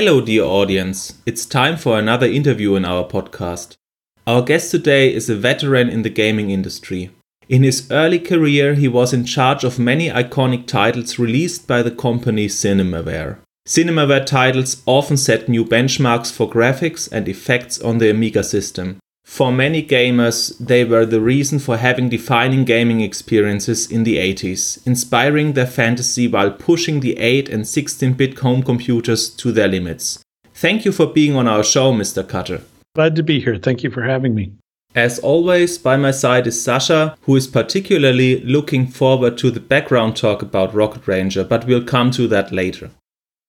Hello, dear audience. It's time for another interview in our podcast. Our guest today is a veteran in the gaming industry. In his early career, he was in charge of many iconic titles released by the company Cinemaware. Cinemaware titles often set new benchmarks for graphics and effects on the Amiga system. For many gamers, they were the reason for having defining gaming experiences in the 80s, inspiring their fantasy while pushing the 8 and 16 bit home computers to their limits. Thank you for being on our show, Mr. Cutter. Glad to be here. Thank you for having me. As always, by my side is Sasha, who is particularly looking forward to the background talk about Rocket Ranger, but we'll come to that later.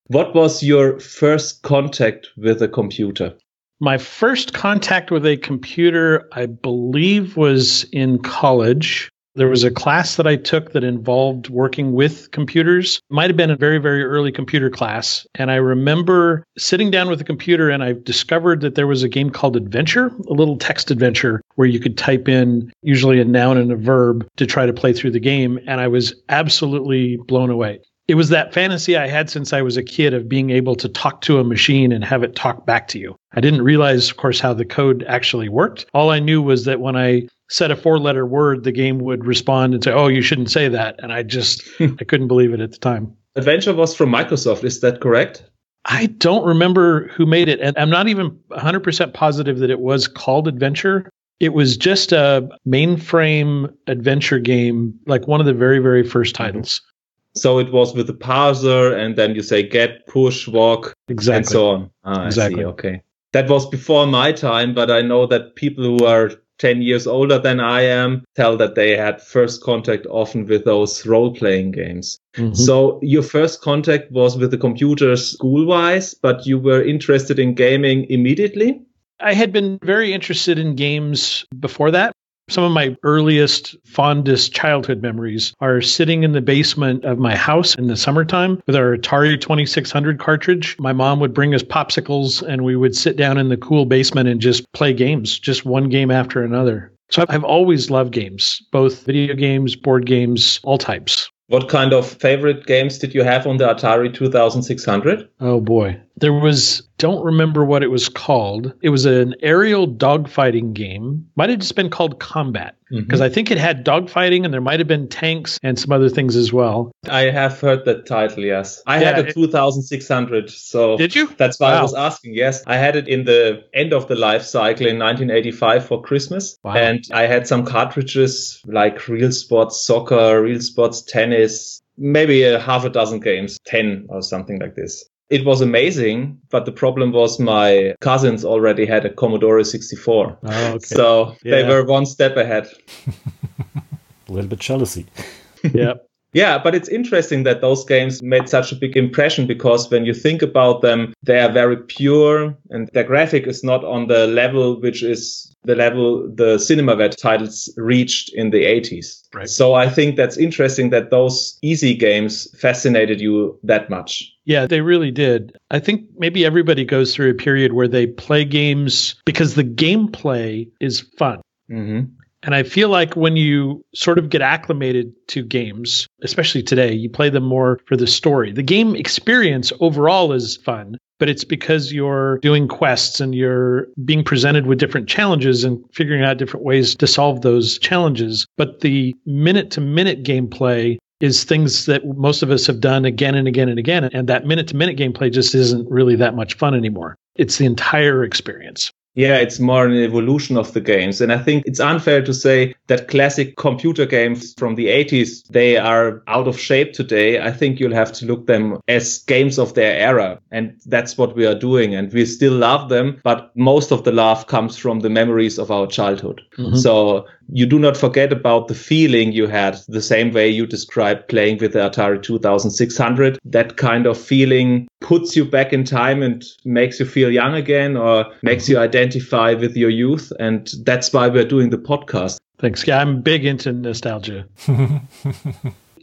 What was your first contact with a computer? My first contact with a computer, I believe, was in college. There was a class that I took that involved working with computers. Might have been a very, very early computer class. And I remember sitting down with a computer and I discovered that there was a game called Adventure, a little text adventure where you could type in usually a noun and a verb to try to play through the game. And I was absolutely blown away it was that fantasy I had since I was a kid of being able to talk to a machine and have it talk back to you. I didn't realize, of course, how the code actually worked. All I knew was that when I said a four letter word, the game would respond and say, Oh, you shouldn't say that. And I just, hmm. I couldn't believe it at the time. Adventure was from Microsoft. Is that correct? I don't remember who made it. And I'm not even 100% positive that it was called Adventure. It was just a mainframe adventure game, like one of the very, very first mm-hmm. titles. So it was with the parser, and then you say get, push, walk, exactly. and so on. Ah, exactly. Okay. That was before my time, but I know that people who are 10 years older than I am tell that they had first contact often with those role playing games. Mm-hmm. So your first contact was with the computers school wise, but you were interested in gaming immediately? I had been very interested in games before that. Some of my earliest, fondest childhood memories are sitting in the basement of my house in the summertime with our Atari 2600 cartridge. My mom would bring us popsicles and we would sit down in the cool basement and just play games, just one game after another. So I've always loved games, both video games, board games, all types. What kind of favorite games did you have on the Atari 2600? Oh boy. There was, don't remember what it was called. It was an aerial dogfighting game. Might have just been called Combat because mm-hmm. I think it had dogfighting and there might have been tanks and some other things as well. I have heard that title, yes. I yeah, had a 2600, so did you? That's why wow. I was asking. Yes, I had it in the end of the life cycle in 1985 for Christmas, wow. and I had some cartridges like Real Sports Soccer, Real Sports Tennis, maybe a half a dozen games, 10 or something like this. It was amazing, but the problem was my cousins already had a Commodore 64. Oh, okay. So yeah. they were one step ahead. a little bit jealousy. yeah. Yeah, but it's interesting that those games made such a big impression because when you think about them, they are very pure and their graphic is not on the level which is the level the Cinemaware titles reached in the 80s. Right. So I think that's interesting that those easy games fascinated you that much. Yeah, they really did. I think maybe everybody goes through a period where they play games because the gameplay is fun. Mm-hmm. And I feel like when you sort of get acclimated to games, especially today, you play them more for the story. The game experience overall is fun, but it's because you're doing quests and you're being presented with different challenges and figuring out different ways to solve those challenges. But the minute to minute gameplay is things that most of us have done again and again and again. And that minute to minute gameplay just isn't really that much fun anymore. It's the entire experience. Yeah, it's more an evolution of the games. And I think it's unfair to say that classic computer games from the 80s, they are out of shape today. I think you'll have to look them as games of their era. And that's what we are doing. And we still love them, but most of the love comes from the memories of our childhood. Mm-hmm. So you do not forget about the feeling you had the same way you described playing with the Atari 2600. That kind of feeling puts you back in time and makes you feel young again or makes you identify with your youth. And that's why we're doing the podcast. Thanks. Yeah, I'm big into nostalgia.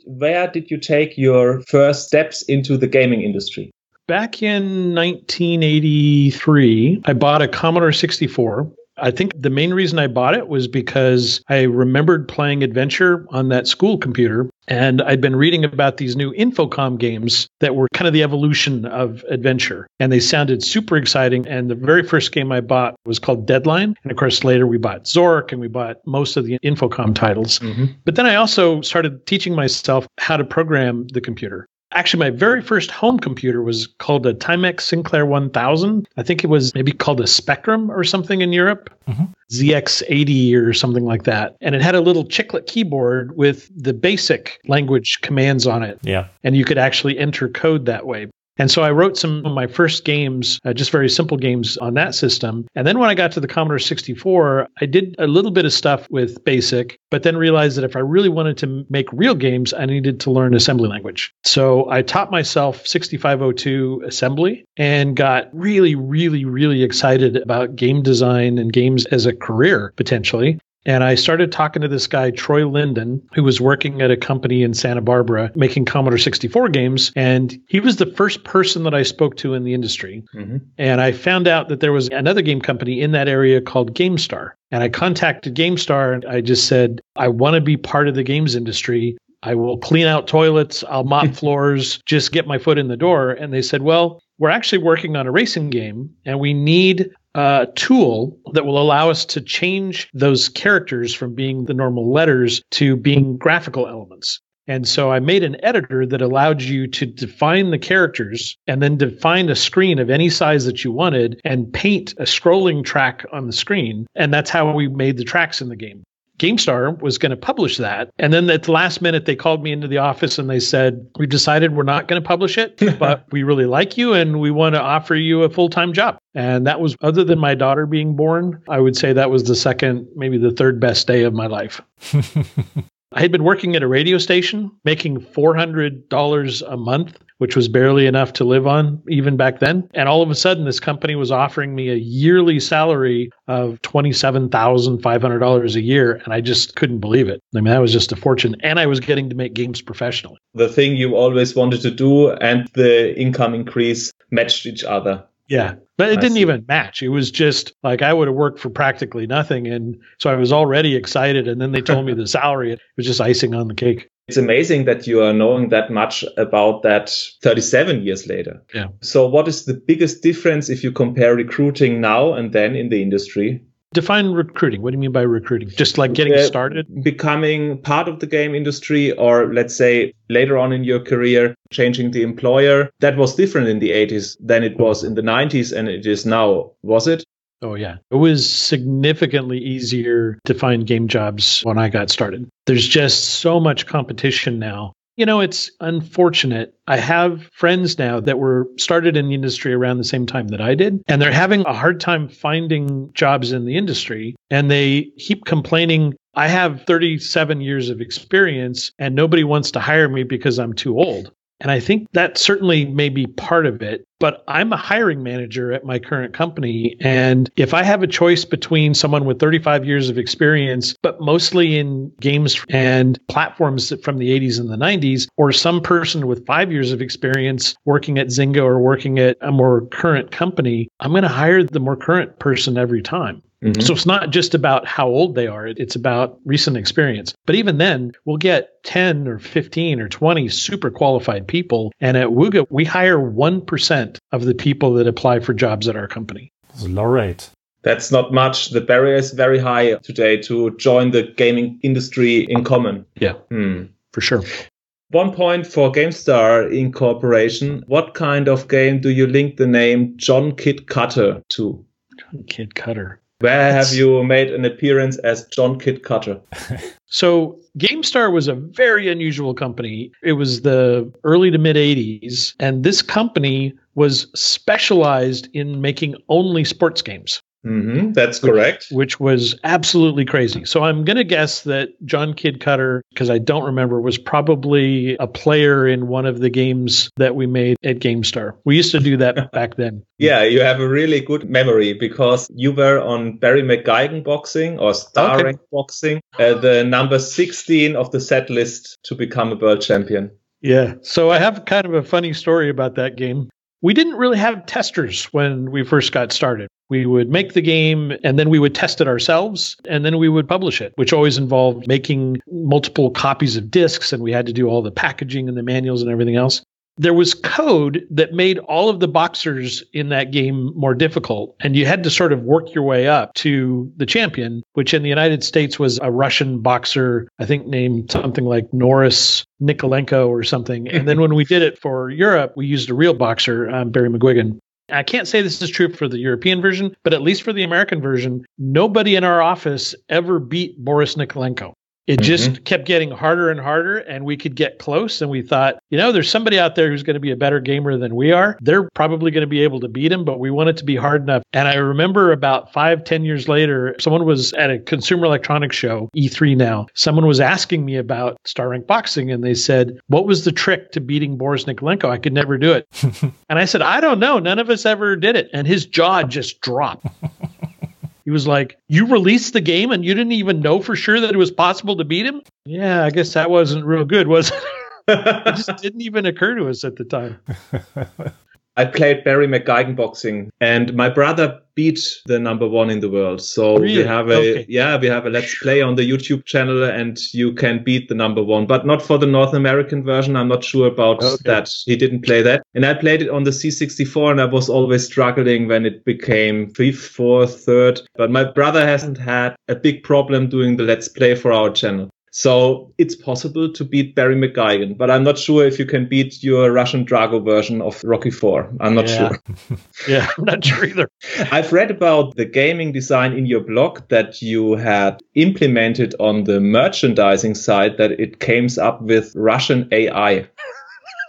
Where did you take your first steps into the gaming industry? Back in 1983, I bought a Commodore 64 I think the main reason I bought it was because I remembered playing Adventure on that school computer. And I'd been reading about these new Infocom games that were kind of the evolution of Adventure. And they sounded super exciting. And the very first game I bought was called Deadline. And of course, later we bought Zork and we bought most of the Infocom titles. Mm-hmm. But then I also started teaching myself how to program the computer. Actually, my very first home computer was called a Timex Sinclair 1000. I think it was maybe called a Spectrum or something in Europe, mm-hmm. ZX80 or something like that. And it had a little chiclet keyboard with the basic language commands on it. Yeah. And you could actually enter code that way. And so I wrote some of my first games, uh, just very simple games on that system. And then when I got to the Commodore 64, I did a little bit of stuff with BASIC, but then realized that if I really wanted to make real games, I needed to learn assembly language. So I taught myself 6502 assembly and got really, really, really excited about game design and games as a career potentially. And I started talking to this guy, Troy Lyndon, who was working at a company in Santa Barbara making Commodore 64 games. And he was the first person that I spoke to in the industry. Mm-hmm. And I found out that there was another game company in that area called GameStar. And I contacted GameStar and I just said, I want to be part of the games industry. I will clean out toilets, I'll mop floors, just get my foot in the door. And they said, Well, we're actually working on a racing game and we need a tool that will allow us to change those characters from being the normal letters to being graphical elements. And so I made an editor that allowed you to define the characters and then define a screen of any size that you wanted and paint a scrolling track on the screen. And that's how we made the tracks in the game. GameStar was going to publish that. And then at the last minute, they called me into the office and they said, We've decided we're not going to publish it, but we really like you and we want to offer you a full time job. And that was, other than my daughter being born, I would say that was the second, maybe the third best day of my life. I had been working at a radio station making $400 a month, which was barely enough to live on even back then. And all of a sudden, this company was offering me a yearly salary of $27,500 a year. And I just couldn't believe it. I mean, that was just a fortune. And I was getting to make games professionally. The thing you always wanted to do and the income increase matched each other. Yeah. But it I didn't see. even match. It was just like I would have worked for practically nothing. And so I was already excited. And then they told me the salary. It was just icing on the cake. It's amazing that you are knowing that much about that 37 years later. Yeah. So, what is the biggest difference if you compare recruiting now and then in the industry? Define recruiting. What do you mean by recruiting? Just like getting uh, started? Becoming part of the game industry, or let's say later on in your career, changing the employer. That was different in the 80s than it was in the 90s and it is now, was it? Oh, yeah. It was significantly easier to find game jobs when I got started. There's just so much competition now you know, it's unfortunate. I have friends now that were started in the industry around the same time that I did, and they're having a hard time finding jobs in the industry. And they keep complaining, I have 37 years of experience and nobody wants to hire me because I'm too old. And I think that certainly may be part of it. But I'm a hiring manager at my current company. And if I have a choice between someone with 35 years of experience, but mostly in games and platforms from the 80s and the 90s, or some person with five years of experience working at Zynga or working at a more current company, I'm going to hire the more current person every time. Mm-hmm. So it's not just about how old they are, it's about recent experience. But even then, we'll get 10 or 15 or 20 super qualified people. And at Wooga, we hire 1% of the people that apply for jobs at our company. It's a low rate. That's not much. The barrier is very high today to join the gaming industry in common. Yeah, hmm. for sure. One point for GameStar Incorporation. What kind of game do you link the name John Kid Cutter to? John Kid Cutter. Where have you made an appearance as John Kid Cutter? so, GameStar was a very unusual company. It was the early to mid 80s, and this company was specialized in making only sports games. Mm-hmm, that's correct. Which, which, was absolutely crazy. So I'm going to guess that John Kid Cutter, because I don't remember, was probably a player in one of the games that we made at GameStar. We used to do that back then. Yeah, you have a really good memory because you were on Barry McGuigan boxing or star okay. boxing, uh, the number 16 of the set list to become a world champion. Yeah. So I have kind of a funny story about that game we didn't really have testers when we first got started. We would make the game and then we would test it ourselves and then we would publish it, which always involved making multiple copies of discs and we had to do all the packaging and the manuals and everything else there was code that made all of the boxers in that game more difficult. And you had to sort of work your way up to the champion, which in the United States was a Russian boxer, I think named something like Norris Nikolenko or something. And then when we did it for Europe, we used a real boxer, um, Barry McGuigan. I can't say this is true for the European version, but at least for the American version, nobody in our office ever beat Boris Nikolenko. It mm-hmm. just kept getting harder and harder, and we could get close. And we thought, you know, there's somebody out there who's going to be a better gamer than we are. They're probably going to be able to beat him, but we want it to be hard enough. And I remember about five, ten years later, someone was at a consumer electronics show, E3 now. Someone was asking me about Star Rank Boxing, and they said, What was the trick to beating Boris Nikolenko? I could never do it. and I said, I don't know. None of us ever did it. And his jaw just dropped. He was like, You released the game and you didn't even know for sure that it was possible to beat him? Yeah, I guess that wasn't real good, was it? it just didn't even occur to us at the time. I played Barry McGuigan boxing, and my brother beat the number one in the world. So really? we have a okay. yeah, we have a let's play on the YouTube channel, and you can beat the number one, but not for the North American version. I'm not sure about okay. that. He didn't play that, and I played it on the C64, and I was always struggling when it became fifth, fourth, third. But my brother hasn't had a big problem doing the let's play for our channel. So it's possible to beat Barry McGuigan, but I'm not sure if you can beat your Russian Drago version of Rocky 4. I'm not yeah. sure. yeah, I'm not sure either. I've read about the gaming design in your blog that you had implemented on the merchandising side that it came up with Russian AI.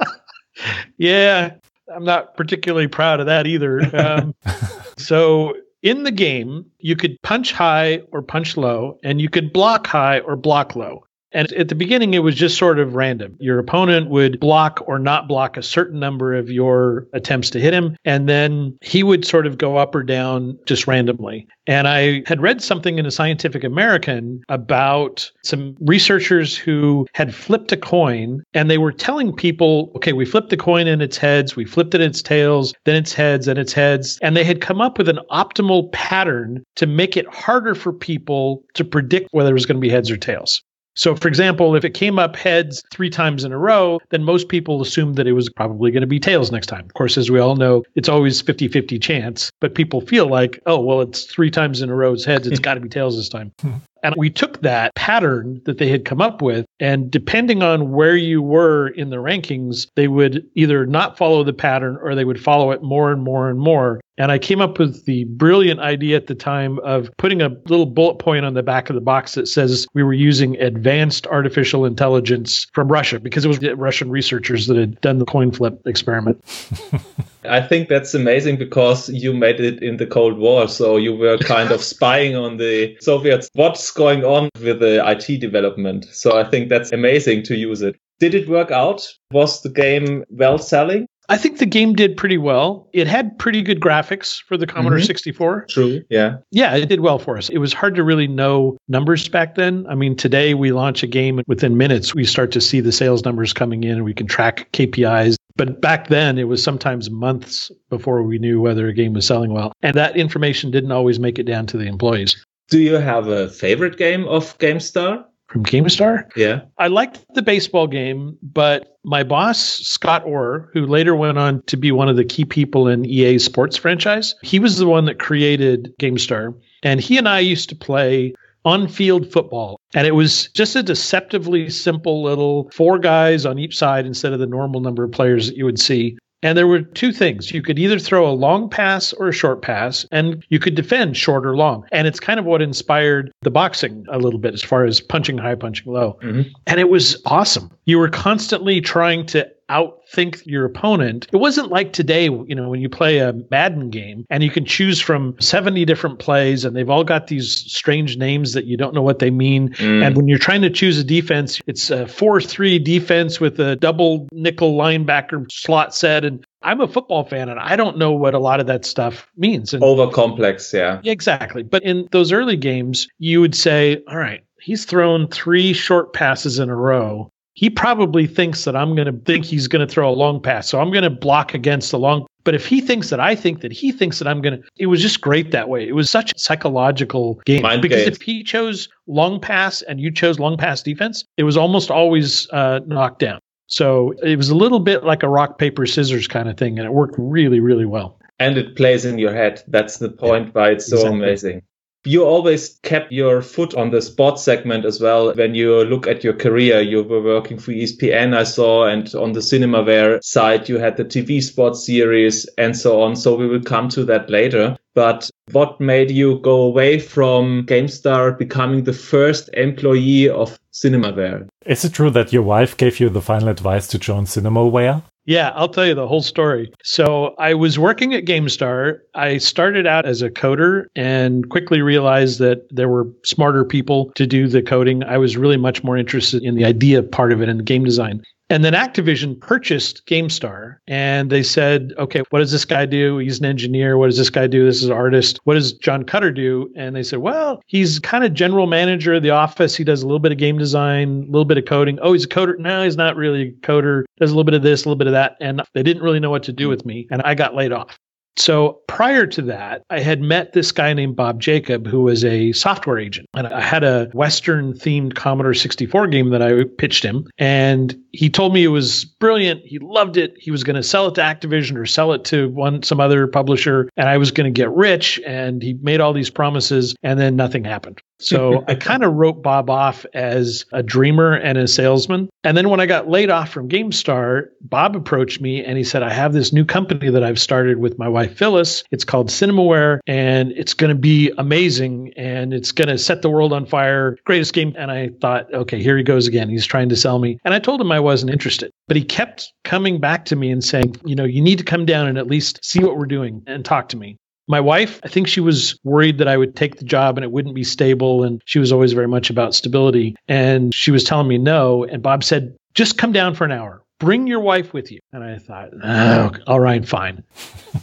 yeah, I'm not particularly proud of that either. Um, so in the game, you could punch high or punch low, and you could block high or block low. And at the beginning, it was just sort of random. Your opponent would block or not block a certain number of your attempts to hit him. And then he would sort of go up or down just randomly. And I had read something in a Scientific American about some researchers who had flipped a coin and they were telling people, okay, we flipped the coin in its heads, we flipped it in its tails, then its heads and its heads. And they had come up with an optimal pattern to make it harder for people to predict whether it was going to be heads or tails. So, for example, if it came up heads three times in a row, then most people assumed that it was probably going to be tails next time. Of course, as we all know, it's always 50 50 chance, but people feel like, oh, well, it's three times in a row, it's heads, it's hmm. got to be tails this time. Hmm. And we took that pattern that they had come up with, and depending on where you were in the rankings, they would either not follow the pattern or they would follow it more and more and more. And I came up with the brilliant idea at the time of putting a little bullet point on the back of the box that says we were using advanced artificial intelligence from Russia because it was the Russian researchers that had done the coin flip experiment. I think that's amazing because you made it in the Cold War. So you were kind of spying on the Soviets. What's going on with the IT development? So I think that's amazing to use it. Did it work out? Was the game well selling? I think the game did pretty well. It had pretty good graphics for the Commodore mm-hmm. 64. True. Yeah. Yeah, it did well for us. It was hard to really know numbers back then. I mean, today we launch a game and within minutes we start to see the sales numbers coming in and we can track KPIs. But back then it was sometimes months before we knew whether a game was selling well. And that information didn't always make it down to the employees. Do you have a favorite game of GameStar? from GameStar. Yeah. I liked the baseball game, but my boss, Scott Orr, who later went on to be one of the key people in EA sports franchise, he was the one that created GameStar. And he and I used to play on field football. And it was just a deceptively simple little four guys on each side instead of the normal number of players that you would see. And there were two things. You could either throw a long pass or a short pass, and you could defend short or long. And it's kind of what inspired the boxing a little bit as far as punching high, punching low. Mm-hmm. And it was awesome. You were constantly trying to outthink your opponent. It wasn't like today, you know, when you play a Madden game and you can choose from 70 different plays and they've all got these strange names that you don't know what they mean. Mm. And when you're trying to choose a defense, it's a 4 3 defense with a double nickel linebacker slot set. And I'm a football fan and I don't know what a lot of that stuff means. And Over complex, yeah. Exactly. But in those early games, you would say, all right, he's thrown three short passes in a row he probably thinks that I'm going to think he's going to throw a long pass. So I'm going to block against the long But if he thinks that I think that he thinks that I'm going to, it was just great that way. It was such a psychological game Mind because games. if he chose long pass and you chose long pass defense, it was almost always uh, knocked down. So it was a little bit like a rock, paper, scissors kind of thing. And it worked really, really well. and it plays in your head. That's the point why it's so exactly. amazing. You always kept your foot on the sports segment as well. When you look at your career, you were working for ESPN, I saw, and on the CinemaWare side, you had the TV sports series and so on. So we will come to that later. But what made you go away from GameStar becoming the first employee of CinemaWare? Is it true that your wife gave you the final advice to join CinemaWare? Yeah, I'll tell you the whole story. So I was working at GameStar. I started out as a coder and quickly realized that there were smarter people to do the coding. I was really much more interested in the idea part of it and the game design. And then Activision purchased GameStar and they said, okay, what does this guy do? He's an engineer. What does this guy do? This is an artist. What does John Cutter do? And they said, well, he's kind of general manager of the office. He does a little bit of game design, a little bit of coding. Oh, he's a coder. No, he's not really a coder. Does a little bit of this, a little bit of that. And they didn't really know what to do with me. And I got laid off. So prior to that, I had met this guy named Bob Jacob, who was a software agent. And I had a Western themed Commodore 64 game that I pitched him. And he told me it was brilliant. He loved it. He was going to sell it to Activision or sell it to one some other publisher. And I was going to get rich. And he made all these promises and then nothing happened. So I kind of wrote Bob off as a dreamer and a salesman. And then when I got laid off from GameStar, Bob approached me and he said, I have this new company that I've started with my wife Phyllis. It's called CinemaWare and it's going to be amazing and it's going to set the world on fire. Greatest game. And I thought, okay, here he goes again. He's trying to sell me. And I told him I wasn't interested, but he kept coming back to me and saying, you know, you need to come down and at least see what we're doing and talk to me. My wife, I think she was worried that I would take the job and it wouldn't be stable. And she was always very much about stability. And she was telling me no. And Bob said, just come down for an hour. Bring your wife with you. And I thought, oh, all right, fine.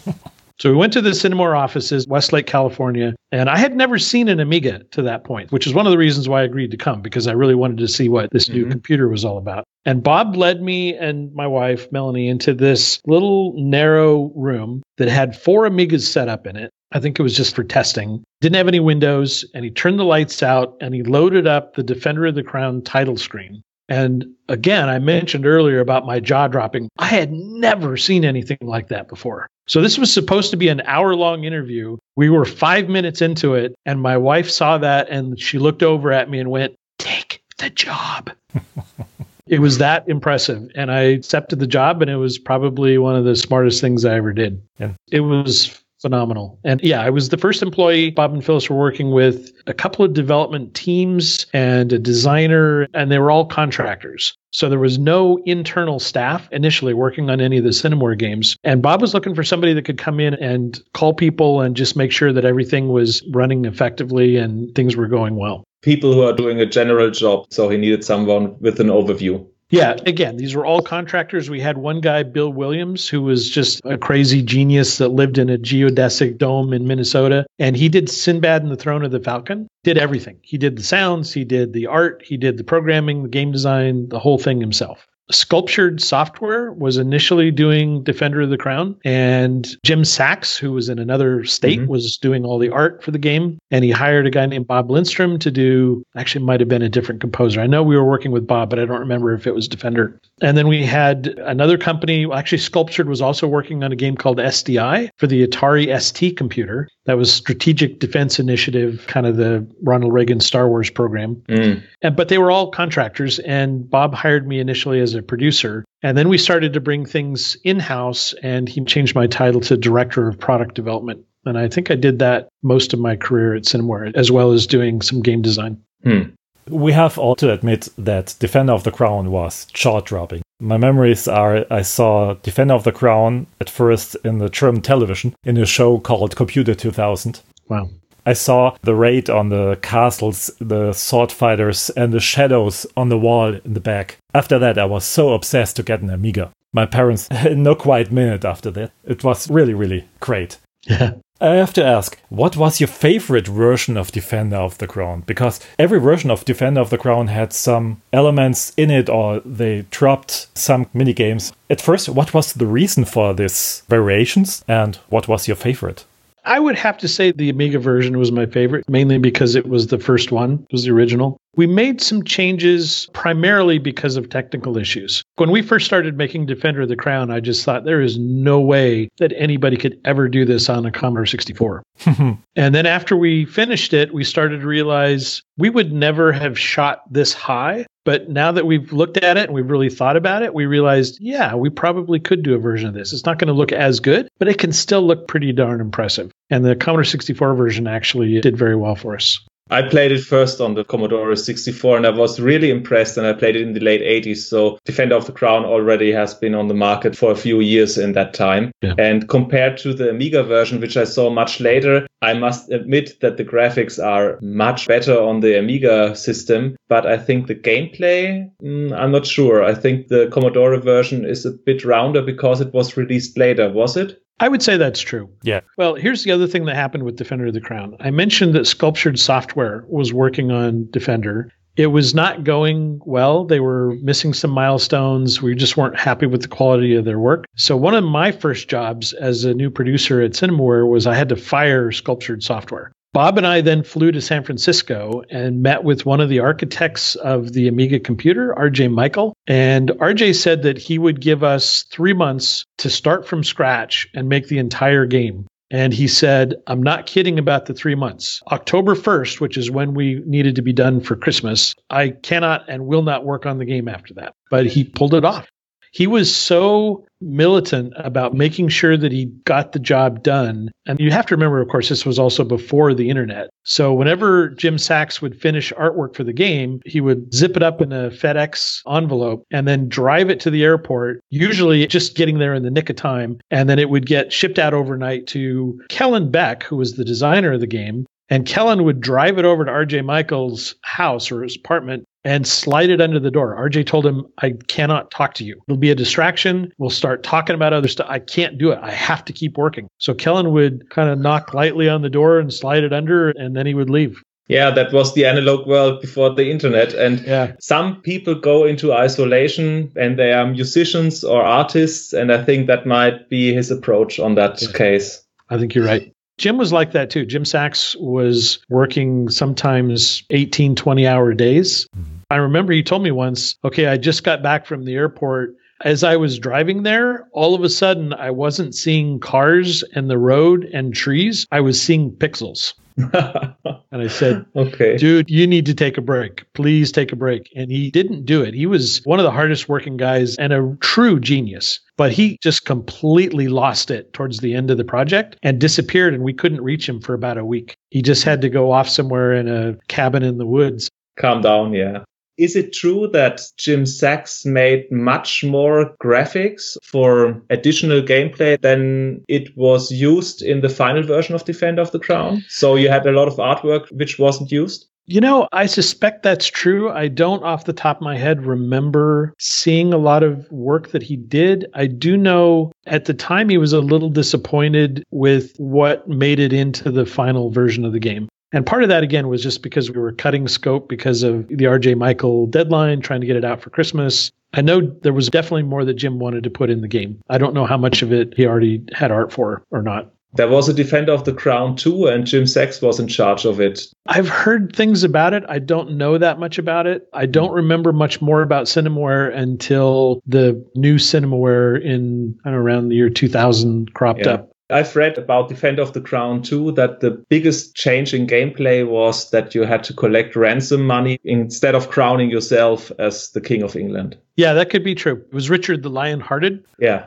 So we went to the Cinemaware offices, Westlake, California, and I had never seen an Amiga to that point, which is one of the reasons why I agreed to come because I really wanted to see what this new Mhm. computer was all about. And Bob led me and my wife, Melanie, into this little narrow room that had four Amigas set up in it. I think it was just for testing. Didn't have any windows, and he turned the lights out and he loaded up the Defender of the Crown title screen. And again, I mentioned earlier about my jaw dropping. I had never seen anything like that before. So this was supposed to be an hour long interview. We were five minutes into it, and my wife saw that and she looked over at me and went, Take the job. it was that impressive. And I accepted the job, and it was probably one of the smartest things I ever did. Yeah. It was phenomenal. And yeah, I was the first employee. Bob and Phyllis were working with a couple of development teams and a designer, and they were all contractors. So there was no internal staff initially working on any of the Cinemaware games. And Bob was looking for somebody that could come in and call people and just make sure that everything was running effectively and things were going well. People who are doing a general job. So he needed someone with an overview. Yeah, again, these were all contractors. We had one guy, Bill Williams, who was just a crazy genius that lived in a geodesic dome in Minnesota. And he did Sinbad and the Throne of the Falcon, did everything. He did the sounds, he did the art, he did the programming, the game design, the whole thing himself. Sculptured Software was initially doing Defender of the Crown, and Jim Sachs, who was in another state, Mhm. was doing all the art for the game. And he hired a guy named Bob Lindstrom to do, actually, it might have been a different composer. I know we were working with Bob, but I don't remember if it was Defender. And then we had another company, actually, Sculptured was also working on a game called SDI for the Atari ST computer. That was Strategic Defense Initiative, kind of the Ronald Reagan Star Wars program. Mm. And, but they were all contractors, and Bob hired me initially as a producer. And then we started to bring things in house, and he changed my title to Director of Product Development. And I think I did that most of my career at Cinemaware, as well as doing some game design. Hmm. We have all to admit that Defender of the Crown was jaw dropping. My memories are I saw Defender of the Crown at first in the German television in a show called Computer 2000. Wow. I saw the raid on the castles, the sword fighters, and the shadows on the wall in the back. After that, I was so obsessed to get an Amiga. My parents, no quiet minute after that. It was really, really great. Yeah. I have to ask, what was your favorite version of Defender of the Crown? Because every version of Defender of the Crown had some elements in it or they dropped some mini games. At first, what was the reason for these variations and what was your favorite? I would have to say the Amiga version was my favorite, mainly because it was the first one, it was the original. We made some changes primarily because of technical issues. When we first started making Defender of the Crown, I just thought there is no way that anybody could ever do this on a Commodore 64. and then after we finished it, we started to realize we would never have shot this high. But now that we've looked at it and we've really thought about it, we realized, yeah, we probably could do a version of this. It's not going to look as good, but it can still look pretty darn impressive. And the Commodore 64 version actually did very well for us. I played it first on the Commodore 64 and I was really impressed and I played it in the late 80s. So Defender of the Crown already has been on the market for a few years in that time. Yeah. And compared to the Amiga version, which I saw much later, I must admit that the graphics are much better on the Amiga system. But I think the gameplay, mm, I'm not sure. I think the Commodore version is a bit rounder because it was released later, was it? I would say that's true. Yeah. Well, here's the other thing that happened with Defender of the Crown. I mentioned that Sculptured Software was working on Defender. It was not going well. They were missing some milestones. We just weren't happy with the quality of their work. So, one of my first jobs as a new producer at Cinemaware was I had to fire Sculptured Software. Bob and I then flew to San Francisco and met with one of the architects of the Amiga computer, RJ Mical. And RJ said that he would give us three months to start from scratch and make the entire game. And he said, I'm not kidding about the three months. October 1st, which is when we needed to be done for Christmas, I cannot and will not work on the game after that. But he pulled it off he was so militant about making sure that he got the job done. And you have to remember, of course, this was also before the internet. So whenever Jim Sachs would finish artwork for the game, he would zip it up in a FedEx envelope and then drive it to the airport, usually just getting there in the nick of time. And then it would get shipped out overnight to Kellyn Beeck, who was the designer of the game. And Kellyn would drive it over to RJ Mical's house or his apartment and slide it under the door. RJ told him, I cannot talk to you. It'll be a distraction. We'll start talking about other stuff. I can't do it. I have to keep working. So Kellyn would kind of knock lightly on the door and slide it under, and then he would leave. Yeah, that was the analog world before the internet. And yeah. some people go into isolation and they are musicians or artists. And I think that might be his approach on that yeah. case. I think you're right. Jim was like that too. Jim Sachs was working sometimes 18, 20 hour days. Mm-hmm. I remember he told me once, okay, I just got back from the airport. As I was driving there, all of a sudden I wasn't seeing cars and the road and trees. I was seeing pixels. and I said, "Okay, dude, you need to take a break. Please take a break." And he didn't do it. He was one of the hardest working guys and a true genius. But he just completely lost it towards the end of the project and disappeared, and we couldn't reach him for about a week. He just had to go off somewhere in a cabin in the woods. Calm down, yeah. Is it true that Jim Sachs made much more graphics for additional gameplay than it was used in the final version of Defender of the Crown? So you had a lot of artwork which wasn't used? You know, I suspect that's true. I don't, off the top of my head, remember seeing a lot of work that he did. I do know at the time he was a little disappointed with what made it into the final version of the game. And part of that, again, was just because we were cutting scope because of the RJ Mical deadline, trying to get it out for Christmas. I know there was definitely more that Jim wanted to put in the game. I don't know how much of it he already had art for or not. There was a Defender of the Crown too, and Jim Sachs was in charge of it. I've heard things about it. I don't know that much about it. I don't remember much more about Cinemaware until the new Cinemaware in around the year 2000 cropped yeah. up. I've read about Defender of the Crown too that the biggest change in gameplay was that you had to collect ransom money instead of crowning yourself as the King of England. Yeah, that could be true. It was Richard the Lion Hearted. Yeah.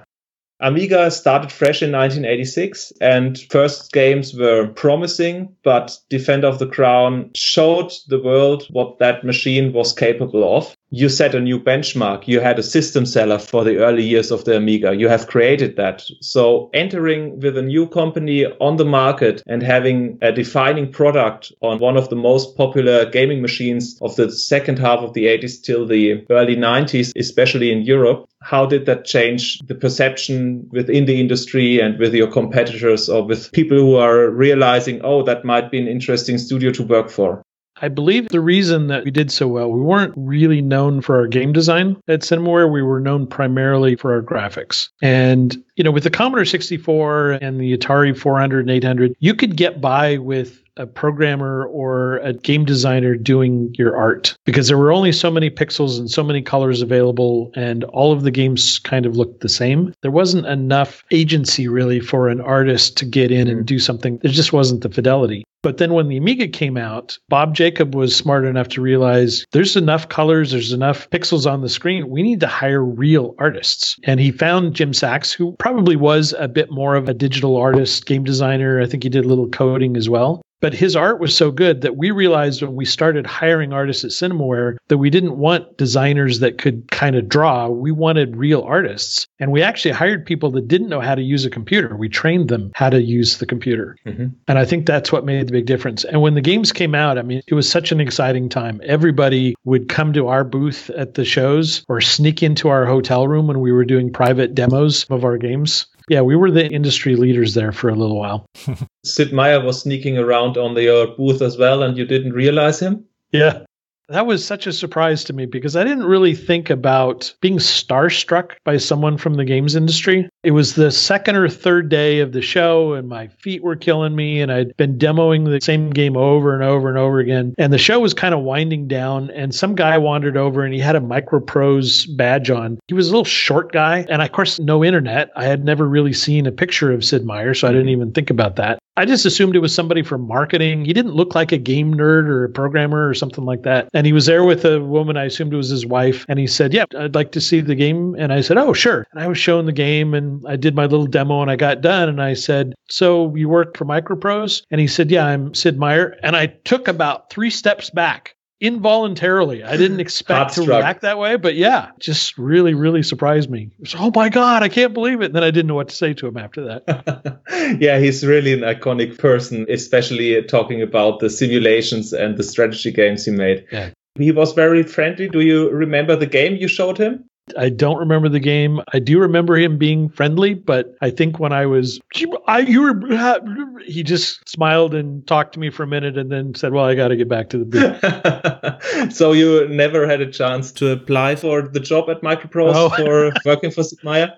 Amiga started fresh in 1986 and first games were promising, but Defender of the Crown showed the world what that machine was capable of. You set a new benchmark. You had a system seller for the early years of the Amiga. You have created that. So entering with a new company on the market and having a defining product on one of the most popular gaming machines of the second half of the 80s till the early 90s, especially in Europe, how did that change the perception within the industry and with your competitors or with people who are realizing, oh, that might be an interesting studio to work for? I believe the reason that we did so well, we weren't really known for our game design at Cinemaware. We were known primarily for our graphics. And, you know, with the Commodore 64 and the Atari 400 and 800, you could get by with a programmer or a game designer doing your art because there were only so many pixels and so many colors available and all of the games kind of looked the same. There wasn't enough agency really for an artist to get in and mm. do something. There just wasn't the fidelity. But then when the Amiga came out, Bob Jacob was smart enough to realize there's enough colors, there's enough pixels on the screen. We need to hire real artists. And he found Jim Sachs, who probably was a bit more of a digital artist, game designer. I think he did a little coding as well. But his art was so good that we realized when we started hiring artists at Cinemaware that we didn't want designers that could kind of draw. We wanted real artists. And we actually hired people that didn't know how to use a computer. We trained them how to use the computer. Mm-hmm. And I think that's what made the big difference. And when the games came out, I mean, it was such an exciting time. Everybody would come to our booth at the shows or sneak into our hotel room when we were doing private demos of our games. Yeah, we were the industry leaders there for a little while. Sid Meier was sneaking around on the booth as well, and you didn't realize him? Yeah. That was such a surprise to me because I didn't really think about being starstruck by someone from the games industry. It was the second or third day of the show, and my feet were killing me, and I'd been demoing the same game over and over and over again. And the show was kind of winding down, and some guy wandered over and he had a Microprose badge on. He was a little short guy, and of course, no internet. I had never really seen a picture of Sid Meier, so I didn't even think about that. I just assumed it was somebody from marketing. He didn't look like a game nerd or a programmer or something like that. And he was there with a woman, I assumed it was his wife. And he said, Yeah, I'd like to see the game. And I said, Oh, sure. And I was showing the game and I did my little demo and I got done. And I said, So you work for Microprose? And he said, Yeah, I'm Sid Meier. And I took about three steps back involuntarily. I didn't expect to react that way, but yeah, just really, really surprised me. Was, oh my God, I can't believe it. And then I didn't know what to say to him after that. yeah, he's really an iconic person, especially talking about the simulations and the strategy games he made. Yeah. He was very friendly. Do you remember the game you showed him? I don't remember the game. I do remember him being friendly, but I think when I was, I you were, he just smiled and talked to me for a minute, and then said, "Well, I got to get back to the booth." so you never had a chance to apply for the job at Microprose oh. for working for Sid Meier?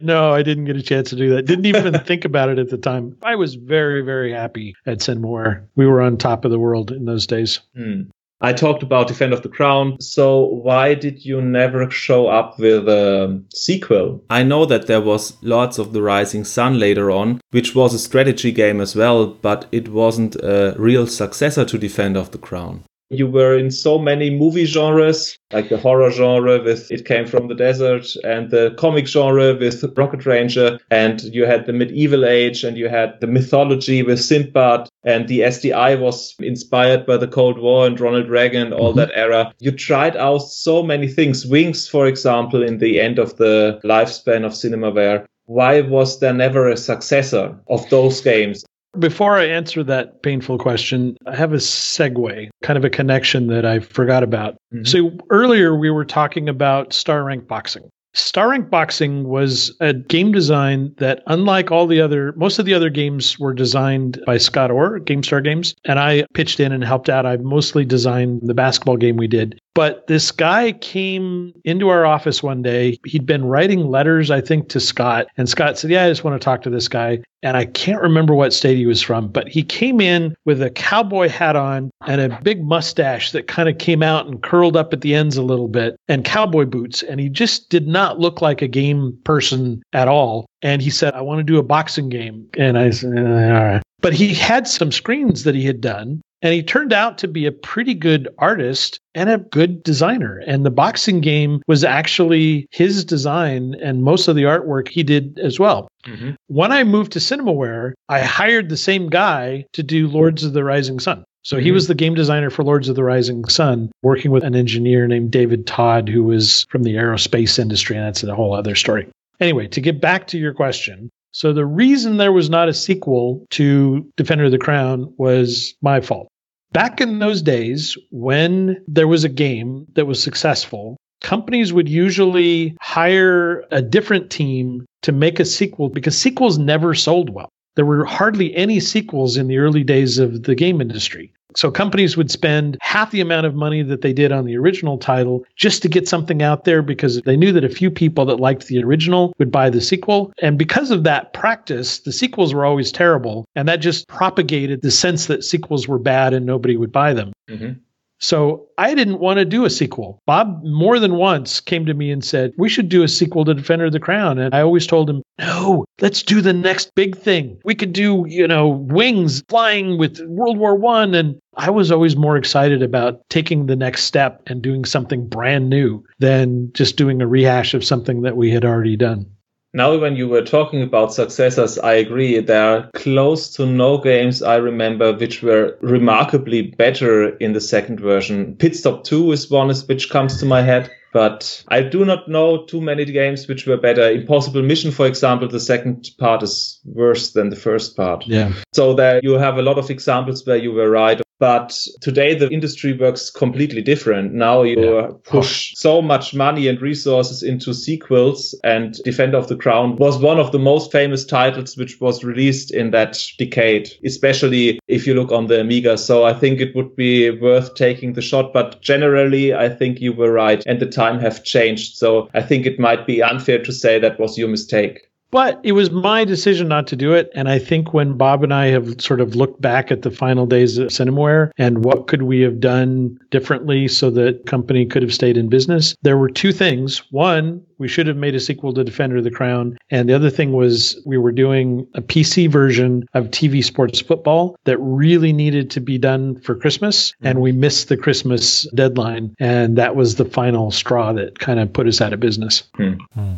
no, I didn't get a chance to do that. Didn't even think about it at the time. I was very, very happy at Cinemaware. We were on top of the world in those days. Hmm. I talked about Defender of the Crown. So why did you never show up with a sequel? I know that there was Lords of the Rising Sun later on, which was a strategy game as well, but it wasn't a real successor to Defender of the Crown. You were in so many movie genres, like the horror genre with It Came from the Desert and the comic genre with Rocket Ranger. And you had the medieval age and you had the mythology with Sindbad. And the SDI was inspired by the Cold War and Ronald Reagan and all mm-hmm. that era. You tried out so many things. Wings, for example, in the end of the lifespan of Cinemaware why was there never a successor of those games? Before I answer that painful question, I have a segue, kind of a connection that I forgot about. Mm-hmm. So earlier we were talking about star rank boxing. Star Rank Boxing was a game design that, unlike all the other, most of the other games were designed by Scott Orr, GameStar Games, and I pitched in and helped out. I mostly designed the basketball game we did. But this guy came into our office one day. He'd been writing letters, I think, to Scott. And Scott said, Yeah, I just want to talk to this guy. And I can't remember what state he was from, but he came in with a cowboy hat on and a big mustache that kind of came out and curled up at the ends a little bit and cowboy boots. And he just did not look like a game person at all. And he said, I want to do a boxing game. And I said, All right. But he had some screens that he had done and he turned out to be a pretty good artist and a good designer. And the boxing game was actually his design, and most of the artwork he did as well. Mm-hmm. When I moved to Cinemaware, I hired the same guy to do Lords of the Rising Sun. So he was the game designer for Lords of the Rising Sun, working with an engineer named David Todd, who was from the aerospace industry, and that's a whole other story. Anyway, to get back to your question, so the reason there was not a sequel to Defender of the Crown was my fault. Back in those days, when there was a game that was successful, companies would usually hire a different team to make a sequel because sequels never sold well. There were hardly any sequels in the early days of the game industry. So companies would spend half the amount of money that they did on the original title just to get something out there because they knew that a few people that liked the original would buy the sequel. And because of that practice, the sequels were always terrible. And that just propagated the sense that sequels were bad and nobody would buy them. Mm-hmm. So I didn't want to do a sequel. Bob more than once came to me and said, We should do a sequel to Defender of the Crown. And I always told him, No, let's do the next big thing. We could do, you know, wings flying with World War One. And I was always more excited about taking the next step and doing something brand new than just doing a rehash of something that we had already done. Now, when you were talking about successors, I agree. There are close to no games I remember which were remarkably better in the second version. Pit Stop 2 is one which comes to my head. But I do not know too many games which were better. Impossible Mission, for example, the second part is worse than the first part. Yeah. So there you have a lot of examples where you were right. But today the industry works completely different. Now you yeah. push so much money and resources into sequels and Defender of the Crown was one of the most famous titles which was released in that decade, especially if you look on the Amiga. So I think it would be worth taking the shot. But generally, I think you were right and the time have changed. So I think it might be unfair to say that was your mistake. But it was my decision not to do it. And I think when Bob and I have sort of looked back at the final days of Cinemaware and what could we have done differently so that company could have stayed in business, there were two things. One, we should have made a sequel to Defender of the Crown. And the other thing was we were doing a PC version of TV Sports Football that really needed to be done for Christmas. And we missed the Christmas deadline. And that was the final straw that kind of put us out of business. Hmm. Hmm.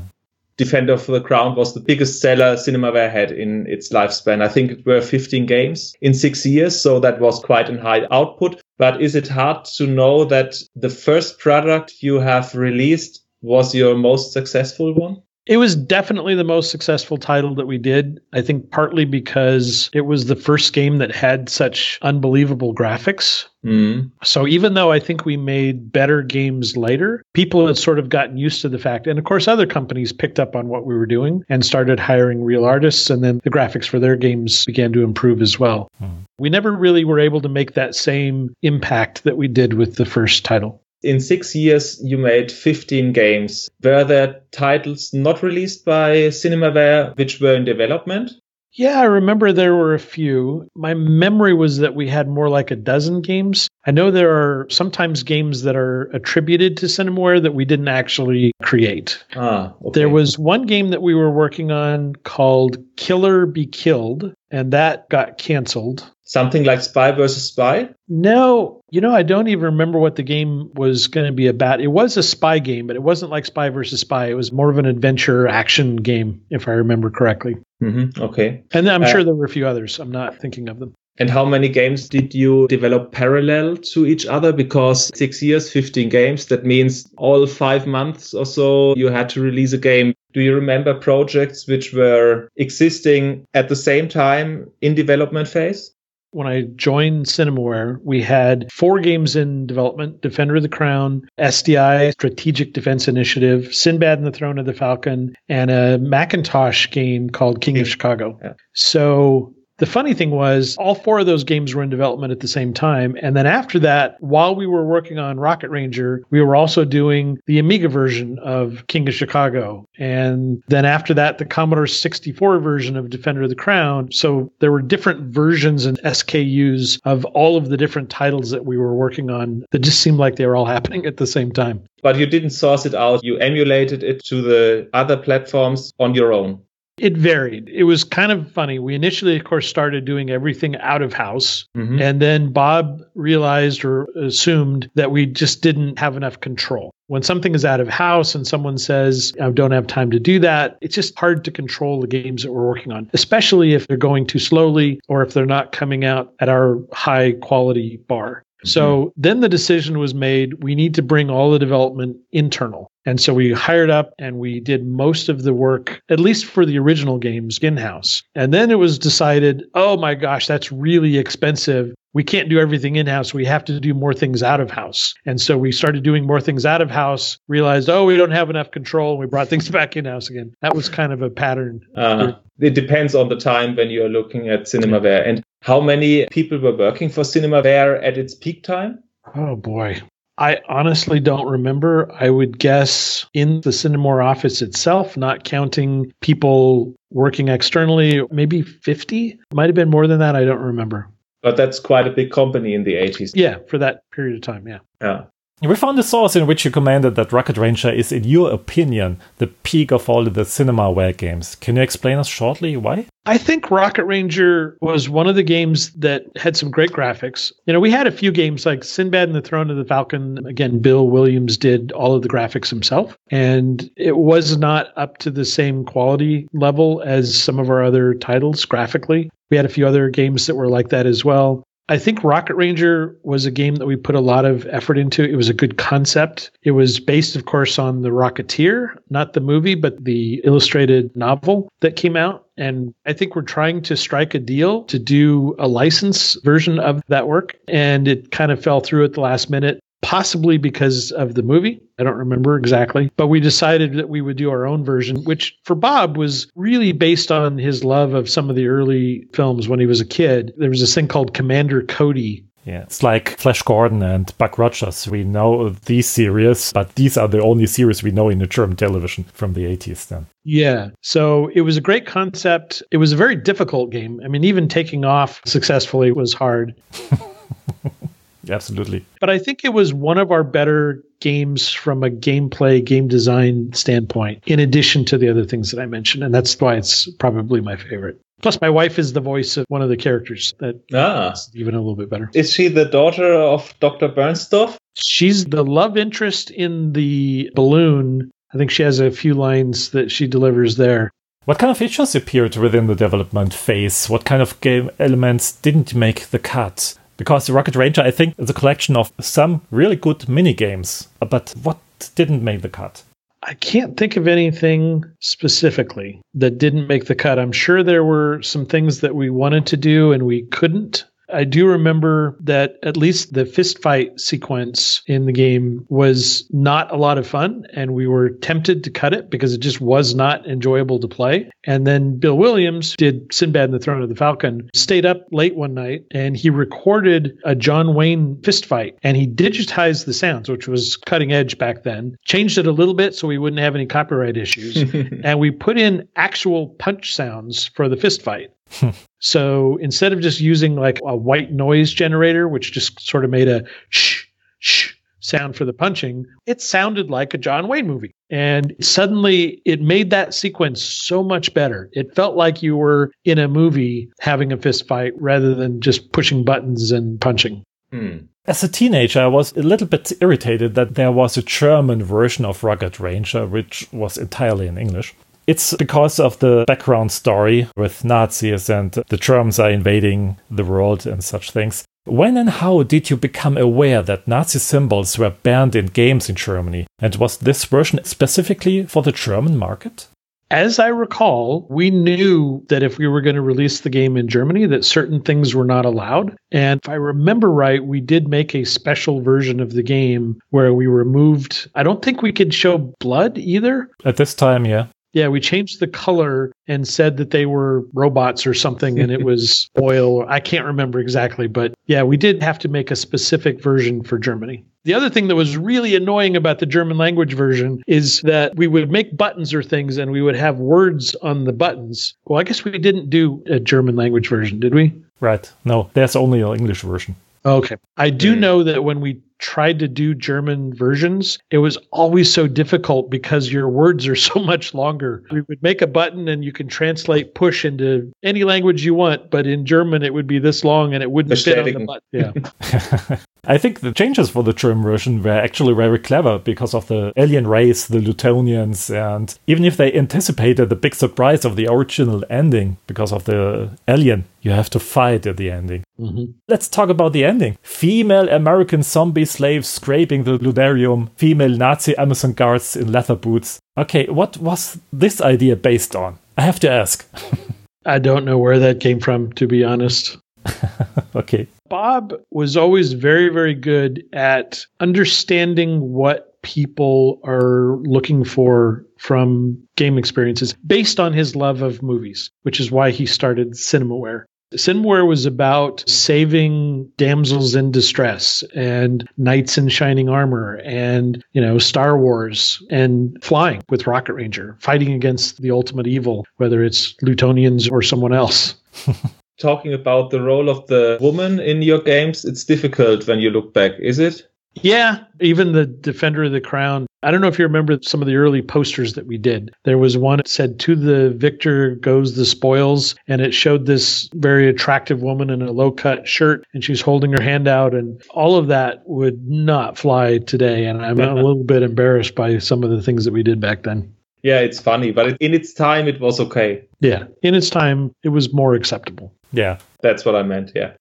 Defender of the Crown was the biggest seller Cinemaware had in its lifespan. I think it were 15 games in six years, so that was quite a high output. But is it hard to know that the first product you have released was your most successful one? It was definitely the most successful title that we did. I think partly because it was the first game that had such unbelievable graphics. Mm. So even though I think we made better games later, people had sort of gotten used to the fact. And of course, other companies picked up on what we were doing and started hiring real artists. And then the graphics for their games began to improve as well. Mm. We never really were able to make that same impact that we did with the first title in six years, you made 15 games. Were there titles not released by Cinemaware which were in development? Yeah, I remember there were a few. My memory was that we had more like a dozen games. I know there are sometimes games that are attributed to Cinemaware that we didn't actually create. Ah, okay. There was one game that we were working on called Killer Be Killed, and that got canceled. Something like Spy versus Spy? No, you know, I don't even remember what the game was going to be about. It was a spy game, but it wasn't like Spy versus Spy. It was more of an adventure action game, if I remember correctly. Mm-hmm. Okay. And I'm uh, sure there were a few others. I'm not thinking of them. And how many games did you develop parallel to each other? Because six years, 15 games, that means all five months or so you had to release a game. Do you remember projects which were existing at the same time in development phase? When I joined Cinemaware, we had four games in development Defender of the Crown, SDI, Strategic Defense Initiative, Sinbad and the Throne of the Falcon, and a Macintosh game called King of Chicago. Yeah. So the funny thing was, all four of those games were in development at the same time. And then after that, while we were working on Rocket Ranger, we were also doing the Amiga version of King of Chicago. And then after that, the Commodore 64 version of Defender of the Crown. So there were different versions and SKUs of all of the different titles that we were working on that just seemed like they were all happening at the same time. But you didn't source it out. You emulated it to the other platforms on your own. It varied. It was kind of funny. We initially, of course, started doing everything out of house. Mm-hmm. And then Bob realized or assumed that we just didn't have enough control. When something is out of house and someone says, I don't have time to do that, it's just hard to control the games that we're working on, especially if they're going too slowly or if they're not coming out at our high quality bar. So then the decision was made we need to bring all the development internal. And so we hired up and we did most of the work, at least for the original games, in house. And then it was decided, oh my gosh, that's really expensive. We can't do everything in house. We have to do more things out of house. And so we started doing more things out of house, realized, oh, we don't have enough control. And we brought things back in house again. That was kind of a pattern. Uh, it depends on the time when you're looking at Cinemaware. And how many people were working for Cinemaware at its peak time? Oh boy. I honestly don't remember. I would guess in the Cinemaware office itself, not counting people working externally, maybe 50. Might have been more than that. I don't remember. But that's quite a big company in the 80s. Yeah, for that period of time. Yeah. Yeah. We found a source in which you commented that Rocket Ranger is, in your opinion, the peak of all the Cinemaware games. Can you explain us shortly why? I think Rocket Ranger was one of the games that had some great graphics. You know, we had a few games like Sinbad and the Throne of the Falcon. Again, Bill Williams did all of the graphics himself, and it was not up to the same quality level as some of our other titles graphically. We had a few other games that were like that as well. I think Rocket Ranger was a game that we put a lot of effort into. It was a good concept. It was based, of course, on The Rocketeer, not the movie, but the illustrated novel that came out. And I think we're trying to strike a deal to do a license version of that work. And it kind of fell through at the last minute possibly because of the movie. I don't remember exactly, but we decided that we would do our own version, which for Bob was really based on his love of some of the early films when he was a kid. There was this thing called Commander Cody. Yeah, it's like Flash Gordon and Buck Rogers. We know these series, but these are the only series we know in the German television from the 80s then. Yeah. So it was a great concept. It was a very difficult game. I mean, even taking off successfully was hard. Absolutely. But I think it was one of our better games from a gameplay, game design standpoint, in addition to the other things that I mentioned. And that's why it's probably my favorite. Plus, my wife is the voice of one of the characters. That ah. even a little bit better. Is she the daughter of Dr. Barnstoff? She's the love interest in the balloon. I think she has a few lines that she delivers there. What kind of features appeared within the development phase? What kind of game elements didn't make the cut? Because the Rocket Ranger, I think, is a collection of some really good mini games. But what didn't make the cut? I can't think of anything specifically that didn't make the cut. I'm sure there were some things that we wanted to do and we couldn't. I do remember that at least the fist fight sequence in the game was not a lot of fun, and we were tempted to cut it because it just was not enjoyable to play. And then Bill Williams did Sinbad and the Throne of the Falcon, stayed up late one night, and he recorded a John Wayne fist fight, and he digitized the sounds, which was cutting edge back then, changed it a little bit so we wouldn't have any copyright issues, and we put in actual punch sounds for the fist fight. so instead of just using like a white noise generator, which just sort of made a shh, shh sound for the punching, it sounded like a John Wayne movie. And suddenly it made that sequence so much better. It felt like you were in a movie having a fist fight rather than just pushing buttons and punching. Hmm. As a teenager, I was a little bit irritated that there was a German version of Rocket Ranger, which was entirely in English. It's because of the background story with Nazis and the Germans are invading the world and such things. When and how did you become aware that Nazi symbols were banned in games in Germany? And was this version specifically for the German market? As I recall, we knew that if we were going to release the game in Germany that certain things were not allowed. And if I remember right, we did make a special version of the game where we removed I don't think we could show blood either. At this time, yeah. Yeah, we changed the color and said that they were robots or something and it was oil. I can't remember exactly, but yeah, we did have to make a specific version for Germany. The other thing that was really annoying about the German language version is that we would make buttons or things and we would have words on the buttons. Well, I guess we didn't do a German language version, did we? Right. No, there's only an English version. Okay. I do know that when we tried to do German versions, it was always so difficult because your words are so much longer. We would make a button and you can translate push into any language you want, but in German it would be this long and it wouldn't fit on the button. Yeah. I think the changes for the Trim version were actually very clever because of the alien race, the Lutonians, and even if they anticipated the big surprise of the original ending because of the alien, you have to fight at the ending. Mm-hmm. Let's talk about the ending. Female American zombie slaves scraping the lunarium, female Nazi Amazon guards in leather boots. Okay, what was this idea based on? I have to ask. I don't know where that came from, to be honest. okay. Bob was always very, very good at understanding what people are looking for from game experiences based on his love of movies, which is why he started Cinemaware. Cinemaware was about saving damsels in distress and knights in shining armor and, you know, Star Wars and flying with Rocket Ranger, fighting against the ultimate evil, whether it's Lutonians or someone else. Talking about the role of the woman in your games, it's difficult when you look back, is it? Yeah, even the Defender of the Crown. I don't know if you remember some of the early posters that we did. There was one that said, To the victor goes the spoils. And it showed this very attractive woman in a low cut shirt and she's holding her hand out. And all of that would not fly today. And I'm a little bit embarrassed by some of the things that we did back then. Yeah, it's funny, but in its time, it was okay. Yeah, in its time, it was more acceptable. Yeah. That's what I meant, yeah.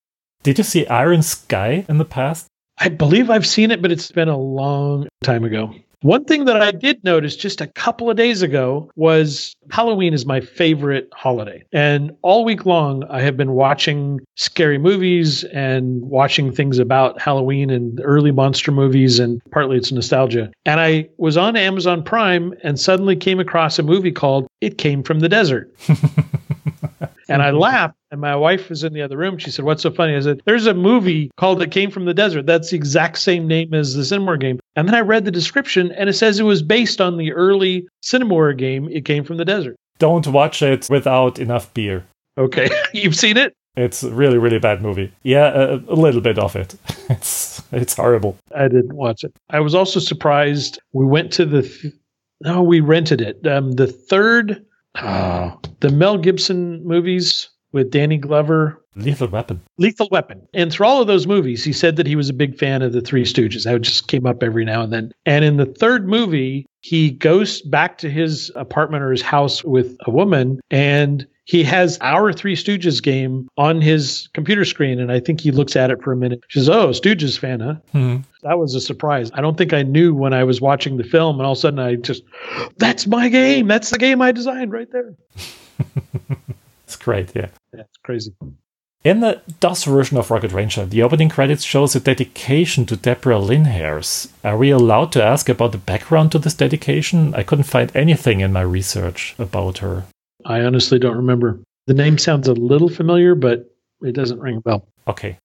Did you see Iron Sky in the past? I believe I've seen it, but it's been a long time ago. One thing that I did notice just a couple of days ago was Halloween is my favorite holiday. And all week long, I have been watching scary movies and watching things about Halloween and early monster movies, and partly it's nostalgia. And I was on Amazon Prime and suddenly came across a movie called It Came from the Desert. and I laughed. And my wife was in the other room. She said, What's so funny? I said, There's a movie called It Came from the Desert. That's the exact same name as the Cinemaware game. And then I read the description and it says it was based on the early Cinemaware game, It Came from the Desert. Don't watch it without enough beer. Okay. You've seen it? It's a really, really bad movie. Yeah, a, a little bit of it. It's it's horrible. I didn't watch it. I was also surprised. We went to the, th- no, we rented it. Um, the third, uh, the Mel Gibson movies with Danny Glover. Lethal Weapon. Lethal Weapon. And through all of those movies, he said that he was a big fan of the Three Stooges. That just came up every now and then. And in the third movie, he goes back to his apartment or his house with a woman and he has our Three Stooges game on his computer screen. And I think he looks at it for a minute. She says, Oh, Stooges fan, huh? Hmm. That was a surprise. I don't think I knew when I was watching the film. And all of a sudden I just, that's my game. That's the game I designed right there. It's great, yeah. Yeah, it's crazy. In the DOS version of Rocket Ranger, the opening credits shows a dedication to Deborah Linhares. Are we allowed to ask about the background to this dedication? I couldn't find anything in my research about her. I honestly don't remember. The name sounds a little familiar, but it doesn't ring a bell. Okay.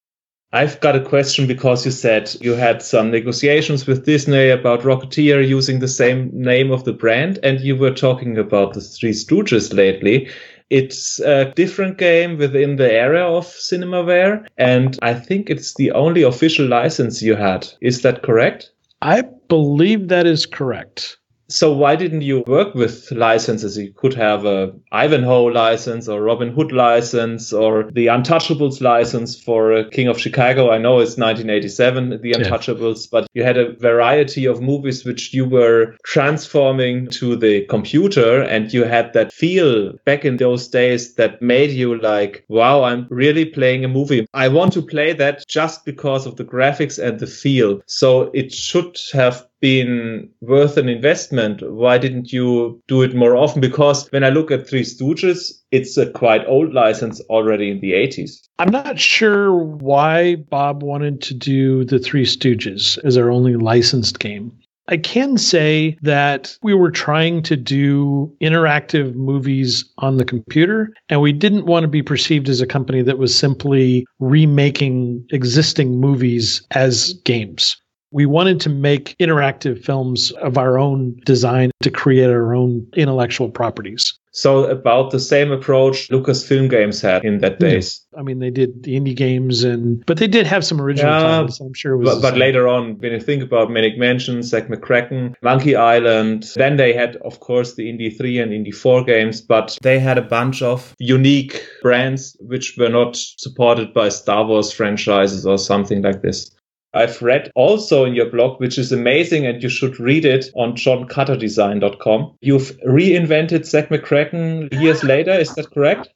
I've got a question because you said you had some negotiations with Disney about Rocketeer using the same name of the brand, and you were talking about the Three Stooges lately. It's a different game within the area of Cinemaware, and I think it's the only official license you had. Is that correct? I believe that is correct. So why didn't you work with licenses? You could have a Ivanhoe license or Robin Hood license or the Untouchables license for uh, King of Chicago. I know it's 1987, the Untouchables, but you had a variety of movies which you were transforming to the computer and you had that feel back in those days that made you like, wow, I'm really playing a movie. I want to play that just because of the graphics and the feel. So it should have been worth an investment. Why didn't you do it more often? Because when I look at Three Stooges, it's a quite old license already in the 80s. I'm not sure why Bob wanted to do the Three Stooges as our only licensed game. I can say that we were trying to do interactive movies on the computer, and we didn't want to be perceived as a company that was simply remaking existing movies as games. We wanted to make interactive films of our own design to create our own intellectual properties. So about the same approach Lucasfilm Games had in that days. I mean, they did the indie games, and but they did have some original Yeah, titles. I'm sure it was. But, but later on, when you think about Maniac Mansion, Zak McKracken, Monkey Island, then they had, of course, the Indie 3 and Indie 4 games, but they had a bunch of unique brands which were not supported by Star Wars franchises or something like this. I've read also in your blog, which is amazing, and you should read it on johncutterdesign.com. You've reinvented Zak McKracken years later. Is that correct?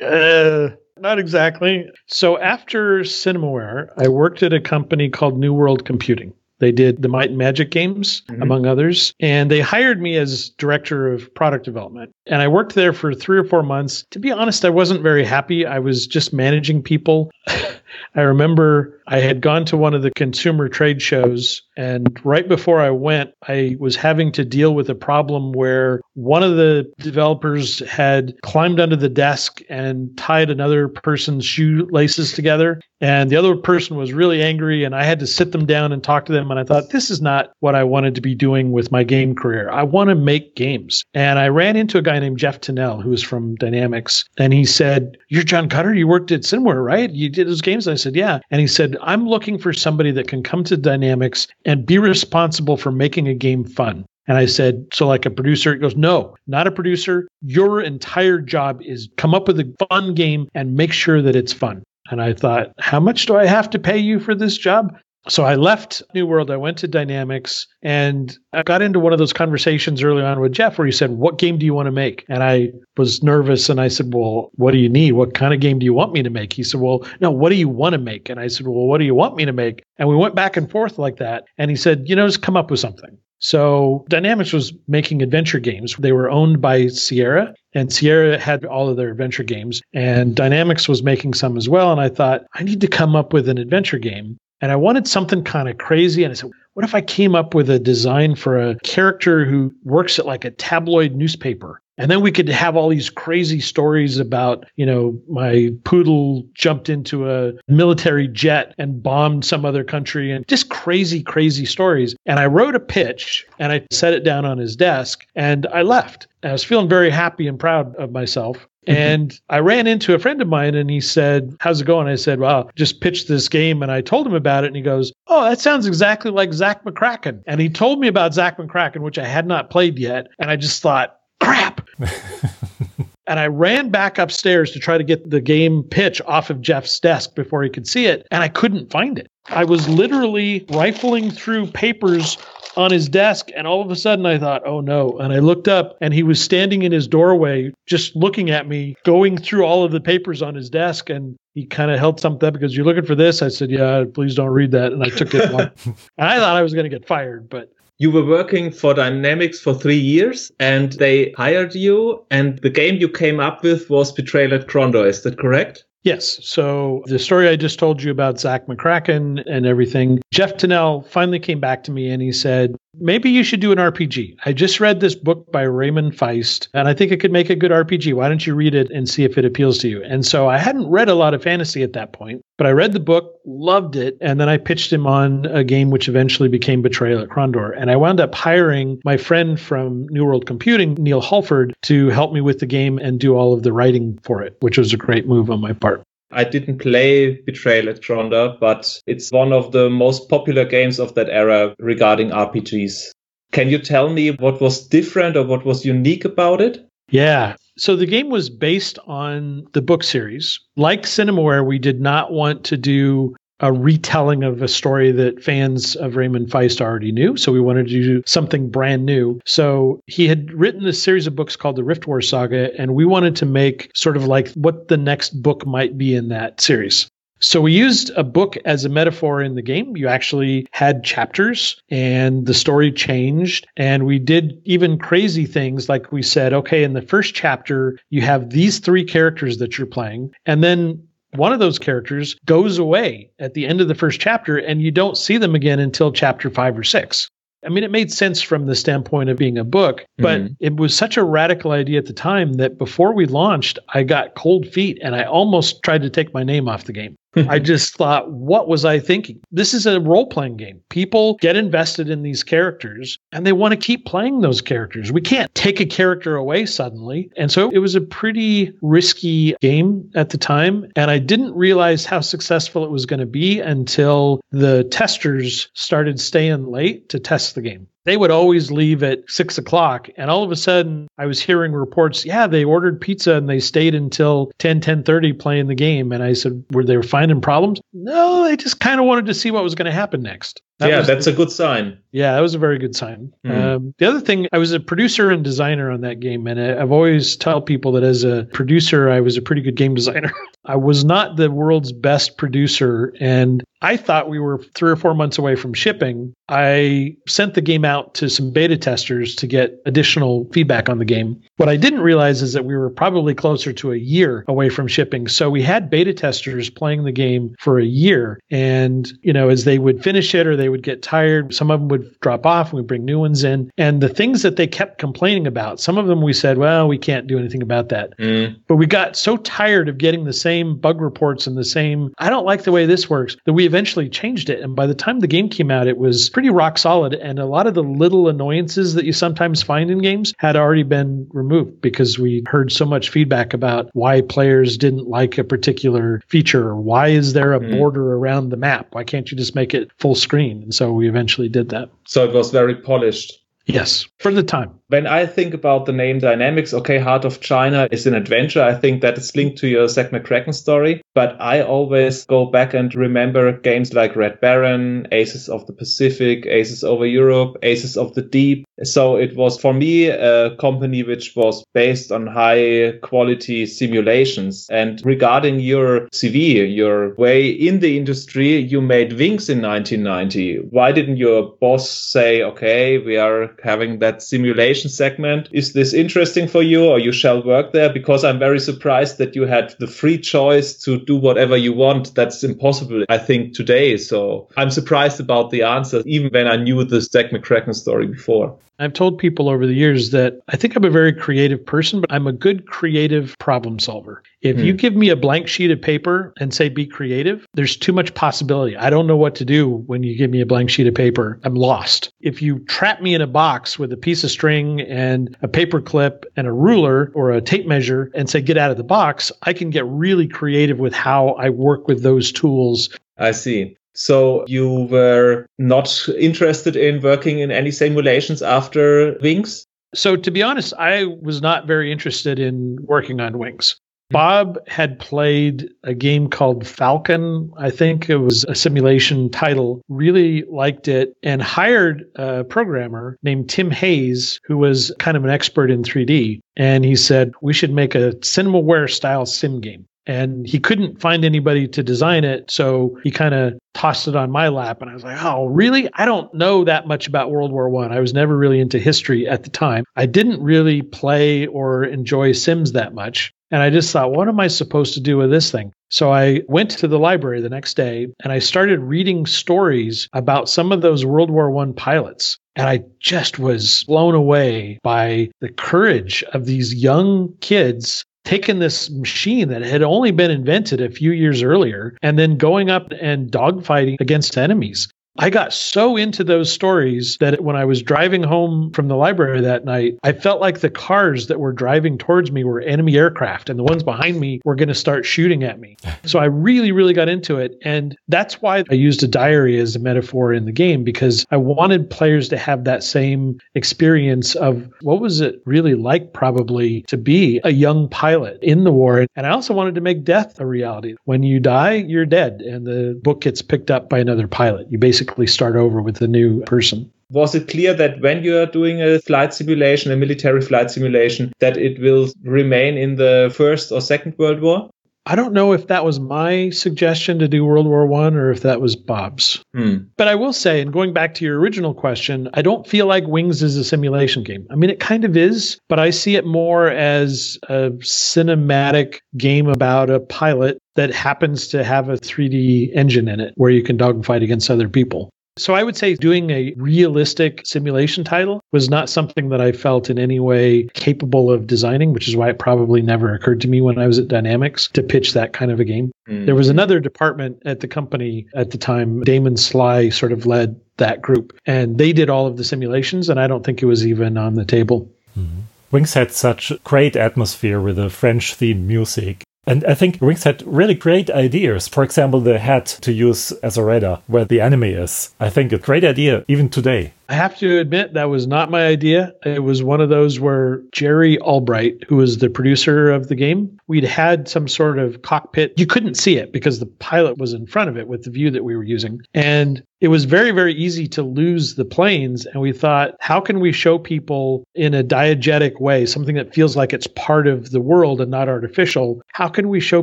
Uh, not exactly. So after Cinemaware, I worked at a company called New World Computing. They did the Might and Magic games, mm-hmm. among others. And they hired me as director of product development. And I worked there for three or four months. To be honest, I wasn't very happy. I was just managing people. I remember I had gone to one of the consumer trade shows, and right before I went, I was having to deal with a problem where one of the developers had climbed under the desk and tied another person's shoelaces together. And the other person was really angry, and I had to sit them down and talk to them. And I thought, this is not what I wanted to be doing with my game career. I want to make games. And I ran into a guy named Jeff Tunnell, who was from Dynamix, and he said, You're John Cutter? You worked at Cinemaware, right? You did those games? And I said, Yeah. And he said, I'm looking for somebody that can come to Dynamix and be responsible for making a game fun. And I said, so like a producer? He goes, no, not a producer. Your entire job is come up with a fun game and make sure that it's fun. And I thought, how much do I have to pay you for this job? So I left New World. I went to Dynamix and I got into one of those conversations early on with Jeff where he said, What game do you want to make? And I was nervous and I said, Well, what do you need? What kind of game do you want me to make? He said, Well, no, what do you want to make? And I said, Well, what do you want me to make? And we went back and forth like that. And he said, You know, just come up with something. So Dynamix was making adventure games. They were owned by Sierra, and Sierra had all of their adventure games, and Dynamix was making some as well. And I thought, I need to come up with an adventure game. And I wanted something kind of crazy. And I said, what if I came up with a design for a character who works at like a tabloid newspaper? And then we could have all these crazy stories about, you know, my poodle jumped into a military jet and bombed some other country and just crazy, crazy stories. And I wrote a pitch and I set it down on his desk and I left. And I was feeling very happy and proud of myself. Mm-hmm. And I ran into a friend of mine and he said, How's it going? I said, Well, just pitched this game. And I told him about it. And he goes, Oh, that sounds exactly like Zak McKracken. And he told me about Zak McKracken, which I had not played yet. And I just thought, Crap. and I ran back upstairs to try to get the game pitch off of Jeff's desk before he could see it. And I couldn't find it. I was literally rifling through papers on his desk. And all of a sudden I thought, oh no. And I looked up and he was standing in his doorway, just looking at me, going through all of the papers on his desk. And he kind of held something up because you're looking for this. I said, yeah, please don't read that. And I took it. and I thought I was going to get fired, but you were working for Dynamix for three years and they hired you. And the game you came up with was Betrayal at Krondor. Is that correct? Yes. So the story I just told you about Zak McKracken and everything, Jeff Tunnell finally came back to me and he said, maybe you should do an RPG. I just read this book by Raymond Feist and I think it could make a good RPG. Why don't you read it and see if it appeals to you? And so I hadn't read a lot of fantasy at that point, but I read the book, loved it, and then I pitched him on a game which eventually became Betrayal at Krondor. And I wound up hiring my friend from New World Computing, Neal Hallford, to help me with the game and do all of the writing for it, which was a great move on my part. I didn't play Betrayal at Krondor, but it's one of the most popular games of that era regarding RPGs. Can you tell me what was different or what was unique about it? Yeah. So the game was based on the book series. Like Cinemaware, we did not want to do a retelling of a story that fans of Raymond Feist already knew. So we wanted to do something brand new. So he had written this series of books called the Riftwar Saga, and we wanted to make sort of like what the next book might be in that series. So we used a book as a metaphor in the game. You actually had chapters and the story changed. And we did even crazy things like we said, okay, in the first chapter, you have these three characters that you're playing. And then one of those characters goes away at the end of the first chapter and you don't see them again until chapter five or six. I mean, it made sense from the standpoint of being a book, but mm-hmm. it was such a radical idea at the time that before we launched, I got cold feet and I almost tried to take my name off the game. I just thought, what was I thinking? This is a role playing game. People get invested in these characters and they want to keep playing those characters. We can't take a character away suddenly. And so it was a pretty risky game at the time. And I didn't realize how successful it was going to be until the testers started staying late to test the game. They would always leave at six o'clock. And all of a sudden I was hearing reports, yeah, they ordered pizza and they stayed until 10, 10 30 playing the game. And I said, were they finding problems? No, they just kind of wanted to see what was going to happen next. That yeah, that's a good sign. Yeah, that was a very good sign. Mm. Um, the other thing, I was a producer and designer on that game, and I've always tell people that as a producer, I was a pretty good game designer. I was not the world's best producer, and I thought we were three or four months away from shipping. I sent the game out to some beta testers to get additional feedback on the game. What I didn't realize is that we were probably closer to a year away from shipping. So we had beta testers playing the game for a year. And, you know, as they would finish it or they would get tired, some of them would drop off and we bring new ones in. And the things that they kept complaining about, some of them we said, well, we can't do anything about that. Mm. But we got so tired of getting the same bug reports and the same, I don't like the way this works, that we eventually changed it. And by the time the game came out, it was pretty rock solid. And a lot of the little annoyances that you sometimes find in games had already been removed because we heard so much feedback about why players didn't like a particular feature or why is there a mm. border around the map? Why can't you just make it full screen? And so we eventually did that. So it was very polished. Yes, for the time. When I think about the name Dynamix, okay, Heart of China is an adventure. I think that is linked to your Zak McKracken story. But I always go back and remember games like Red Baron, Aces of the Pacific, Aces over Europe, Aces of the Deep. So it was for me a company which was based on high quality simulations. And regarding your CV, your way in the industry, you made Wings in 1990. Why didn't your boss say, okay, we are having that simulation segment. Is this interesting for you or you shall work there? Because I'm very surprised that you had the free choice to do whatever you want. That's impossible, I think, today. So I'm surprised about the answer, even when I knew the Zak McKracken story before. I've told people over the years that I think I'm a very creative person, but I'm a good creative problem solver. If you hmm. give me a blank sheet of paper and say be creative, there's too much possibility. I don't know what to do when you give me a blank sheet of paper. I'm lost. If you trap me in a box with a piece of string and a paper clip and a ruler or a tape measure and say get out of the box, I can get really creative with how I work with those tools. I see. So you were not interested in working in any simulations after Wings? So to be honest, I was not very interested in working on Wings. Bob had played a game called Falcon. I think it was a simulation title, really liked it, and hired a programmer named Tim Hayes, who was kind of an expert in 3D. And he said, We should make a Cinemaware style sim game and he couldn't find anybody to design it. So he kind of tossed it on my lap. And I was like, oh, really? I don't know that much about World War One. I. I was never really into history at the time. I didn't really play or enjoy Sims that much. And I just thought, what am I supposed to do with this thing? So I went to the library the next day and I started reading stories about some of those World War One pilots. And I just was blown away by the courage of these young kids taken this machine that had only been invented a few years earlier and then going up and dogfighting against enemies. I got so into those stories that when I was driving home from the library that night, I felt like the cars that were driving towards me were enemy aircraft and the ones behind me were going to start shooting at me. So I really, really got into it. And that's why I used a diary as a metaphor in the game because I wanted players to have that same experience of what was it really like, probably, to be a young pilot in the war. And I also wanted to make death a reality. When you die, you're dead, and the book gets picked up by another pilot. You basically basically start over with a new person. Was it clear that when you are doing a flight simulation, a military flight simulation, that it will remain in the First or Second World War? I don't know if that was my suggestion to do World War One or if that was Bob's. Hmm. But I will say, and going back to your original question, I don't feel like Wings is a simulation game. I mean, it kind of is, but I see it more as a cinematic game about a pilot that happens to have a 3D engine in it where you can dogfight against other people. So I would say doing a realistic simulation title was not something that I felt in any way capable of designing, which is why it probably never occurred to me when I was at Dynamix to pitch that kind of a game. Mm-hmm. There was another department at the company at the time, Damon Slye sort of led that group, and they did all of the simulations, and I don't think it was even on the table. Mm-hmm. Wings had such great atmosphere with the French theme music and I think Wings had really great ideas. For example, the hat to use as a radar where the enemy is. I think a great idea even today. I have to admit that was not my idea. It was one of those where Jerry Albright, who was the producer of the game, we'd had some sort of cockpit. You couldn't see it because the pilot was in front of it with the view that we were using. And it was very, very easy to lose the planes. And we thought, how can we show people in a diegetic way, something that feels like it's part of the world and not artificial? How can we show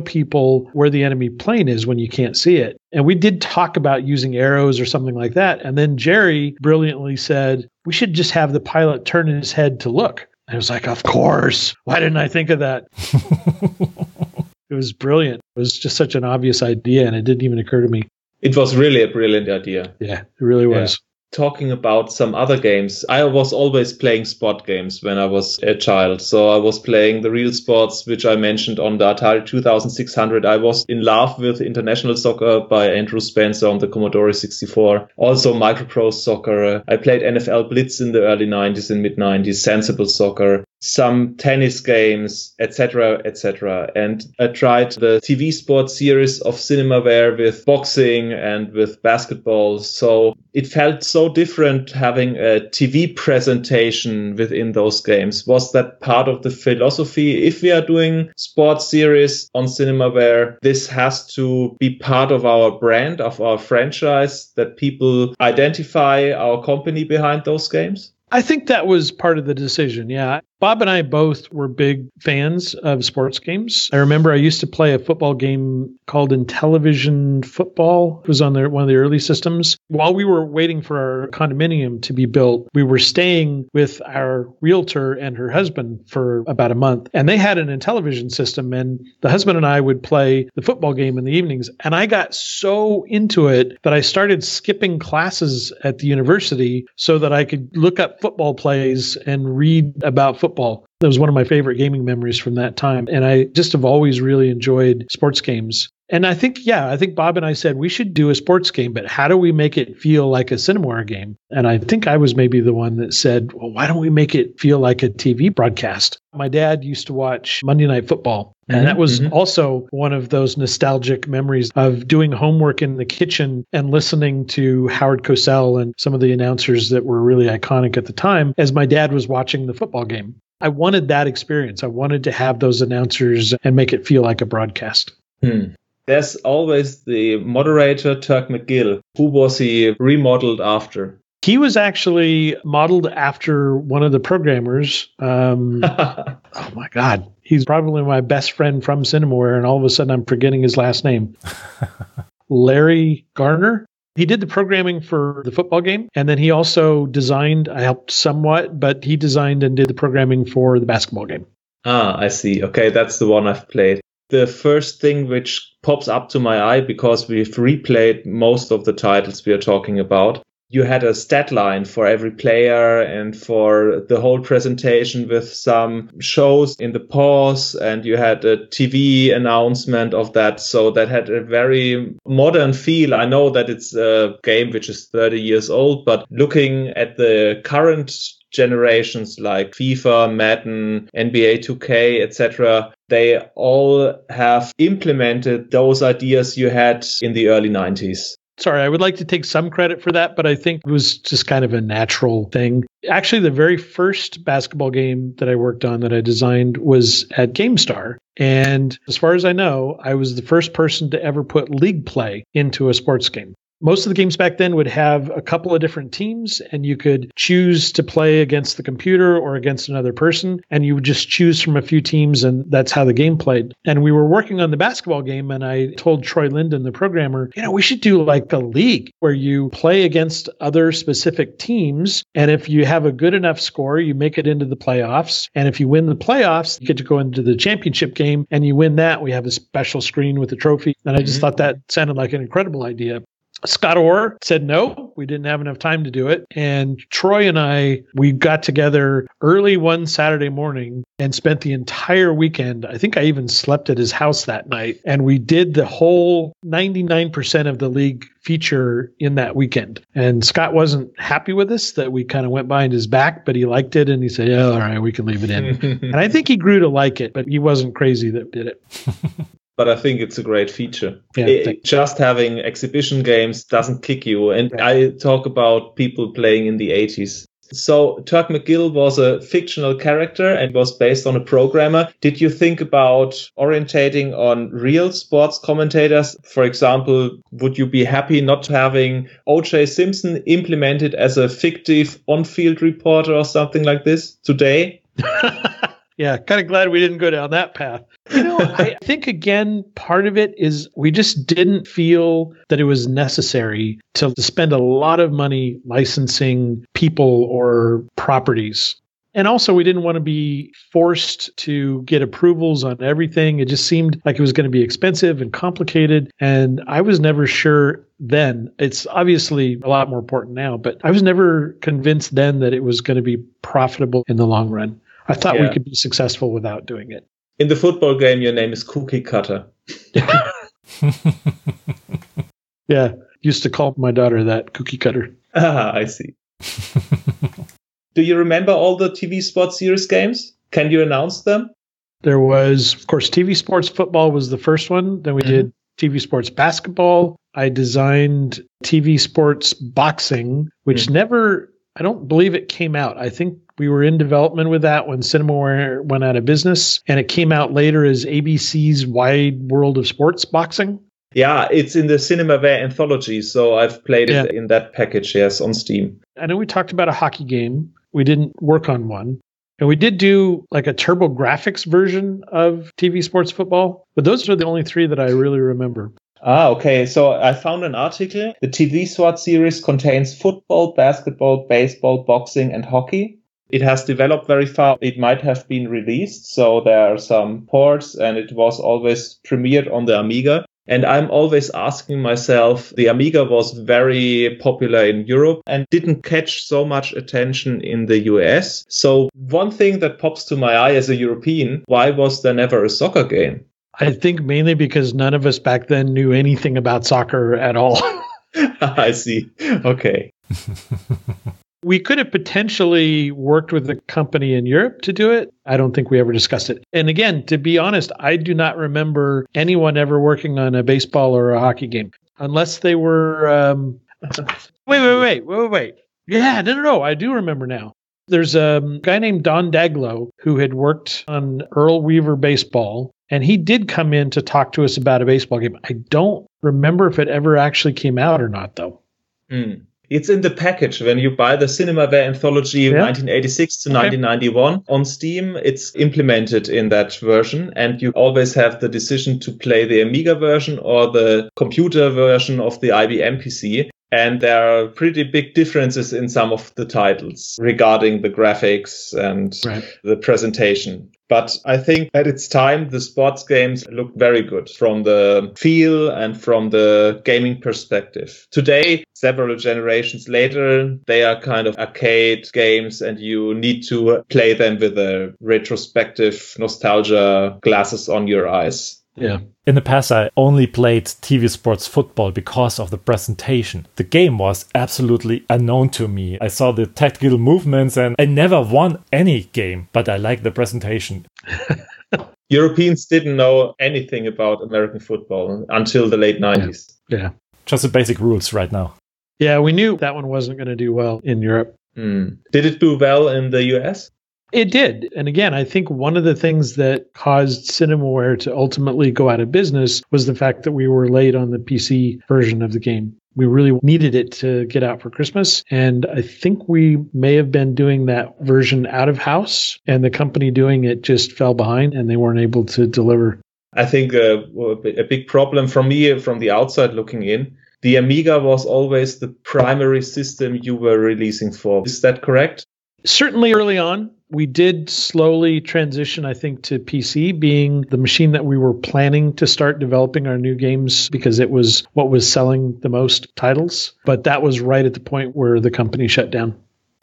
people where the enemy plane is when you can't see it? And we did talk about using arrows or something like that. And then Jerry brilliantly said, we should just have the pilot turn his head to look. And I was like, of course. Why didn't I think of that? it was brilliant. It was just such an obvious idea, and it didn't even occur to me. It was really a brilliant idea. Yeah, it really was. Talking about some other games. I was always playing sport games when I was a child. So I was playing the real sports, which I mentioned on the Atari 2600. I was in love with International Soccer by Andrew Spencer on the Commodore 64. Also Microprose Soccer. I played NFL Blitz in the early 90s and mid 90s, Sensible Soccer some tennis games, etc., etc. And I tried the TV sports series of Cinemaware with boxing and with basketball. So it felt so different having a TV presentation within those games. Was that part of the philosophy? If we are doing sports series on Cinemaware, this has to be part of our brand, of our franchise, that people identify our company behind those games? I think that was part of the decision. Yeah. Bob and I both were big fans of sports games. I remember I used to play a football game called Intellivision Football. It was on one of the early systems. While we were waiting for our condominium to be built, we were staying with our realtor and her husband for about a month. And they had an Intellivision system, and the husband and I would play the football game in the evenings. And I got so into it that I started skipping classes at the university so that I could look up football plays and read about football football. That was one of my favorite gaming memories from that time. And I just have always really enjoyed sports games. And I think, yeah, I think Bob and I said we should do a sports game, but how do we make it feel like a Cinemaware game? And I think I was maybe the one that said, well, why don't we make it feel like a TV broadcast? My dad used to watch Monday Night Football. And mm-hmm, that was mm-hmm. also one of those nostalgic memories of doing homework in the kitchen and listening to Howard Cosell and some of the announcers that were really iconic at the time as my dad was watching the football game. I wanted that experience. I wanted to have those announcers and make it feel like a broadcast. Hmm. There's always the moderator, Turk McGill. Who was he remodeled after? He was actually modeled after one of the programmers. Um, oh my God. He's probably my best friend from Cinemaware, and all of a sudden I'm forgetting his last name. Larry Garner? He did the programming for the football game, and then he also designed, I helped somewhat, but he designed and did the programming for the basketball game. Ah, I see. Okay, that's the one I've played. The first thing which pops up to my eye because we've replayed most of the titles we are talking about you had a stat line for every player and for the whole presentation with some shows in the pause and you had a TV announcement of that. So that had a very modern feel. I know that it's a game which is 30 years old, but looking at the current generations like FIFA, Madden, NBA 2K, etc., they all have implemented those ideas you had in the early 90s sorry, I would like to take some credit for that, but I think it was just kind of a natural thing. Actually, the very first basketball game that I worked on that I designed was at GameStar. And as far as I know, I was the first person to ever put league play into a sports game most of the games back then would have a couple of different teams and you could choose to play against the computer or against another person and you would just choose from a few teams and that's how the game played. And we were working on the basketball game and i told Troy Lyndon the programmer you know we should do like a league where you play against other specific teams and if you have a good enough score you make it into the playoffs and if you win the playoffs you get to go into the championship game and you win that. We have a special screen with a trophy. And i just mm-hmm. thought that sounded like an incredible idea Scott Orr said no, we didn't have enough time to do it. And Troy and I, we got together early one Saturday morning and spent the entire weekend. I think I even slept at his house that night. And we did the whole 99% of the league feature in that weekend. And Scott wasn't happy with us that we kind of went behind his back, but he liked it. And he said, yeah, all right, we can leave it in. and I think he grew to like it, but he wasn't crazy that did it. but I think it's a great feature. Yeah, It- just having exhibition games doesn't kick you. And I talk about people playing in the 80s. So Turk McGill was a fictional character and was based on a programmer. Did you think about orientating on real sports commentators? For example, would you be happy not having OJ Simpson implemented as a fictive on-field reporter or something like this today? yeah, kind of glad we didn't go down that path. You know, I think again, part of it is we just didn't feel that it was necessary to spend a lot of money licensing people or properties. And also, we didn't want to be forced to get approvals on everything. It just seemed like it was going to be expensive and complicated. And I was never sure then. It's obviously a lot more important now, but I was never convinced then that it was going to be profitable in the long run. I thought we could be successful without doing it. In the football game, your name is Cookie Cutter. Yeah. Used to call my daughter that cookie cutter. Ah, I see. Do you remember all the TV Sports Series games? Can you announce them? There was, of course, TV Sports Football was the first one. Then we did TV Sports Basketball. I designed TV Sports Boxing, which never, I don't believe it came out. I think we were in development with that when Cinemaware went out of business. And it came out later as ABC's Wide World of Sports Boxing. Yeah, it's in the Cinemaware anthology, so I've played it in that package, yes, on Steam. I know we talked about a hockey game. We didn't work on one. And we did do like a TurboGrafx version of TV Sports Football, but those are the only three that I really remember. Ah, okay. So I found an article. The TV Sports series contains football, basketball, baseball, boxing, and hockey. It has developed very far. It might have been released. So there are some ports and it was always premiered on the Amiga. And I'm always asking myself, the Amiga was very popular in Europe and didn't catch so much attention in the US. So one thing that pops to my eye as a European, why was there never a soccer game? I think mainly because none of us back then knew anything about soccer at all. I see. Okay. we could have potentially worked with a company in Europe to do it. I don't think we ever discussed it. And again, to be honest, I do not remember anyone ever working on a baseball or a hockey game unless they were. Um, wait, wait, wait, wait, wait, wait. Yeah, no, no, no. I do remember now. There's a guy named Don Daglow who had worked on Earl Weaver baseball, and he did come in to talk to us about a baseball game. I don't remember if it ever actually came out or not, though. Hmm. It's in the package when you buy the Cinemaware Anthology Yeah. 1986 to Okay. 1991 on Steam. It's implemented in that version, and you always have the decision to play the Amiga version or the computer version of the IBM PC. And there are pretty big differences in some of the titles regarding the graphics and Right. the presentation. But I think at its time, the sports games looked very good from the feel and from the gaming perspective. Today, several generations later, they are kind of arcade games and you need to play them with a retrospective nostalgia glasses on your eyes. Yeah. In the past, I only played TV Sports Football because of the presentation. The game was absolutely unknown to me. I saw the tactical movements and I never won any game, but I liked the presentation. Europeans didn't know anything about American football until the late 90s. Yeah. Just the basic rules right now. Yeah, we knew that one wasn't going to do well in Europe. Hmm. Did it do well in the US? It did. And again, I think one of the things that caused Cinemaware to ultimately go out of business was the fact that we were late on the PC version of the game. We really needed it to get out for Christmas. And I think we may have been doing that version out of house, and the company doing it just fell behind and they weren't able to deliver. I think uh, a big problem for me from the outside looking in, the Amiga was always the primary system you were releasing for. Is that correct? Certainly early on, we did slowly transition, I think, to PC being the machine that we were planning to start developing our new games because it was what was selling the most titles. But that was right at the point where the company shut down.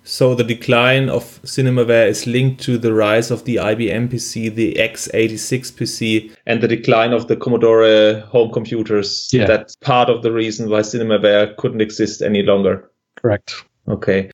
So the decline of Cinemaware is linked to the rise of the IBM PC, the x86 PC, and the decline of the Commodore home computers. Yeah. That's part of the reason why Cinemaware couldn't exist any longer. Correct. Okay.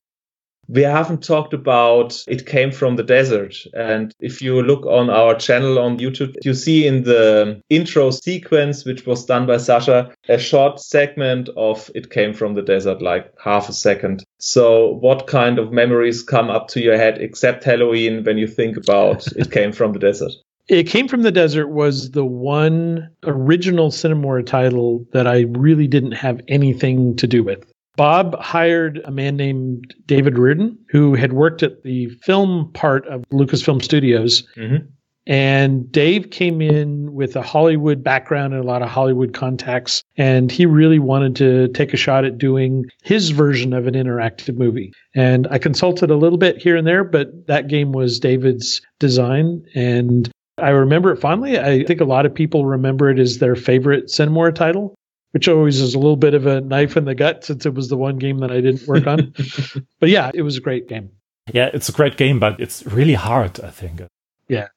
We haven't talked about it came from the desert. And if you look on our channel on YouTube, you see in the intro sequence, which was done by Sasha, a short segment of it came from the desert, like half a second. So what kind of memories come up to your head except Halloween when you think about it came from the desert? It Came from the Desert was the one original Cinemaware title that I really didn't have anything to do with. Bob hired a man named David Riordan, who had worked at the film part of Lucasfilm Studios. Mm-hmm. And Dave came in with a Hollywood background and a lot of Hollywood contacts. And he really wanted to take a shot at doing his version of an interactive movie. And I consulted a little bit here and there, but that game was David's design. And I remember it fondly. I think a lot of people remember it as their favorite Cinemaware title which always is a little bit of a knife in the gut since it was the one game that I didn't work on. but yeah, it was a great game. Yeah, it's a great game, but it's really hard, I think. Yeah.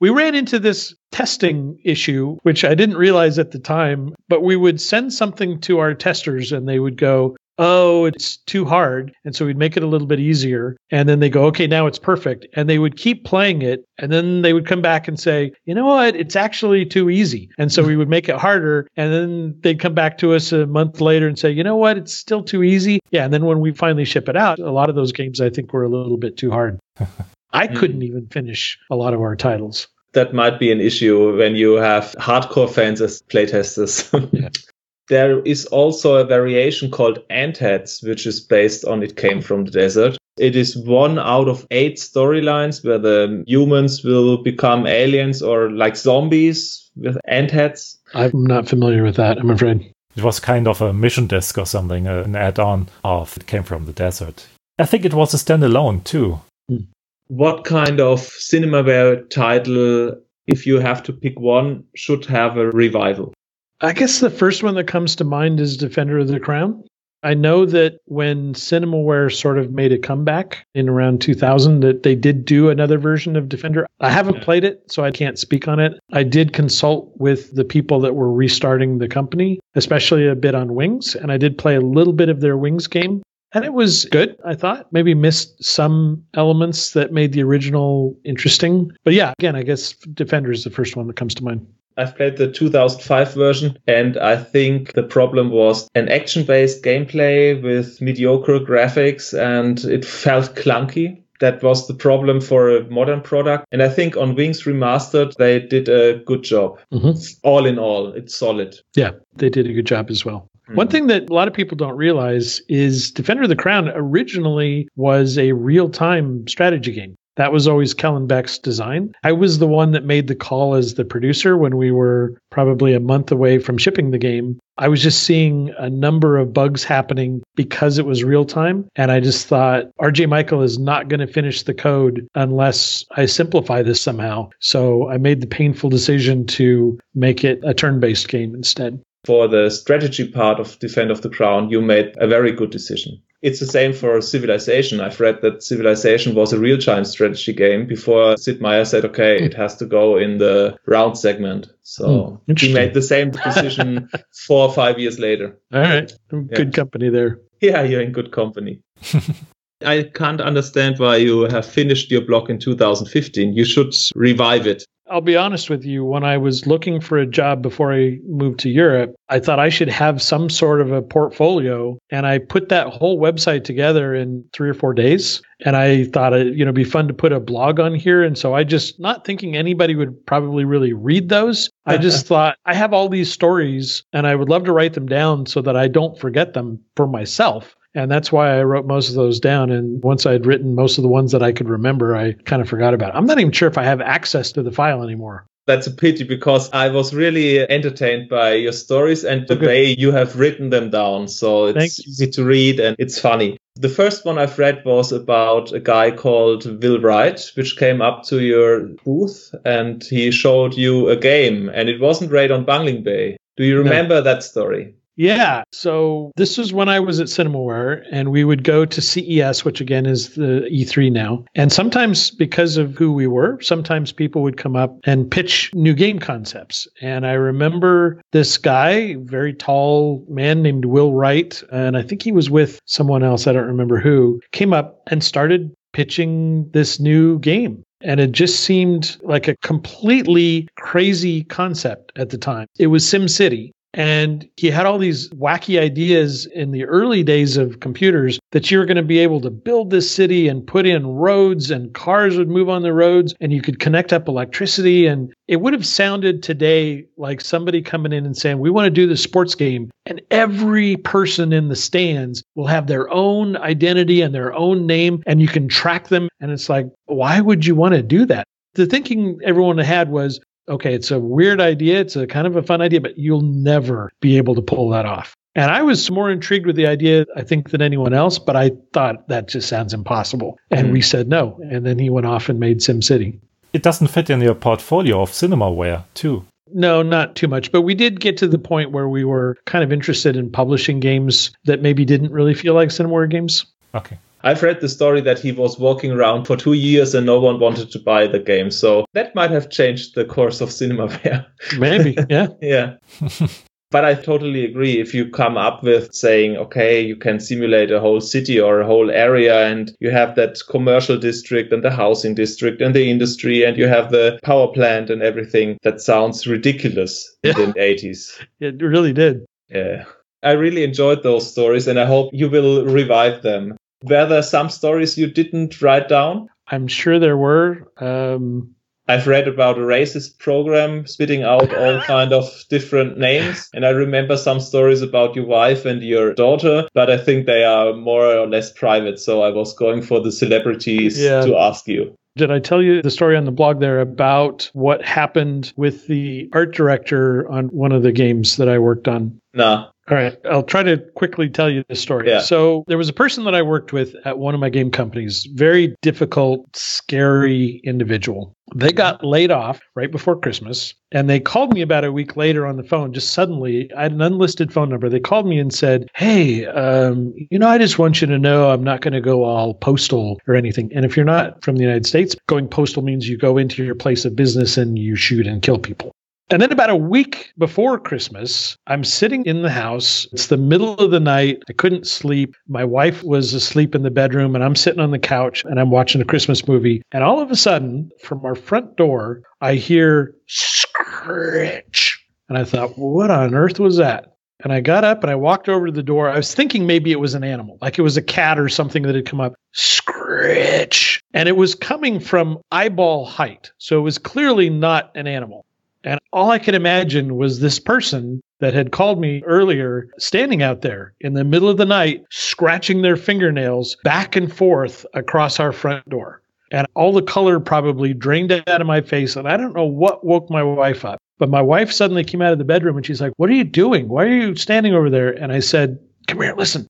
We ran into this testing issue, which I didn't realize at the time, but we would send something to our testers and they would go, oh, it's too hard. And so we'd make it a little bit easier. And then they go, okay, now it's perfect. And they would keep playing it. And then they would come back and say, you know what? It's actually too easy. And so we would make it harder. And then they'd come back to us a month later and say, you know what? It's still too easy. Yeah. And then when we finally ship it out, a lot of those games I think were a little bit too hard. I hmm. couldn't even finish a lot of our titles that might be an issue when you have hardcore fans as playtesters. yeah. There is also a variation called Ant Antheads, which is based on It Came from the Desert. It is one out of eight storylines where the humans will become aliens or like zombies with ant Antheads. I'm not familiar with that, I'm afraid. It was kind of a mission disc or something, uh, an add on of It Came from the Desert. I think it was a standalone too. Hmm. What kind of Cinemaware title, if you have to pick one, should have a revival? I guess the first one that comes to mind is Defender of the Crown. I know that when Cinemaware sort of made a comeback in around 2000, that they did do another version of Defender. I haven't played it, so I can't speak on it. I did consult with the people that were restarting the company, especially a bit on Wings, and I did play a little bit of their Wings game. And it was good, I thought. Maybe missed some elements that made the original interesting. But yeah, again, I guess Defender is the first one that comes to mind. I've played the 2005 version, and I think the problem was an action based gameplay with mediocre graphics, and it felt clunky. That was the problem for a modern product. And I think on Wings Remastered, they did a good job. Mm-hmm. All in all, it's solid. Yeah, they did a good job as well. Mm-hmm. One thing that a lot of people don't realize is Defender of the Crown originally was a real time strategy game. That was always Kellyn Beeck's design. I was the one that made the call as the producer when we were probably a month away from shipping the game. I was just seeing a number of bugs happening because it was real time. And I just thought RJ Mical is not going to finish the code unless I simplify this somehow. So I made the painful decision to make it a turn based game instead. For the strategy part of Defend of the Crown, you made a very good decision. It's the same for Civilization. I've read that Civilization was a real-time strategy game before Sid Meier said, okay, it has to go in the round segment. So mm, he made the same decision four or five years later. All right. Good yeah. company there. Yeah, you're in good company. I can't understand why you have finished your blog in 2015. You should revive it. I'll be honest with you. When I was looking for a job before I moved to Europe, I thought I should have some sort of a portfolio. And I put that whole website together in three or four days. And I thought it, you know, be fun to put a blog on here. And so I just, not thinking anybody would probably really read those, I just thought I have all these stories and I would love to write them down so that I don't forget them for myself. And that's why I wrote most of those down. And once I had written most of the ones that I could remember, I kind of forgot about it. I'm not even sure if I have access to the file anymore. That's a pity because I was really entertained by your stories and the okay. way you have written them down. So it's Thanks. easy to read and it's funny. The first one I've read was about a guy called Will Wright, which came up to your booth and he showed you a game and it wasn't Raid on Bungling Bay. Do you remember no. that story? Yeah. So this was when I was at Cinemaware and we would go to CES, which again is the E3 now. And sometimes because of who we were, sometimes people would come up and pitch new game concepts. And I remember this guy, very tall man named Will Wright, and I think he was with someone else, I don't remember who, came up and started pitching this new game. And it just seemed like a completely crazy concept at the time. It was SimCity. And he had all these wacky ideas in the early days of computers that you were going to be able to build this city and put in roads and cars would move on the roads and you could connect up electricity. And it would have sounded today like somebody coming in and saying, We want to do the sports game. And every person in the stands will have their own identity and their own name and you can track them. And it's like, why would you want to do that? The thinking everyone had was okay, it's a weird idea. It's a kind of a fun idea, but you'll never be able to pull that off. And I was more intrigued with the idea, I think, than anyone else, but I thought that just sounds impossible. And mm. we said no. And then he went off and made SimCity. It doesn't fit in your portfolio of Cinemaware, too. No, not too much. But we did get to the point where we were kind of interested in publishing games that maybe didn't really feel like Cinemaware games. Okay. I've read the story that he was walking around for two years and no one wanted to buy the game. So that might have changed the course of Cinemaware. Maybe, yeah. yeah. But I totally agree. If you come up with saying, okay, you can simulate a whole city or a whole area and you have that commercial district and the housing district and the industry and you have the power plant and everything, that sounds ridiculous yeah. in the 80s. It really did. Yeah. I really enjoyed those stories and I hope you will revive them. Were there some stories you didn't write down? I'm sure there were. Um, I've read about a racist program spitting out all kind of different names. And I remember some stories about your wife and your daughter, but I think they are more or less private. So I was going for the celebrities yeah. to ask you. Did I tell you the story on the blog there about what happened with the art director on one of the games that I worked on? Nah. All right, I'll try to quickly tell you the story. Yeah. So, there was a person that I worked with at one of my game companies, very difficult, scary individual. They got laid off right before Christmas, and they called me about a week later on the phone. Just suddenly, I had an unlisted phone number. They called me and said, Hey, um, you know, I just want you to know I'm not going to go all postal or anything. And if you're not from the United States, going postal means you go into your place of business and you shoot and kill people. And then about a week before Christmas, I'm sitting in the house. It's the middle of the night. I couldn't sleep. My wife was asleep in the bedroom, and I'm sitting on the couch and I'm watching a Christmas movie. And all of a sudden, from our front door, I hear screech. And I thought, what on earth was that? And I got up and I walked over to the door. I was thinking maybe it was an animal, like it was a cat or something that had come up. Screech. And it was coming from eyeball height. So it was clearly not an animal. And all I could imagine was this person that had called me earlier standing out there in the middle of the night, scratching their fingernails back and forth across our front door. And all the color probably drained out of my face. And I don't know what woke my wife up. But my wife suddenly came out of the bedroom and she's like, What are you doing? Why are you standing over there? And I said, Come here, listen.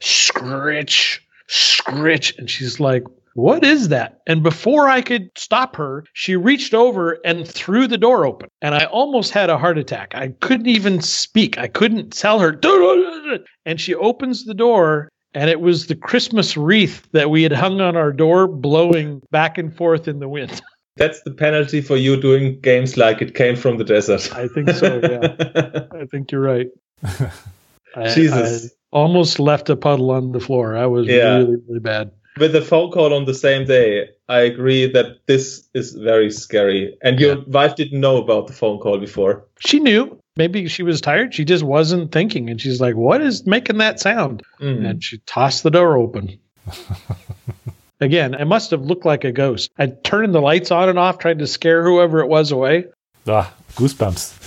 Scritch, scritch. And she's like, what is that? And before I could stop her, she reached over and threw the door open. And I almost had a heart attack. I couldn't even speak. I couldn't tell her. And she opens the door, and it was the Christmas wreath that we had hung on our door blowing back and forth in the wind. That's the penalty for you doing games like it came from the desert. I think so, yeah. I think you're right. Jesus. I almost left a puddle on the floor. I was yeah. really, really bad with the phone call on the same day, I agree that this is very scary. And your yeah. wife didn't know about the phone call before. She knew. Maybe she was tired. She just wasn't thinking. And she's like, What is making that sound? Mm. And she tossed the door open. Again, I must have looked like a ghost. I turned the lights on and off, trying to scare whoever it was away. Ah, goosebumps.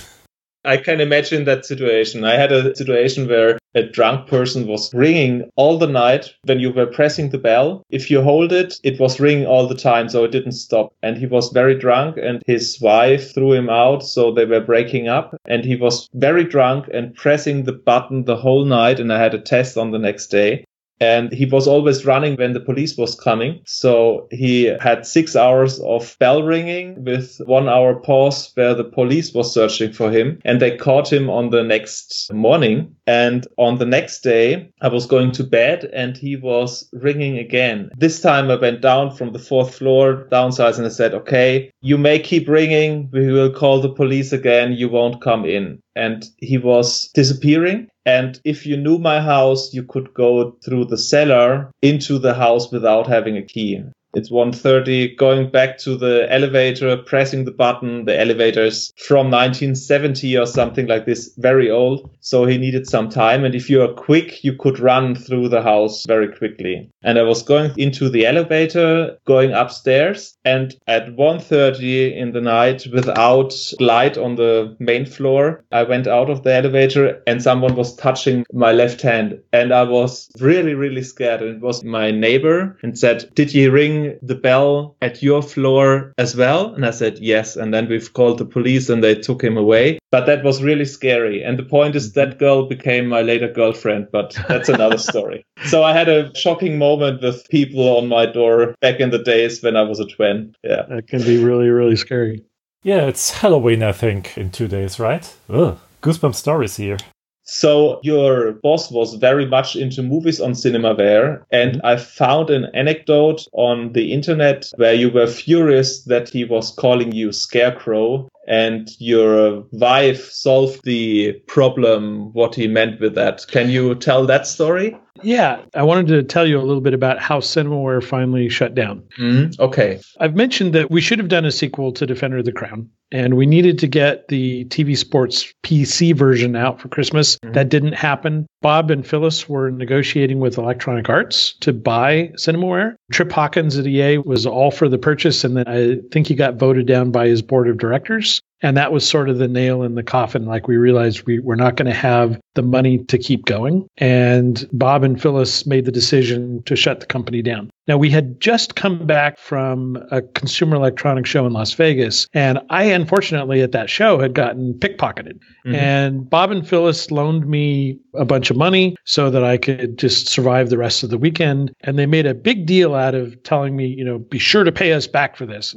I can imagine that situation. I had a situation where a drunk person was ringing all the night when you were pressing the bell. If you hold it, it was ringing all the time, so it didn't stop. And he was very drunk, and his wife threw him out, so they were breaking up. And he was very drunk and pressing the button the whole night. And I had a test on the next day. And he was always running when the police was coming. So he had six hours of bell ringing with one hour pause where the police was searching for him and they caught him on the next morning. And on the next day, I was going to bed and he was ringing again. This time I went down from the fourth floor downstairs and I said, okay, you may keep ringing. We will call the police again. You won't come in and he was disappearing. And if you knew my house, you could go through the cellar into the house without having a key. It's 1.30, going back to the elevator, pressing the button. The elevator is from 1970 or something like this, very old. So he needed some time. And if you are quick, you could run through the house very quickly. And I was going into the elevator, going upstairs. And at 1.30 in the night, without light on the main floor, I went out of the elevator and someone was touching my left hand. And I was really, really scared. And it was my neighbor and said, did you ring the bell at your floor as well? And I said, yes. And then we've called the police and they took him away. But that was really scary. And the point is that girl became my later girlfriend, but that's another story. So I had a shocking moment with people on my door back in the days when I was a twin. Yeah. That can be really, really scary. Yeah, it's Halloween, I think, in two days, right? Ugh, goosebump stories here. So your boss was very much into movies on cinema there. and mm-hmm. I found an anecdote on the internet where you were furious that he was calling you Scarecrow and your wife solved the problem what he meant with that. Can you tell that story? Yeah, I wanted to tell you a little bit about how Cinemaware finally shut down. Mm, okay. I've mentioned that we should have done a sequel to Defender of the Crown, and we needed to get the TV Sports PC version out for Christmas. Mm-hmm. That didn't happen. Bob and Phyllis were negotiating with Electronic Arts to buy Cinemaware. Trip Hawkins at EA was all for the purchase, and then I think he got voted down by his board of directors. And that was sort of the nail in the coffin. Like we realized we were not going to have the money to keep going. And Bob and Phyllis made the decision to shut the company down. Now, we had just come back from a consumer electronics show in Las Vegas, and I unfortunately at that show had gotten pickpocketed. Mm-hmm. And Bob and Phyllis loaned me a bunch of money so that I could just survive the rest of the weekend. And they made a big deal out of telling me, you know, be sure to pay us back for this.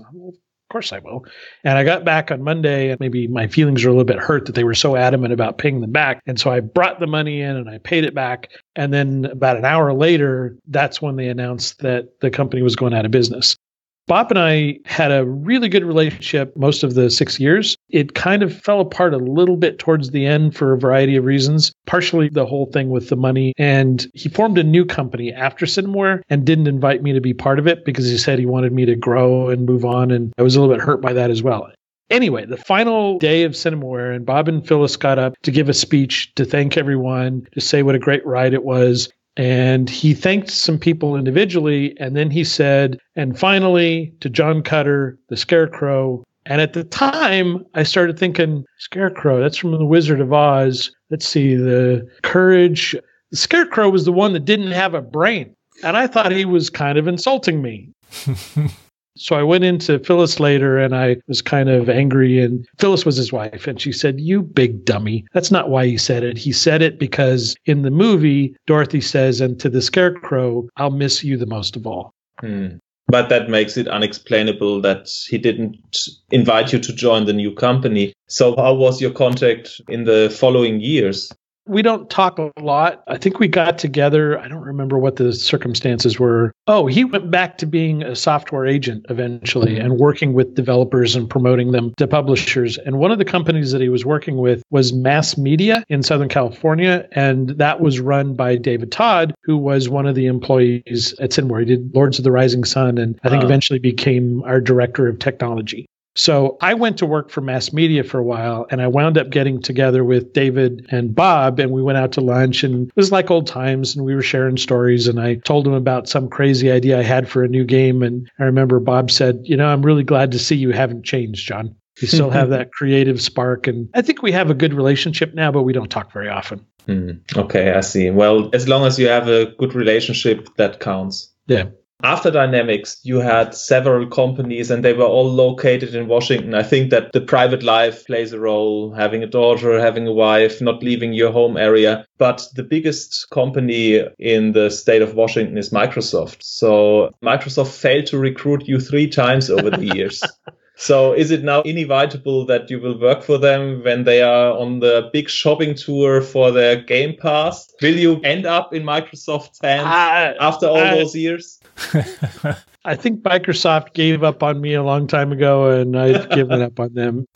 Of course I will. And I got back on Monday and maybe my feelings were a little bit hurt that they were so adamant about paying them back. And so I brought the money in and I paid it back. And then about an hour later, that's when they announced that the company was going out of business. Bob and I had a really good relationship most of the six years. It kind of fell apart a little bit towards the end for a variety of reasons, partially the whole thing with the money. And he formed a new company after Cinemaware and didn't invite me to be part of it because he said he wanted me to grow and move on. And I was a little bit hurt by that as well. Anyway, the final day of Cinemaware, and Bob and Phyllis got up to give a speech to thank everyone, to say what a great ride it was. And he thanked some people individually. And then he said, and finally to John Cutter, the Scarecrow. And at the time, I started thinking, Scarecrow, that's from The Wizard of Oz. Let's see, the courage. The Scarecrow was the one that didn't have a brain. And I thought he was kind of insulting me. So I went into Phyllis later and I was kind of angry. And Phyllis was his wife. And she said, You big dummy. That's not why he said it. He said it because in the movie, Dorothy says, And to the scarecrow, I'll miss you the most of all. Hmm. But that makes it unexplainable that he didn't invite you to join the new company. So, how was your contact in the following years? We don't talk a lot. I think we got together. I don't remember what the circumstances were. Oh, he went back to being a software agent eventually and working with developers and promoting them to publishers. And one of the companies that he was working with was Mass Media in Southern California. And that was run by David Todd, who was one of the employees at Cinemaware. He did Lords of the Rising Sun and I think uh. eventually became our director of technology. So I went to work for mass media for a while and I wound up getting together with David and Bob and we went out to lunch and it was like old times and we were sharing stories and I told him about some crazy idea I had for a new game and I remember Bob said, "You know, I'm really glad to see you haven't changed, John. You still have that creative spark and I think we have a good relationship now, but we don't talk very often." Mm, okay, I see. Well, as long as you have a good relationship, that counts. Yeah. After Dynamix, you had several companies and they were all located in Washington. I think that the private life plays a role, having a daughter, having a wife, not leaving your home area. But the biggest company in the state of Washington is Microsoft. So Microsoft failed to recruit you three times over the years. So is it now inevitable that you will work for them when they are on the big shopping tour for their Game Pass? Will you end up in Microsoft's hands uh, after all uh, those years? I think Microsoft gave up on me a long time ago and I've given up on them.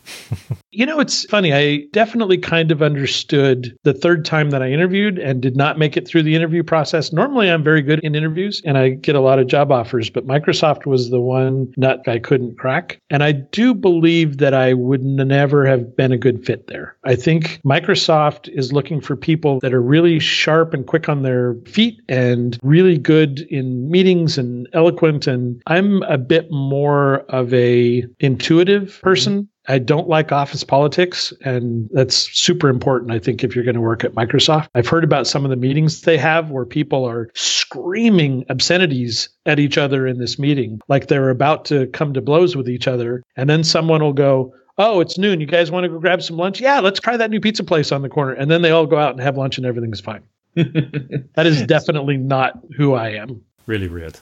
You know, it's funny. I definitely kind of understood the third time that I interviewed and did not make it through the interview process. Normally, I'm very good in interviews and I get a lot of job offers, but Microsoft was the one nut I couldn't crack. And I do believe that I would never have been a good fit there. I think Microsoft is looking for people that are really sharp and quick on their feet and really good in meetings and eloquent and and I'm a bit more of a intuitive person. I don't like office politics, and that's super important, I think, if you're going to work at Microsoft. I've heard about some of the meetings they have where people are screaming obscenities at each other in this meeting, like they're about to come to blows with each other. And then someone will go, Oh, it's noon. You guys want to go grab some lunch? Yeah, let's try that new pizza place on the corner. And then they all go out and have lunch and everything's fine. that is definitely not who I am. Really weird.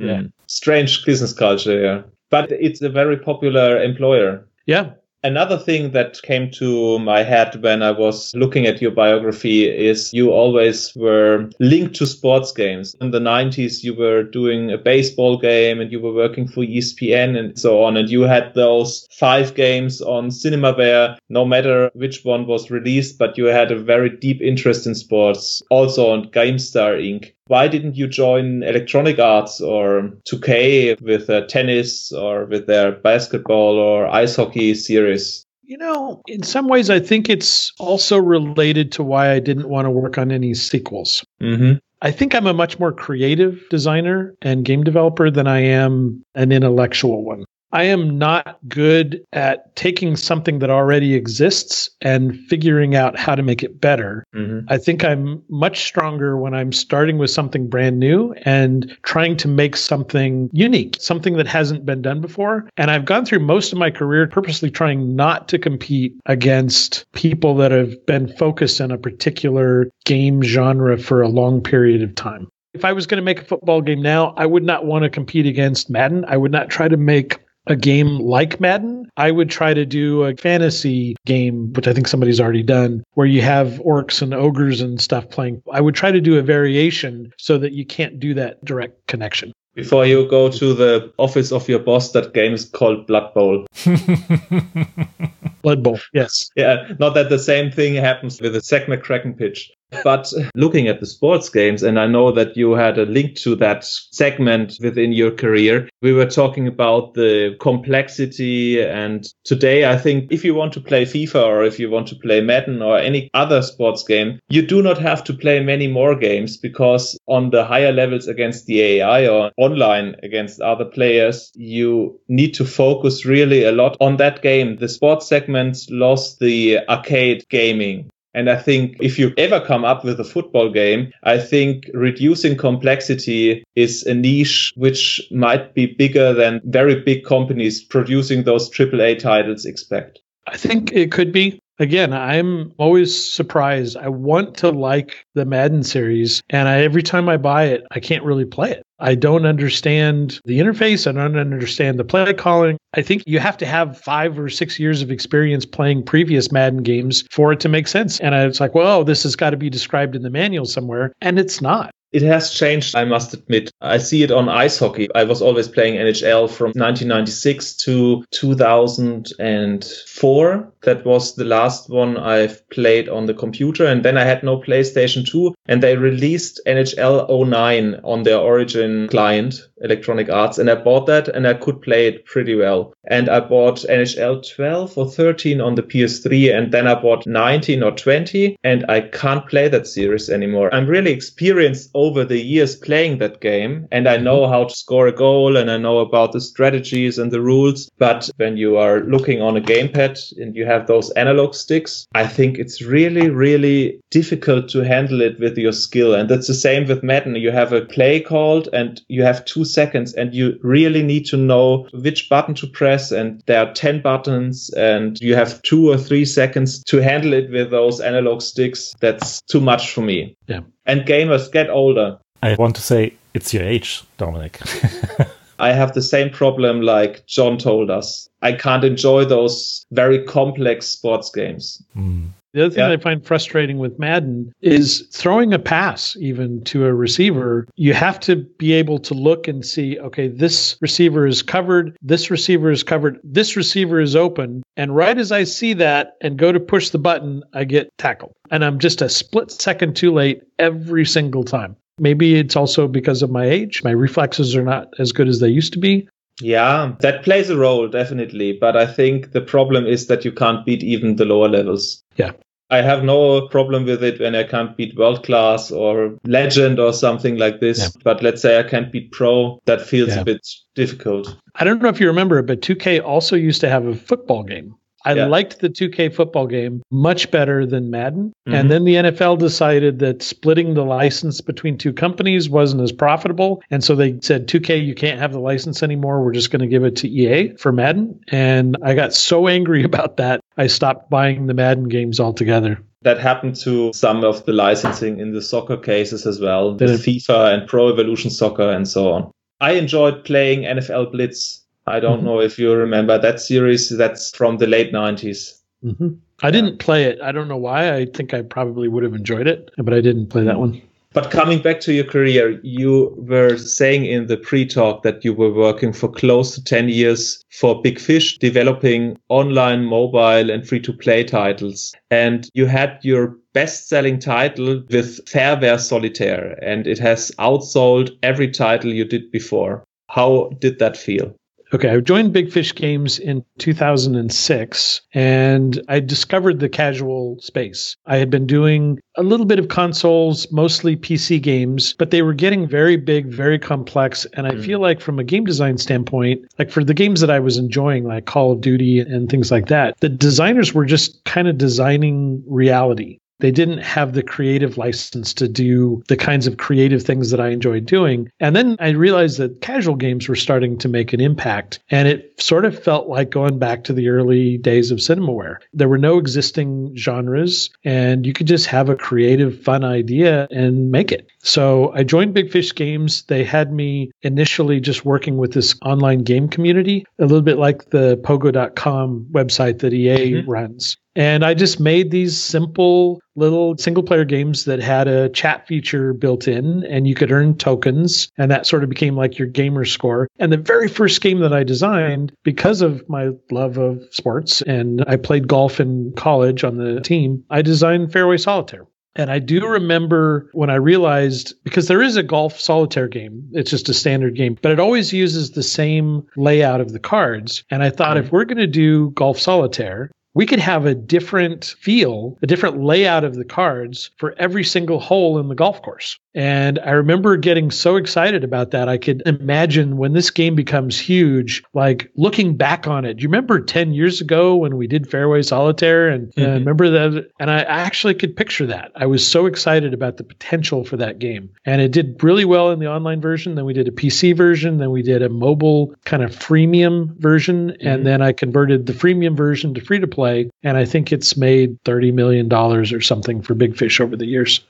Yeah. Mm. Strange business culture, yeah. But it's a very popular employer. Yeah. Another thing that came to my head when I was looking at your biography is you always were linked to sports games. In the 90s, you were doing a baseball game and you were working for ESPN and so on. And you had those five games on Cinemaware, no matter which one was released, but you had a very deep interest in sports, also on GameStar Inc why didn't you join Electronic Arts or 2K with uh, tennis or with their basketball or ice hockey series? You know, in some ways, I think it's also related to why I didn't want to work on any sequels. Mm-hmm. I think I'm a much more creative designer and game developer than I am an intellectual one. I am not good at taking something that already exists and figuring out how to make it better. Mm-hmm. I think I'm much stronger when I'm starting with something brand new and trying to make something unique, something that hasn't been done before. And I've gone through most of my career purposely trying not to compete against people that have been focused on a particular game genre for a long period of time. If I was going to make a football game now, I would not want to compete against Madden. I would not try to make a game like Madden, I would try to do a fantasy game, which I think somebody's already done, where you have orcs and ogres and stuff playing. I would try to do a variation so that you can't do that direct connection. Before you go to the office of your boss, that game is called Blood Bowl. Blood Bowl, yes. Yeah, not that the same thing happens with the Zak McKracken pitch. But looking at the sports games, and I know that you had a link to that segment within your career, we were talking about the complexity. And today, I think if you want to play FIFA or if you want to play Madden or any other sports game, you do not have to play many more games because on the higher levels against the AI or online against other players, you need to focus really a lot on that game. The sports segment lost the arcade gaming and I think if you ever come up with a football game, I think reducing complexity is a niche which might be bigger than very big companies producing those AAA titles expect. I think it could be. Again, I'm always surprised. I want to like the Madden series, and I, every time I buy it, I can't really play it. I don't understand the interface. I don't understand the play calling. I think you have to have five or six years of experience playing previous Madden games for it to make sense. And it's like, well, this has got to be described in the manual somewhere. And it's not. It has changed, I must admit. I see it on ice hockey. I was always playing NHL from 1996 to 2004. That was the last one I've played on the computer. And then I had no PlayStation 2 and they released NHL 09 on their origin client, Electronic Arts. And I bought that and I could play it pretty well. And I bought NHL 12 or 13 on the PS3 and then I bought 19 or 20 and I can't play that series anymore. I'm really experienced over the years playing that game and I know how to score a goal and I know about the strategies and the rules. But when you are looking on a gamepad and you have those analog sticks, I think it's really, really difficult to handle it with your skill. And that's the same with Madden. You have a play called and you have two seconds and you really need to know which button to press. And there are 10 buttons and you have two or three seconds to handle it with those analog sticks. That's too much for me. Yeah. And gamers get older. I want to say it's your age, Dominic. I have the same problem like John told us. I can't enjoy those very complex sports games. Mm. The other thing Yeah. I find frustrating with Madden is throwing a pass even to a receiver. You have to be able to look and see, okay, this receiver is covered, this receiver is covered, this receiver is open. And right as I see that and go to push the button, I get tackled. And I'm just a split second too late every single time. Maybe it's also because of my age. My reflexes are not as good as they used to be. Yeah, that plays a role, definitely. But I think the problem is that you can't beat even the lower levels. Yeah. I have no problem with it when I can't beat world class or legend or something like this. Yeah. But let's say I can't beat pro, that feels Yeah. a bit difficult. I don't know if you remember, but 2K also used to have a football game. I Yeah. liked the 2K football game much better than Madden. Mhm. And then the NFL decided that splitting the license between two companies wasn't as profitable. And so they said, 2K, you can't have the license anymore. We're just going to give it to EA for Madden. And I got so angry about that, I stopped buying the Madden games altogether. That happened to some of the licensing in the soccer cases as well, the? FIFA and Pro Evolution Soccer and so on. I enjoyed playing NFL Blitz. I don't Mhm. know if you remember that series. That's from the late 90s. hmm I didn't play it. I don't know why. I think I probably would have enjoyed it, but I didn't play that one. But coming back to your career, you were saying in the pre-talk that you were working for close to 10 years for Big Fish, developing online, mobile and free-to-play titles. And you had your best-selling title with Fairway Solitaire and it has outsold every title you did before. How did that feel? Okay, I joined Big Fish Games in 2006 and I discovered the casual space. I had been doing a little bit of consoles, mostly PC games, but they were getting very big, very complex. And I Mm. feel like, from a game design standpoint, like for the games that I was enjoying, like Call of Duty and things like that, the designers were just kind of designing reality. They didn't have the creative license to do the kinds of creative things that I enjoyed doing. And then I realized that casual games were starting to make an impact. And it sort of felt like going back to the early days of cinemaware. There were no existing genres, and you could just have a creative, fun idea and make it. So I joined Big Fish Games. They had me initially just working with this online game community, a little bit like the pogo.com website that EA Mhm. runs. And I just made these simple little single player games that had a chat feature built in and you could earn tokens. And that sort of became like your gamer score. And the very first game that I designed, because of my love of sports and I played golf in college on the team, I designed Fairway Solitaire. And I do remember when I realized because there is a golf solitaire game, it's just a standard game, but it always uses the same layout of the cards. And I thought if mm-hmm. we're going to do golf solitaire, we could have a different feel, a different layout of the cards for every single hole in the golf course. And I remember getting so excited about that. I could imagine when this game becomes huge, like looking back on it. You remember 10 years ago when we did Fairway Solitaire? And uh, Mhm. remember that? And I actually could picture that. I was so excited about the potential for that game. And it did really well in the online version. Then we did a PC version. Then we did a mobile kind of freemium version. Mhm. And then I converted the freemium version to free to play. And I think it's made $30 million or something for Big Fish over the years.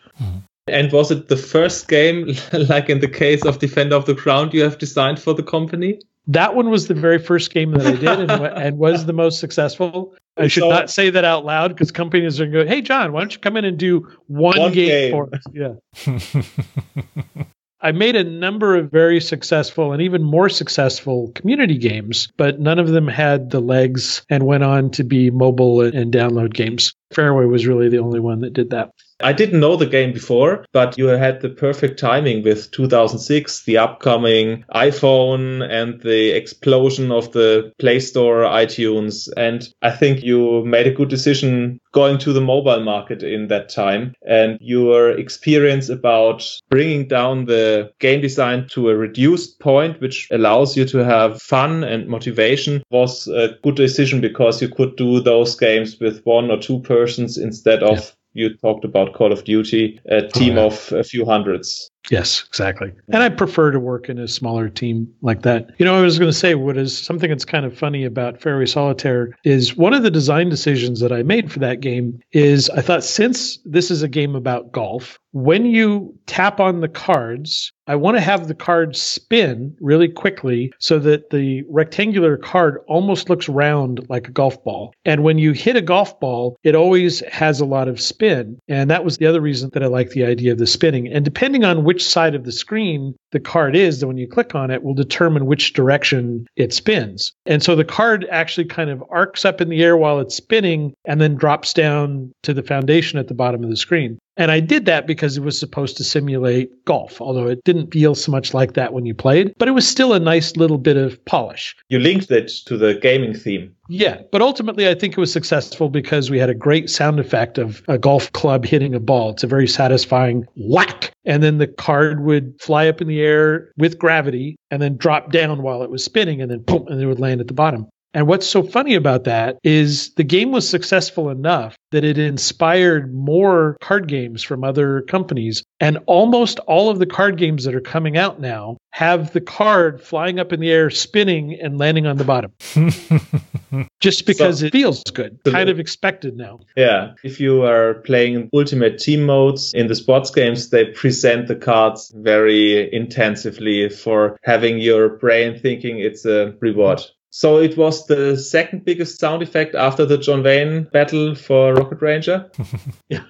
And was it the first game, like in the case of Defender of the Crown, you have designed for the company? That one was the very first game that I did and, and was the most successful. I should So- not say that out loud because companies are going, hey, John, why don't you come in and do one, One game, game." for us? Yeah. I made a number of very successful and even more successful community games, but none of them had the legs and went on to be mobile and, and download games. Fairway was really the only one that did that. I didn't know the game before, but you had the perfect timing with 2006, the upcoming iPhone and the explosion of the Play Store, iTunes. And I think you made a good decision going to the mobile market in that time and your experience about bringing down the game design to a reduced point, which allows you to have fun and motivation was a good decision because you could do those games with one or two persons instead of yeah you talked about Call of Duty, a oh, team oh, yeah. of a few hundreds. Yes, exactly. And I prefer to work in a smaller team like that. You know, I was going to say what is something that's kind of funny about Fairway Solitaire is one of the design decisions that I made for that game is I thought since this is a game about golf, when you tap on the cards, I want to have the card spin really quickly so that the rectangular card almost looks round like a golf ball. And when you hit a golf ball, it always has a lot of spin. And that was the other reason that I like the idea of the spinning. And depending on which side of the screen the card is, then when you click on it, will determine which direction it spins. And so the card actually kind of arcs up in the air while it's spinning and then drops down to the foundation at the bottom of the screen. And I did that because it was supposed to simulate golf, although it didn't feel so much like that when you played, but it was still a nice little bit of polish. You linked it to the gaming theme. Yeah, but ultimately I think it was successful because we had a great sound effect of a golf club hitting a ball. It's a very satisfying whack. And then the card would fly up in the air with gravity and then drop down while it was spinning and then boom, and it would land at the bottom. And what's so funny about that is the game was successful enough that it inspired more card games from other companies. And almost all of the card games that are coming out now have the card flying up in the air, spinning, and landing on the bottom. Just because so, it feels good, kind of expected now. Yeah. If you are playing Ultimate Team modes in the sports games, they present the cards very intensively for having your brain thinking it's a reward. So it was the second biggest sound effect after the John Wayne battle for Rocket Ranger. yeah,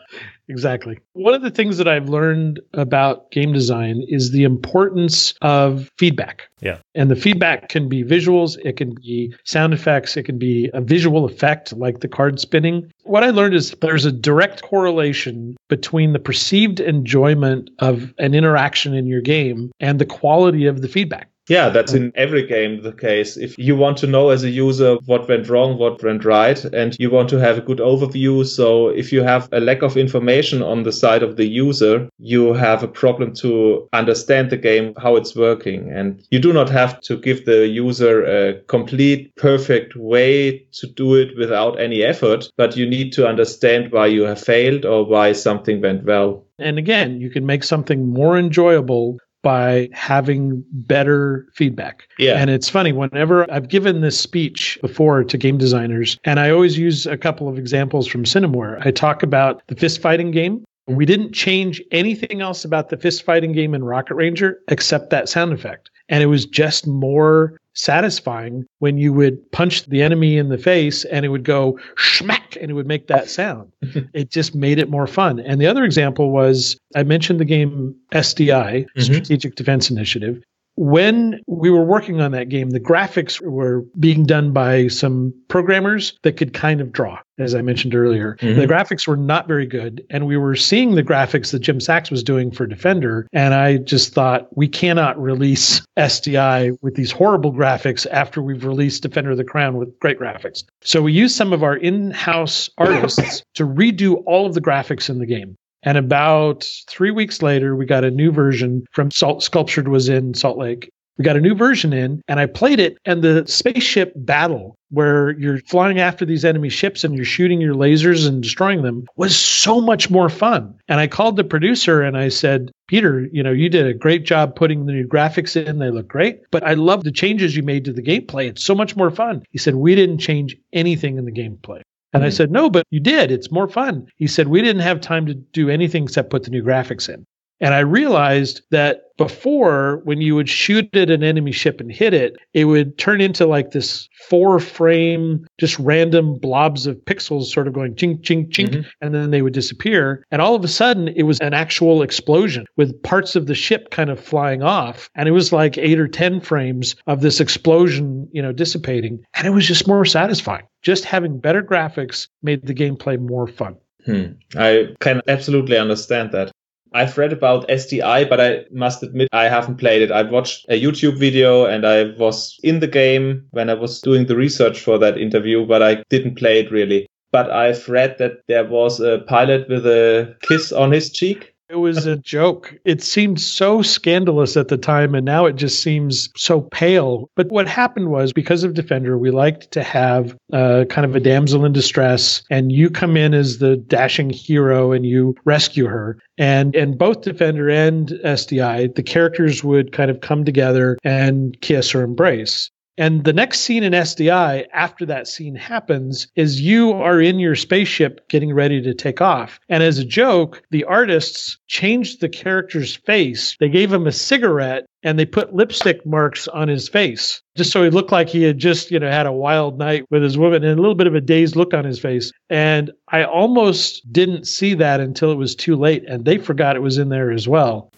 exactly. One of the things that I've learned about game design is the importance of feedback. Yeah. And the feedback can be visuals, it can be sound effects, it can be a visual effect like the card spinning. What I learned is there's a direct correlation between the perceived enjoyment of an interaction in your game and the quality of the feedback. Yeah, that's um, in every game the case. If you want to know as a user what went wrong, what went right, and you want to have a good overview. So if you have a lack of information on the side of the user, you have a problem to understand the game, how it's working. And you do not have to give the user a complete, perfect way to do it without any effort, but you need to understand why you have failed or why something went well. And again, you can make something more enjoyable by having better feedback. Yeah. And it's funny, whenever I've given this speech before to game designers, and I always use a couple of examples from Cinemaware. I talk about the fist fighting game. We didn't change anything else about the fist fighting game in Rocket Ranger except that sound effect. And it was just more satisfying when you would punch the enemy in the face and it would go schmack and it would make that sound. it just made it more fun. And the other example was I mentioned the game SDI, mm-hmm. Strategic Defense Initiative when we were working on that game, the graphics were being done by some programmers that could kind of draw, as I mentioned earlier. Mm-hmm. The graphics were not very good. And we were seeing the graphics that Jim Sachs was doing for Defender. And I just thought, we cannot release SDI with these horrible graphics after we've released Defender of the Crown with great graphics. So we used some of our in house artists to redo all of the graphics in the game. And about three weeks later, we got a new version from Salt Sculptured was in Salt Lake. We got a new version in, and I played it. And the spaceship battle, where you're flying after these enemy ships and you're shooting your lasers and destroying them, was so much more fun. And I called the producer and I said, Peter, you know, you did a great job putting the new graphics in. They look great, but I love the changes you made to the gameplay. It's so much more fun. He said, We didn't change anything in the gameplay. And I hmm. said, no, but you did. It's more fun. He said, we didn't have time to do anything except put the new graphics in. And I realized that before, when you would shoot at an enemy ship and hit it, it would turn into like this four frame, just random blobs of pixels sort of going chink, chink, chink, mm-hmm. and then they would disappear. And all of a sudden, it was an actual explosion with parts of the ship kind of flying off. And it was like eight or 10 frames of this explosion, you know, dissipating. And it was just more satisfying. Just having better graphics made the gameplay more fun. Hmm. I can absolutely understand that. I've read about SDI, but I must admit I haven't played it. I watched a YouTube video and I was in the game when I was doing the research for that interview, but I didn't play it really. But I've read that there was a pilot with a kiss on his cheek. It was a joke. It seemed so scandalous at the time, and now it just seems so pale. But what happened was because of Defender, we liked to have uh, kind of a damsel in distress, and you come in as the dashing hero and you rescue her. And in both Defender and SDI, the characters would kind of come together and kiss or embrace. And the next scene in SDI, after that scene happens, is you are in your spaceship getting ready to take off. And as a joke, the artists changed the character's face. They gave him a cigarette and they put lipstick marks on his face just so he looked like he had just you know had a wild night with his woman and a little bit of a dazed look on his face and i almost didn't see that until it was too late and they forgot it was in there as well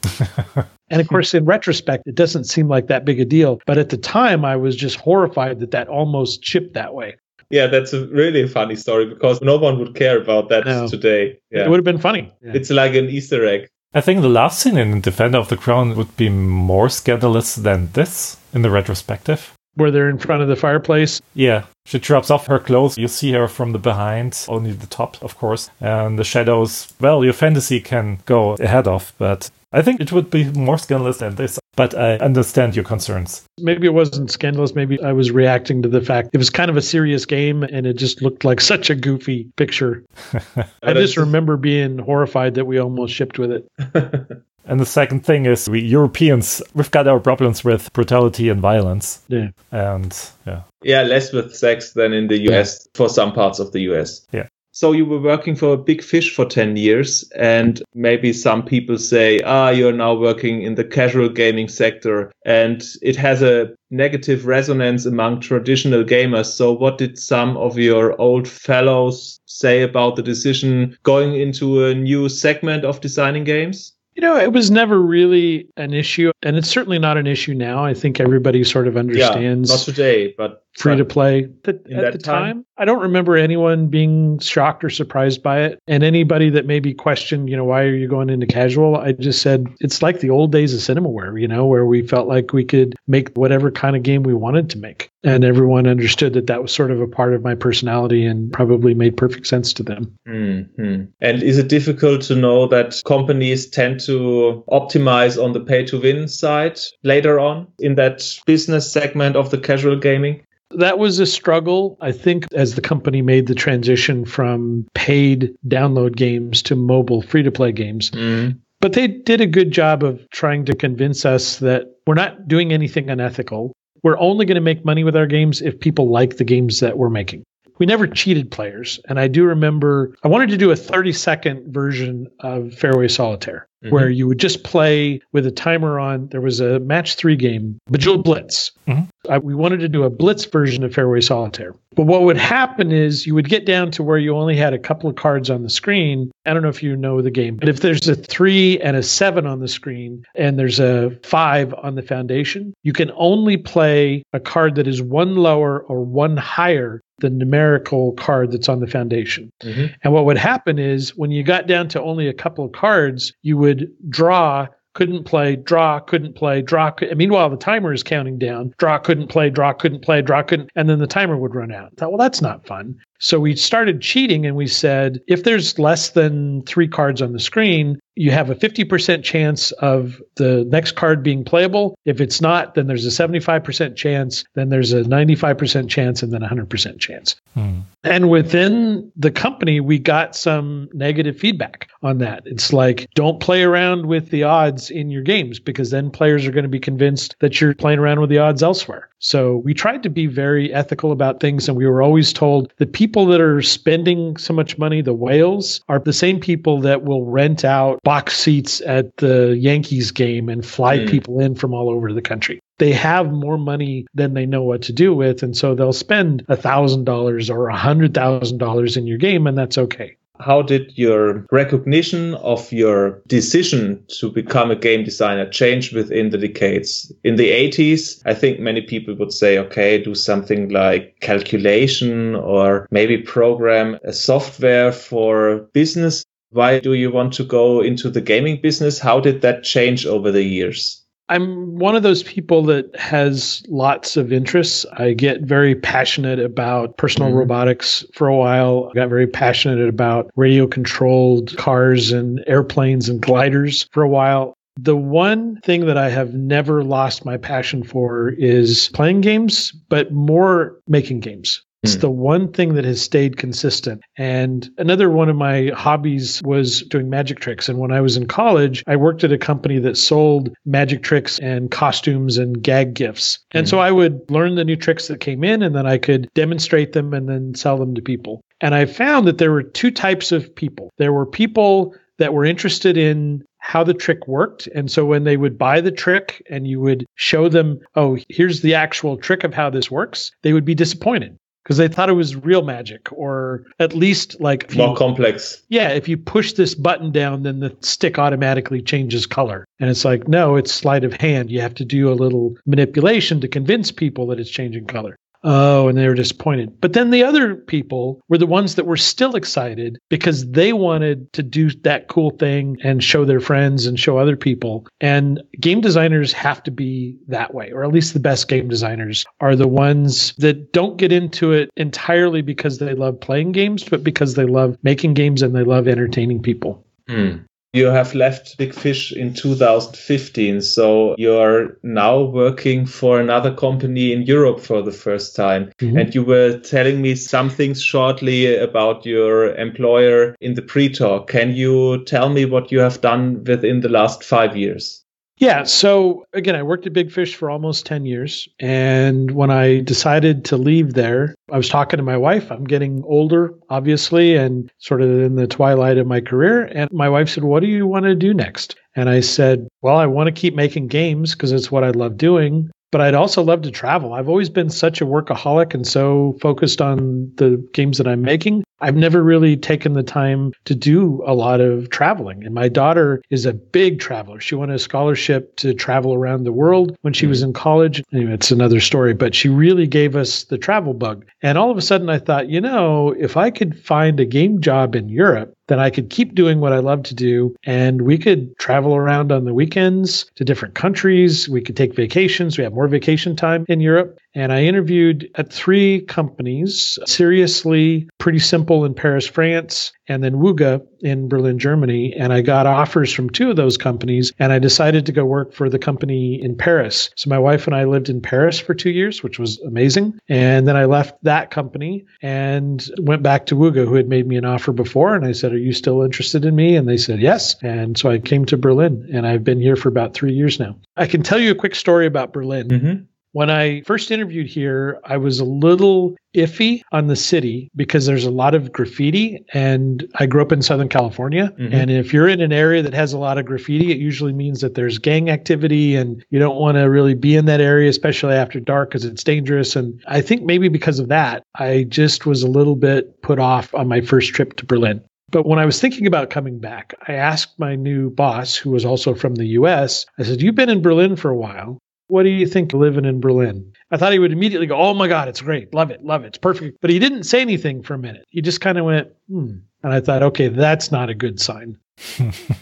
and of hmm. course in retrospect it doesn't seem like that big a deal but at the time i was just horrified that that almost chipped that way yeah, that's a really funny story because no one would care about that no. today. Yeah. It would have been funny. Yeah. It's like an Easter egg. I think the last scene in Defender of the Crown would be more scandalous than this in the retrospective. Where they're in front of the fireplace. Yeah. She drops off her clothes. You see her from the behind, only the top, of course. And the shadows, well, your fantasy can go ahead of, but I think it would be more scandalous than this, but I understand your concerns. Maybe it wasn't scandalous. Maybe I was reacting to the fact it was kind of a serious game and it just looked like such a goofy picture. I just remember being horrified that we almost shipped with it. And the second thing is we Europeans, we've got our problems with brutality and violence. Yeah. And yeah. Yeah, less with sex than in the US yeah. for some parts of the US. Yeah. So you were working for a big fish for 10 years and maybe some people say, ah, you're now working in the casual gaming sector and it has a negative resonance among traditional gamers. So what did some of your old fellows say about the decision going into a new segment of designing games? You know, it was never really an issue, and it's certainly not an issue now. I think everybody sort of understands. Yeah, not today, but free to play. at the time, time, I don't remember anyone being shocked or surprised by it. And anybody that maybe questioned, you know, why are you going into casual? I just said it's like the old days of Cinemaware, you know, where we felt like we could make whatever kind of game we wanted to make. And everyone understood that that was sort of a part of my personality and probably made perfect sense to them. Mm-hmm. And is it difficult to know that companies tend to optimize on the pay to win side later on in that business segment of the casual gaming? That was a struggle, I think, as the company made the transition from paid download games to mobile free to play games. Mm. But they did a good job of trying to convince us that we're not doing anything unethical. We're only going to make money with our games if people like the games that we're making we never cheated players. And I do remember I wanted to do a 30 second version of Fairway Solitaire mm-hmm. where you would just play with a timer on. There was a match three game, Bejeweled Blitz. Mm-hmm. I, we wanted to do a Blitz version of Fairway Solitaire. But what would happen is you would get down to where you only had a couple of cards on the screen. I don't know if you know the game, but if there's a three and a seven on the screen and there's a five on the foundation, you can only play a card that is one lower or one higher than the numerical card that's on the foundation. Mm-hmm. And what would happen is when you got down to only a couple of cards, you would draw couldn't play, draw, couldn't play, draw. Could, meanwhile, the timer is counting down. Draw, couldn't play, draw, couldn't play, draw, couldn't, and then the timer would run out. I thought, well, that's not fun. So we started cheating and we said, if there's less than three cards on the screen, you have a 50% chance of the next card being playable. If it's not, then there's a 75% chance, then there's a 95% chance, and then a 100% chance. Hmm. And within the company, we got some negative feedback on that. It's like, don't play around with the odds in your games because then players are going to be convinced that you're playing around with the odds elsewhere. So we tried to be very ethical about things, and we were always told that people that are spending so much money, the whales, are the same people that will rent out box seats at the Yankees game and fly mm. people in from all over the country. They have more money than they know what to do with, and so they'll spend $1,000 or $100,000 in your game, and that's okay. How did your recognition of your decision to become a game designer change within the decades? In the 80s, I think many people would say, okay, do something like calculation or maybe program a software for business. Why do you want to go into the gaming business? How did that change over the years? I'm one of those people that has lots of interests. I get very passionate about personal mm-hmm. robotics for a while. I got very passionate about radio controlled cars and airplanes and gliders for a while. The one thing that I have never lost my passion for is playing games, but more making games. It's hmm. the one thing that has stayed consistent. And another one of my hobbies was doing magic tricks. And when I was in college, I worked at a company that sold magic tricks and costumes and gag gifts. And mm. so I would learn the new tricks that came in and then I could demonstrate them and then sell them to people. And I found that there were two types of people. There were people that were interested in how the trick worked. And so when they would buy the trick and you would show them, oh, here's the actual trick of how this works, they would be disappointed because they thought it was real magic or at least like more you, complex. Yeah, if you push this button down, then the stick automatically changes color. And it's like, no, it's sleight of hand. You have to do a little manipulation to convince people that it's changing color. Oh, and they were disappointed. But then the other people were the ones that were still excited because they wanted to do that cool thing and show their friends and show other people. And game designers have to be that way, or at least the best game designers are the ones that don't get into it entirely because they love playing games, but because they love making games and they love entertaining people. Mm. You have left Big Fish in 2015, so you're now working for another company in Europe for the first time. Mm-hmm. And you were telling me some things shortly about your employer in the pre talk. Can you tell me what you have done within the last five years? Yeah. So again, I worked at Big Fish for almost 10 years. And when I decided to leave there, I was talking to my wife. I'm getting older, obviously, and sort of in the twilight of my career. And my wife said, What do you want to do next? And I said, Well, I want to keep making games because it's what I love doing but I'd also love to travel. I've always been such a workaholic and so focused on the games that I'm making I've never really taken the time to do a lot of traveling. And my daughter is a big traveler. She won a scholarship to travel around the world when she was mm-hmm. in college. Anyway, it's another story, but she really gave us the travel bug. And all of a sudden I thought, you know, if I could find a game job in Europe, then I could keep doing what I love to do. And we could travel around on the weekends to different countries. We could take vacations. We have more vacation time in Europe. And I interviewed at three companies, Seriously, Pretty Simple in Paris, France, and then Wooga in Berlin, Germany. And I got offers from two of those companies. And I decided to go work for the company in Paris. So my wife and I lived in Paris for two years, which was amazing. And then I left that company and went back to Wooga, who had made me an offer before. And I said, Are you still interested in me? And they said, Yes. And so I came to Berlin and I've been here for about three years now. I can tell you a quick story about Berlin. Mm-hmm. When I first interviewed here, I was a little iffy on the city because there's a lot of graffiti and I grew up in Southern California. Mm-hmm. And if you're in an area that has a lot of graffiti, it usually means that there's gang activity and you don't want to really be in that area, especially after dark because it's dangerous. And I think maybe because of that, I just was a little bit put off on my first trip to Berlin. But when I was thinking about coming back, I asked my new boss, who was also from the US, I said, You've been in Berlin for a while. What do you think living in Berlin? I thought he would immediately go, Oh my God, it's great. Love it. Love it. It's perfect. But he didn't say anything for a minute. He just kind of went, Hmm. And I thought, Okay, that's not a good sign.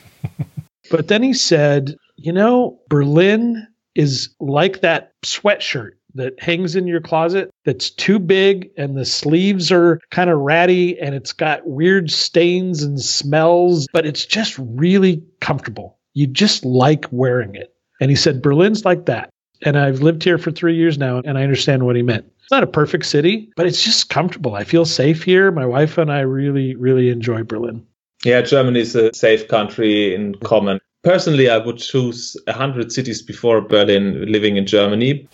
but then he said, You know, Berlin is like that sweatshirt that hangs in your closet that's too big and the sleeves are kind of ratty and it's got weird stains and smells, but it's just really comfortable. You just like wearing it. And he said, Berlin's like that. And I've lived here for three years now, and I understand what he meant. It's not a perfect city, but it's just comfortable. I feel safe here. My wife and I really, really enjoy Berlin. Yeah, Germany is a safe country in common. Personally, I would choose 100 cities before Berlin living in Germany.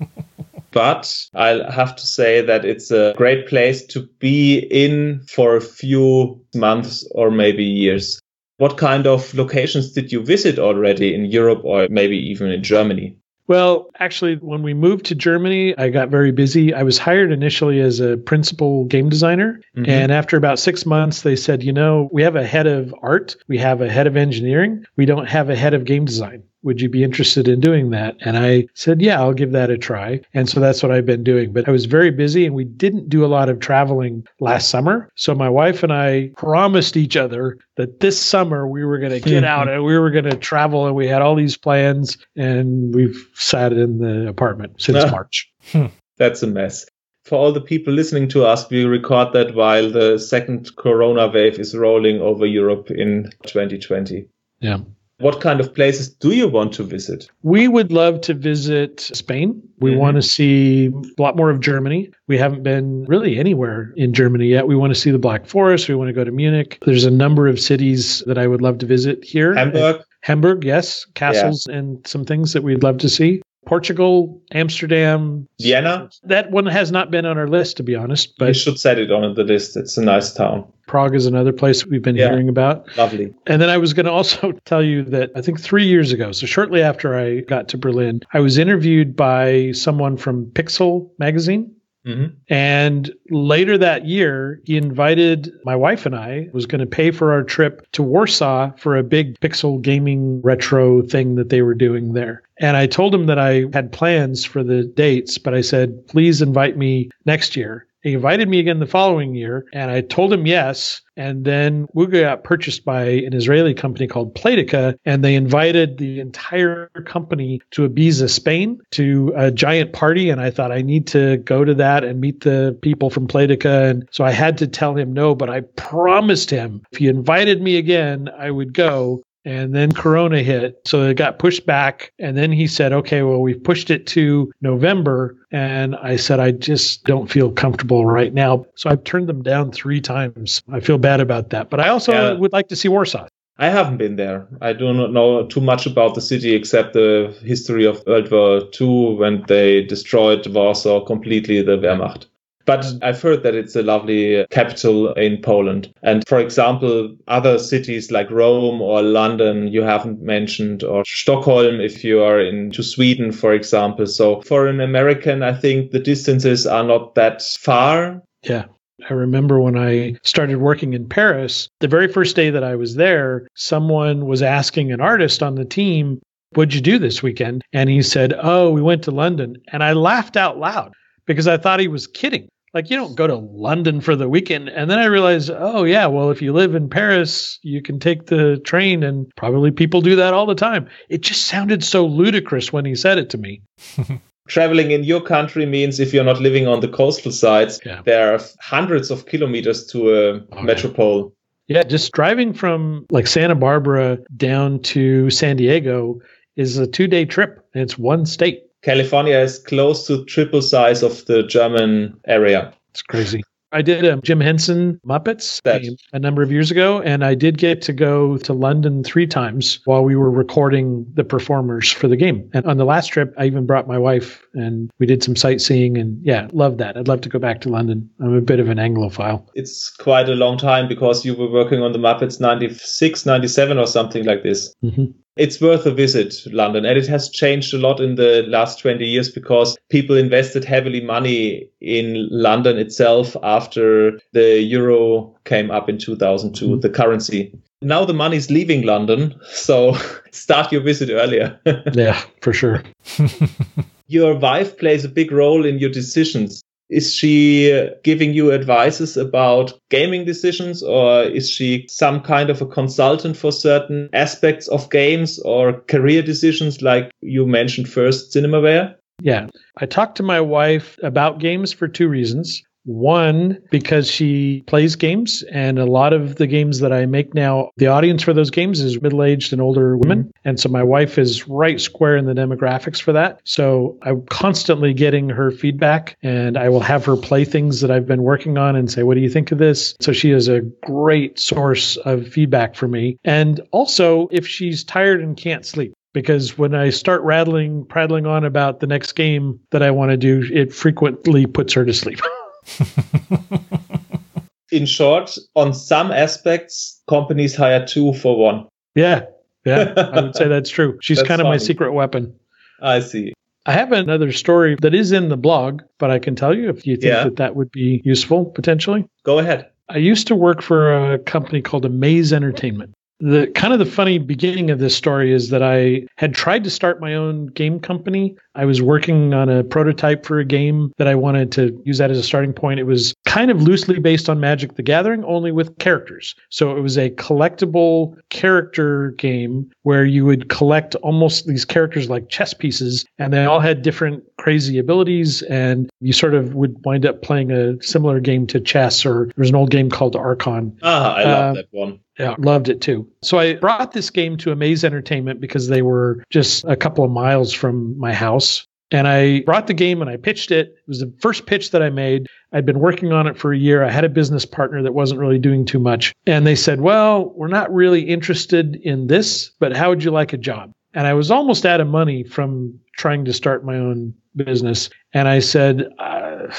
but I'll have to say that it's a great place to be in for a few months or maybe years. What kind of locations did you visit already in Europe or maybe even in Germany? Well, actually, when we moved to Germany, I got very busy. I was hired initially as a principal game designer. Mm-hmm. And after about six months, they said, you know, we have a head of art, we have a head of engineering, we don't have a head of game design would you be interested in doing that? And I said, yeah, I'll give that a try. And so that's what I've been doing. But I was very busy and we didn't do a lot of traveling last summer. So my wife and I promised each other that this summer we were going to get out and we were going to travel and we had all these plans and we've sat in the apartment since March. Hmm. That's a mess for all the people listening to us, we record that while the second corona wave is rolling over Europe in 2020. Yeah. What kind of places do you want to visit? We would love to visit Spain. We mm-hmm. want to see a lot more of Germany. We haven't been really anywhere in Germany yet. We want to see the Black Forest. We want to go to Munich. There's a number of cities that I would love to visit here. Hamburg. Hamburg, yes. Castles yeah. and some things that we'd love to see. Portugal, Amsterdam, Vienna. That one has not been on our list, to be honest. But you should set it on the list. It's a nice town. Prague is another place we've been yeah, hearing about. Lovely. And then I was going to also tell you that I think three years ago, so shortly after I got to Berlin, I was interviewed by someone from Pixel magazine. Mm-hmm. And later that year, he invited my wife and I was going to pay for our trip to Warsaw for a big pixel gaming retro thing that they were doing there. And I told him that I had plans for the dates, but I said, please invite me next year. He invited me again the following year, and I told him yes. And then Wooga got purchased by an Israeli company called Playtika, and they invited the entire company to Ibiza, Spain, to a giant party. And I thought I need to go to that and meet the people from Playtika. And so I had to tell him no, but I promised him if he invited me again, I would go and then corona hit so it got pushed back and then he said okay well we've pushed it to november and i said i just don't feel comfortable right now so i've turned them down three times i feel bad about that but i also yeah. would like to see warsaw I haven't been there. I do not know too much about the city except the history of World War II when they destroyed Warsaw completely, the Wehrmacht. But I've heard that it's a lovely capital in Poland. And for example, other cities like Rome or London, you haven't mentioned, or Stockholm, if you are into Sweden, for example. So for an American, I think the distances are not that far. Yeah. I remember when I started working in Paris, the very first day that I was there, someone was asking an artist on the team, What'd you do this weekend? And he said, Oh, we went to London. And I laughed out loud because I thought he was kidding like you don't go to London for the weekend. And then I realized, oh yeah, well if you live in Paris, you can take the train and probably people do that all the time. It just sounded so ludicrous when he said it to me. Traveling in your country means if you're not living on the coastal sides, yeah. there are hundreds of kilometers to a oh, metropole. Yeah. yeah, just driving from like Santa Barbara down to San Diego is a two day trip. And it's one state. California is close to triple size of the German area. It's crazy. I did a Jim Henson Muppets game a number of years ago, and I did get to go to London three times while we were recording the performers for the game. And on the last trip, I even brought my wife and we did some sightseeing and yeah, love that. I'd love to go back to London. I'm a bit of an Anglophile. It's quite a long time because you were working on the Muppets 96, 97 or something like this. Mm-hmm it's worth a visit, London. And it has changed a lot in the last 20 years because people invested heavily money in London itself after the euro came up in 2002, mm-hmm. the currency. Now the money's leaving London, so start your visit earlier. yeah, for sure. your wife plays a big role in your decisions. Is she uh, giving you advices about gaming decisions or is she some kind of a consultant for certain aspects of games or career decisions like you mentioned first, Cinemaware? Yeah. I talked to my wife about games for two reasons. One, because she plays games, and a lot of the games that I make now, the audience for those games is middle aged and older women. Mm-hmm. And so my wife is right square in the demographics for that. So I'm constantly getting her feedback, and I will have her play things that I've been working on and say, What do you think of this? So she is a great source of feedback for me. And also, if she's tired and can't sleep, because when I start rattling, prattling on about the next game that I want to do, it frequently puts her to sleep. In short, on some aspects, companies hire two for one. Yeah. Yeah. I would say that's true. She's that's kind of funny. my secret weapon. I see. I have another story that is in the blog, but I can tell you if you think Yeah. that that would be useful potentially. Go ahead. I used to work for a company called Amaze Entertainment. The kind of the funny beginning of this story is that I had tried to start my own game company. I was working on a prototype for a game that I wanted to use that as a starting point. It was kind of loosely based on Magic the Gathering, only with characters. So it was a collectible character game where you would collect almost these characters like chess pieces, and they all had different crazy abilities. And you sort of would wind up playing a similar game to chess, or there was an old game called Archon. Ah, I love Uh, that one. Yeah, loved it too. So I brought this game to Amaze Entertainment because they were just a couple of miles from my house. And I brought the game and I pitched it. It was the first pitch that I made. I'd been working on it for a year. I had a business partner that wasn't really doing too much. And they said, Well, we're not really interested in this, but how would you like a job? And I was almost out of money from trying to start my own business. And I said, uh,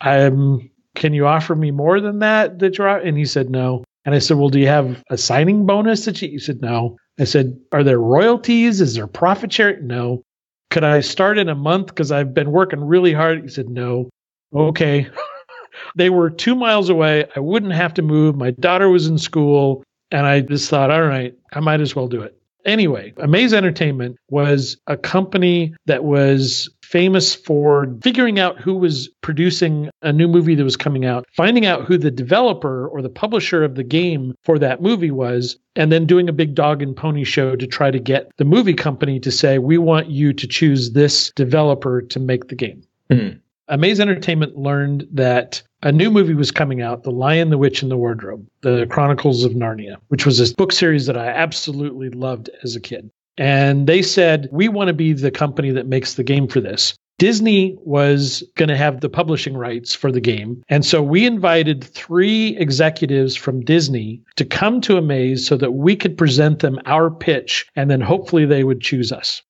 I'm, can you offer me more than that? That you're, and he said, no. And I said, well, do you have a signing bonus that you, said, no. I said, are there royalties? Is there profit share? No. Could I start in a month? Because I've been working really hard. He said, no. Okay. they were two miles away. I wouldn't have to move. My daughter was in school. And I just thought, all right, I might as well do it. Anyway, Amaze Entertainment was a company that was famous for figuring out who was producing a new movie that was coming out, finding out who the developer or the publisher of the game for that movie was, and then doing a big dog and pony show to try to get the movie company to say, we want you to choose this developer to make the game. Hmm. Amaze Entertainment learned that a new movie was coming out, The Lion, the Witch, and the Wardrobe, The Chronicles of Narnia, which was a book series that I absolutely loved as a kid. And they said, We want to be the company that makes the game for this. Disney was going to have the publishing rights for the game. And so we invited three executives from Disney to come to Amaze so that we could present them our pitch and then hopefully they would choose us.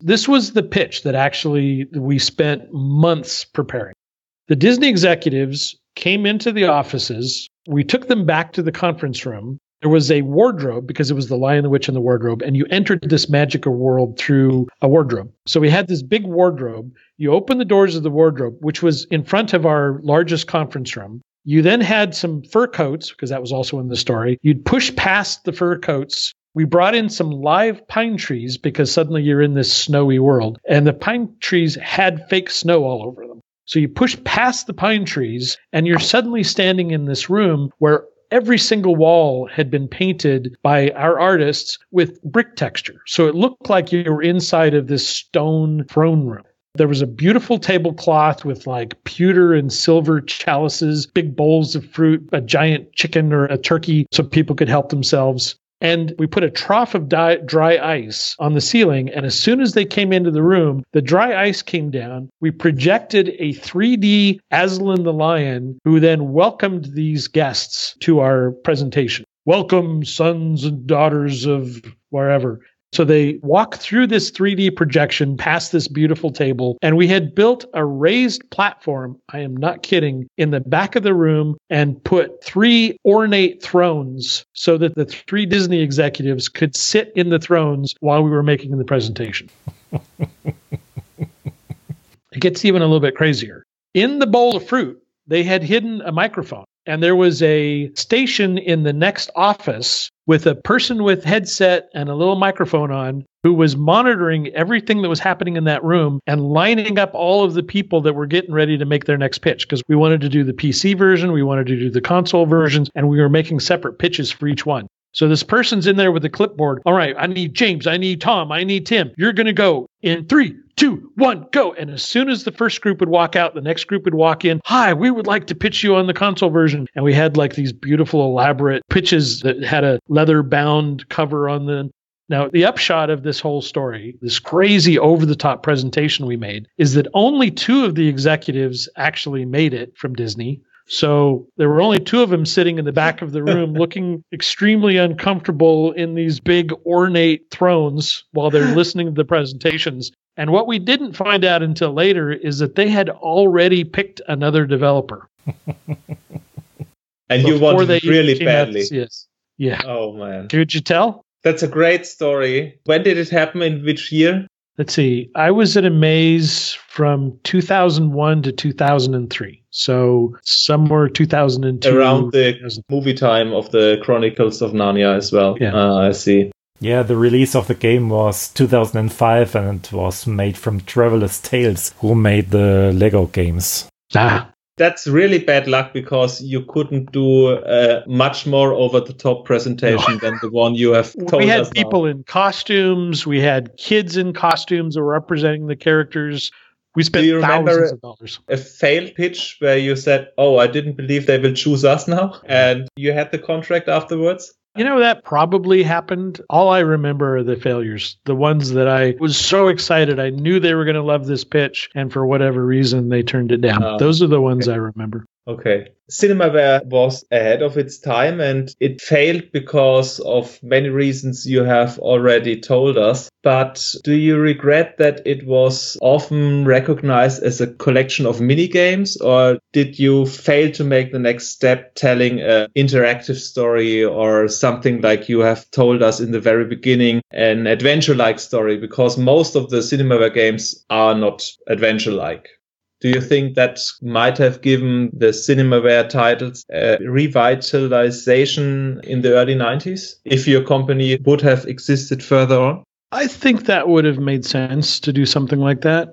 This was the pitch that actually we spent months preparing. The Disney executives came into the offices. We took them back to the conference room. There was a wardrobe because it was the Lion, the Witch, and the Wardrobe, and you entered this magical world through a wardrobe. So we had this big wardrobe. You open the doors of the wardrobe, which was in front of our largest conference room. You then had some fur coats, because that was also in the story. You'd push past the fur coats. We brought in some live pine trees because suddenly you're in this snowy world, and the pine trees had fake snow all over them. So you push past the pine trees, and you're suddenly standing in this room where every single wall had been painted by our artists with brick texture. So it looked like you were inside of this stone throne room. There was a beautiful tablecloth with like pewter and silver chalices, big bowls of fruit, a giant chicken or a turkey so people could help themselves. And we put a trough of di- dry ice on the ceiling. And as soon as they came into the room, the dry ice came down. We projected a 3D Aslan the lion, who then welcomed these guests to our presentation. Welcome, sons and daughters of wherever. So they walk through this 3D projection past this beautiful table, and we had built a raised platform. I am not kidding, in the back of the room and put three ornate thrones so that the three Disney executives could sit in the thrones while we were making the presentation. it gets even a little bit crazier. In the bowl of fruit, they had hidden a microphone. And there was a station in the next office with a person with headset and a little microphone on who was monitoring everything that was happening in that room and lining up all of the people that were getting ready to make their next pitch because we wanted to do the PC version, we wanted to do the console versions, and we were making separate pitches for each one. So this person's in there with a clipboard. All right, I need James, I need Tom, I need Tim. You're going to go in three, two, one, go. And as soon as the first group would walk out, the next group would walk in. Hi, we would like to pitch you on the console version. And we had like these beautiful, elaborate pitches that had a leather bound cover on them. Now, the upshot of this whole story, this crazy over the top presentation we made, is that only two of the executives actually made it from Disney. So there were only two of them sitting in the back of the room looking extremely uncomfortable in these big ornate thrones while they're listening to the presentations. And what we didn't find out until later is that they had already picked another developer. And you wanted they really came out to badly. us. Yeah. Oh man. Could you tell? That's a great story. When did it happen? In which year? let's see, I was at Amaze from 2001 to 2003. So somewhere 2002. Around the movie time of the Chronicles of Narnia as well. Yeah. Uh, I see. Yeah, the release of the game was 2005 and it was made from Traveller's Tales, who made the Lego games. Ah, That's really bad luck because you couldn't do a much more over the top presentation than the one you have told we had us now. people in costumes. We had kids in costumes that were representing the characters. We spent Do you remember- thousands of dollars. a failed pitch where you said, "Oh, I didn't believe they will choose us now," and you had the contract afterwards. You know, that probably happened. All I remember are the failures, the ones that I was so excited. I knew they were going to love this pitch, and for whatever reason, they turned it down. Oh, Those are the ones I remember. Okay. Cinemaware was ahead of its time and it failed because of many reasons you have already told us. But do you regret that it was often recognized as a collection of mini games or did you fail to make the next step telling an interactive story or something like you have told us in the very beginning, an adventure like story? Because most of the Cinemaware games are not adventure like. Do you think that might have given the Cinemaware titles a revitalization in the early 90s if your company would have existed further on? I think that would have made sense to do something like that.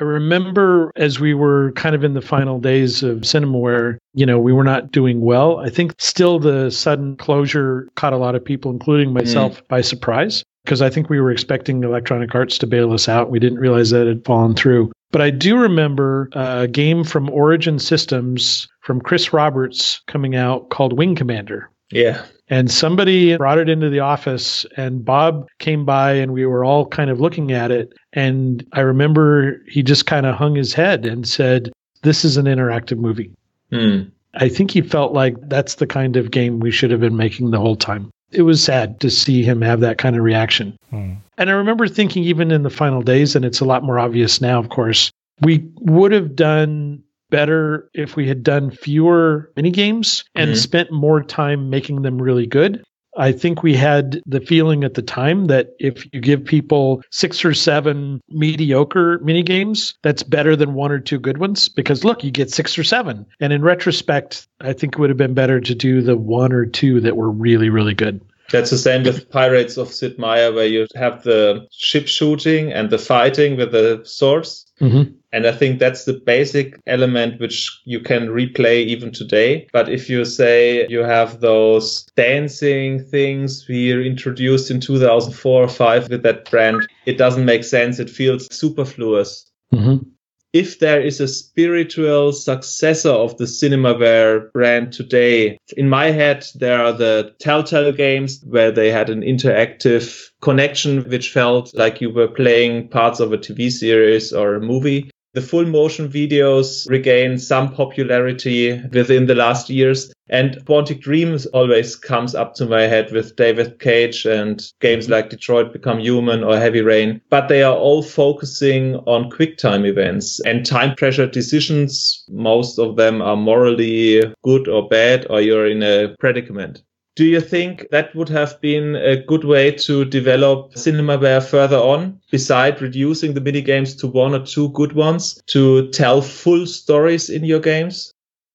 I remember as we were kind of in the final days of Cinemaware, you know, we were not doing well. I think still the sudden closure caught a lot of people, including myself, mm. by surprise because I think we were expecting Electronic Arts to bail us out. We didn't realize that it had fallen through. But I do remember a game from Origin Systems from Chris Roberts coming out called Wing Commander. Yeah. And somebody brought it into the office, and Bob came by, and we were all kind of looking at it. And I remember he just kind of hung his head and said, This is an interactive movie. Hmm. I think he felt like that's the kind of game we should have been making the whole time. It was sad to see him have that kind of reaction. Hmm. And I remember thinking, even in the final days, and it's a lot more obvious now, of course, we would have done better if we had done fewer mini games and Mhm. spent more time making them really good. I think we had the feeling at the time that if you give people six or seven mediocre mini games, that's better than one or two good ones because look, you get six or seven. And in retrospect, I think it would have been better to do the one or two that were really, really good. That's the same with Pirates of Sid Meier, where you have the ship shooting and the fighting with the swords. Mm-hmm. And I think that's the basic element which you can replay even today. But if you say you have those dancing things we introduced in 2004 or 5 with that brand, it doesn't make sense. It feels superfluous. Mm-hmm. If there is a spiritual successor of the Cinemaware brand today, in my head, there are the Telltale games where they had an interactive connection, which felt like you were playing parts of a TV series or a movie. The full motion videos regained some popularity within the last years. And Quantic Dreams always comes up to my head with David Cage and games mm-hmm. like Detroit Become Human or Heavy Rain. But they are all focusing on quick time events and time pressure decisions. Most of them are morally good or bad, or you're in a predicament. Do you think that would have been a good way to develop Cinemaware further on, beside reducing the mini games to one or two good ones, to tell full stories in your games?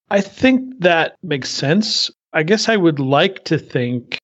I think that makes sense. I guess I would like to think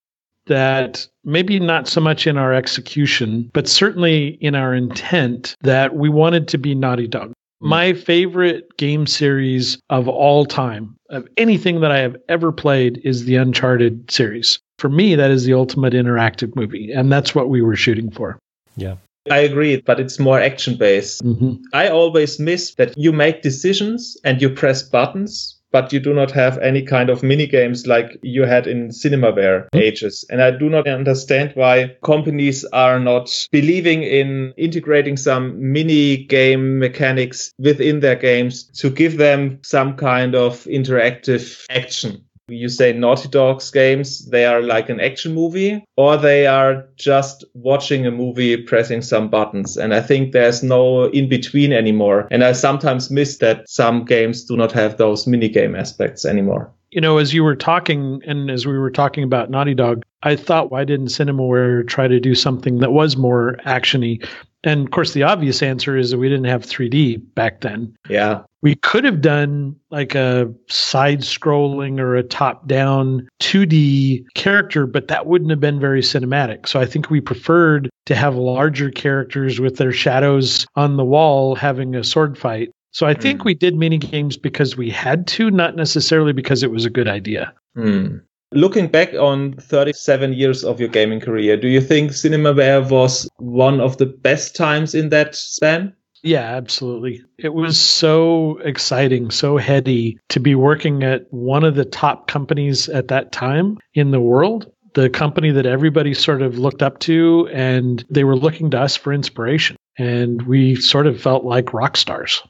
that maybe not so much in our execution, but certainly in our intent that we wanted to be Naughty Dog. My favorite game series of all time, of anything that I have ever played, is the Uncharted series. For me, that is the ultimate interactive movie, and that's what we were shooting for. Yeah. I agree, but it's more action based. Mm-hmm. I always miss that you make decisions and you press buttons, but you do not have any kind of mini games like you had in Cinemaware hmm? ages. And I do not understand why companies are not believing in integrating some mini game mechanics within their games to give them some kind of interactive action. You say Naughty Dog's games, they are like an action movie, or they are just watching a movie, pressing some buttons. And I think there's no in between anymore. And I sometimes miss that some games do not have those mini game aspects anymore. You know, as you were talking and as we were talking about Naughty Dog, I thought, why didn't Cinemaware try to do something that was more actiony? And of course, the obvious answer is that we didn't have 3D back then. Yeah. We could have done like a side scrolling or a top down 2D character, but that wouldn't have been very cinematic. So I think we preferred to have larger characters with their shadows on the wall having a sword fight. So I think Mm. we did mini games because we had to, not necessarily because it was a good idea. Hmm. Looking back on 37 years of your gaming career, do you think Cinemaware was one of the best times in that span? Yeah, absolutely. It was so exciting, so heady to be working at one of the top companies at that time in the world, the company that everybody sort of looked up to, and they were looking to us for inspiration. And we sort of felt like rock stars.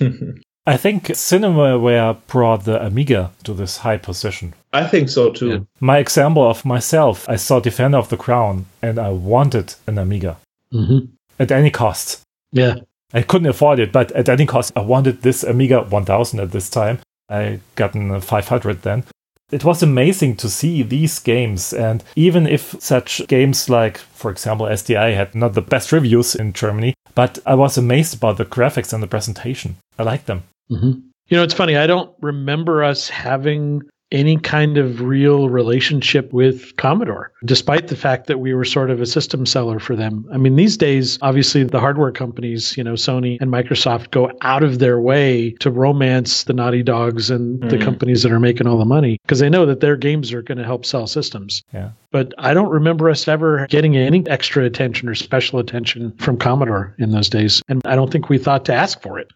I think Cinemaware brought the Amiga to this high position. I think so too. Yeah. My example of myself, I saw Defender of the Crown and I wanted an Amiga Mm-hmm. at any cost. Yeah. I couldn't afford it, but at any cost, I wanted this Amiga 1000 at this time. I gotten a 500 then. It was amazing to see these games, and even if such games like, for example, SDI had not the best reviews in Germany, but I was amazed about the graphics and the presentation. I liked them. Mm-hmm. You know, it's funny. I don't remember us having any kind of real relationship with Commodore, despite the fact that we were sort of a system seller for them. I mean, these days, obviously, the hardware companies, you know, Sony and Microsoft, go out of their way to romance the Naughty Dogs and the Mhm. companies that are making all the money because they know that their games are going to help sell systems. Yeah. But I don't remember us ever getting any extra attention or special attention from Commodore in those days. And I don't think we thought to ask for it.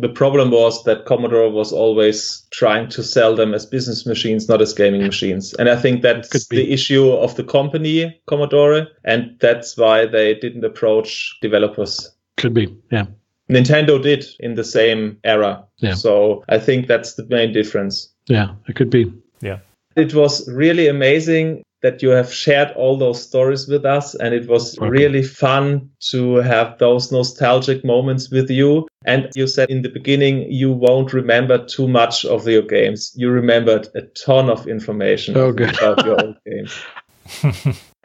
The problem was that Commodore was always trying to sell them as business machines, not as gaming machines. And I think that's Could be. the issue of the company, Commodore. And that's why they didn't approach developers. Could be. Yeah. Nintendo did in the same era. Yeah. So I think that's the main difference. Yeah. It could be. Yeah. It was really amazing that you have shared all those stories with us. And it was Welcome. really fun to have those nostalgic moments with you. And you said in the beginning, you won't remember too much of your games. You remembered a ton of information Oh, good. about your old games.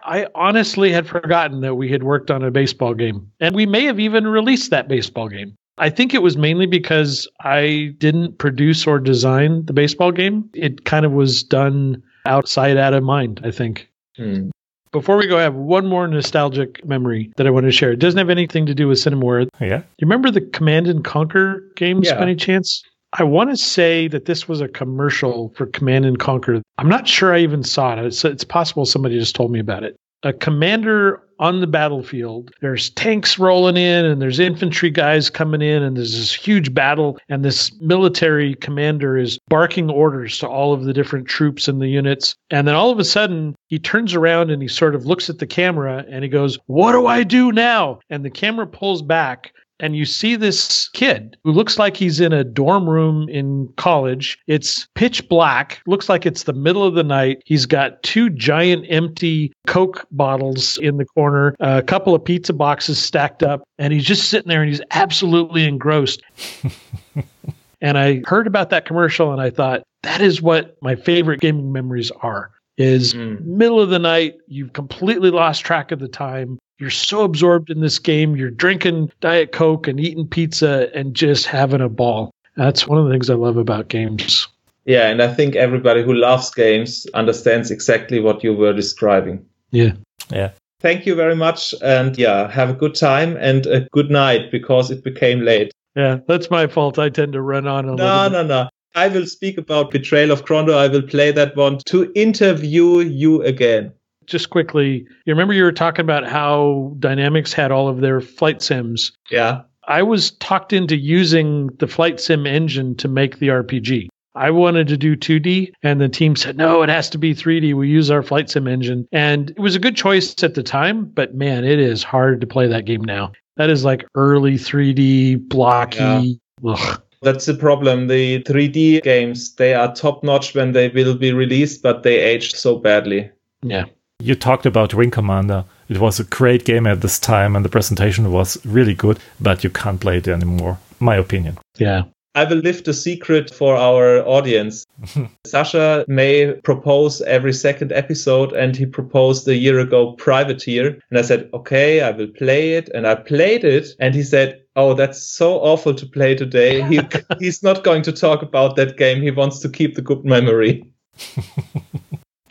I honestly had forgotten that we had worked on a baseball game, and we may have even released that baseball game. I think it was mainly because I didn't produce or design the baseball game. It kind of was done outside, out of mind, I think. Hmm. Before we go, I have one more nostalgic memory that I want to share. It doesn't have anything to do with Cinemaware. Yeah. You remember the Command and Conquer games Yeah. by any chance? I want to say that this was a commercial for Command and Conquer. I'm not sure I even saw it. It's, it's possible somebody just told me about it. A commander on the battlefield. There's tanks rolling in, and there's infantry guys coming in, and there's this huge battle. And this military commander is barking orders to all of the different troops and the units. And then all of a sudden, he turns around and he sort of looks at the camera and he goes, What do I do now? And the camera pulls back and you see this kid who looks like he's in a dorm room in college. It's pitch black, looks like it's the middle of the night. He's got two giant empty Coke bottles in the corner, a couple of pizza boxes stacked up, and he's just sitting there and he's absolutely engrossed. and I heard about that commercial and I thought, that is what my favorite gaming memories are. Is Mm. middle of the night, you've completely lost track of the time. You're so absorbed in this game, you're drinking Diet Coke and eating pizza and just having a ball. That's one of the things I love about games. Yeah, and I think everybody who loves games understands exactly what you were describing. Yeah. Yeah. Thank you very much. And yeah, have a good time and a good night because it became late. Yeah, that's my fault. I tend to run on a No, little No, no, no. I will speak about Betrayal of Krondor. I will play that one to interview you again. Just quickly, you remember you were talking about how Dynamix had all of their flight sims. Yeah. I was talked into using the flight sim engine to make the RPG. I wanted to do 2D, and the team said, no, it has to be 3D. We use our flight sim engine. And it was a good choice at the time, but man, it is hard to play that game now. That is like early 3D, blocky. Ugh. That's the problem. The 3D games, they are top notch when they will be released, but they age so badly. Yeah. You talked about Wing Commander. It was a great game at this time, and the presentation was really good, but you can't play it anymore, my opinion. Yeah. I will lift a secret for our audience. Sasha may propose every second episode, and he proposed a year ago Privateer. And I said, okay, I will play it. And I played it, and he said, Oh, that's so awful to play today. He, he's not going to talk about that game. He wants to keep the good memory.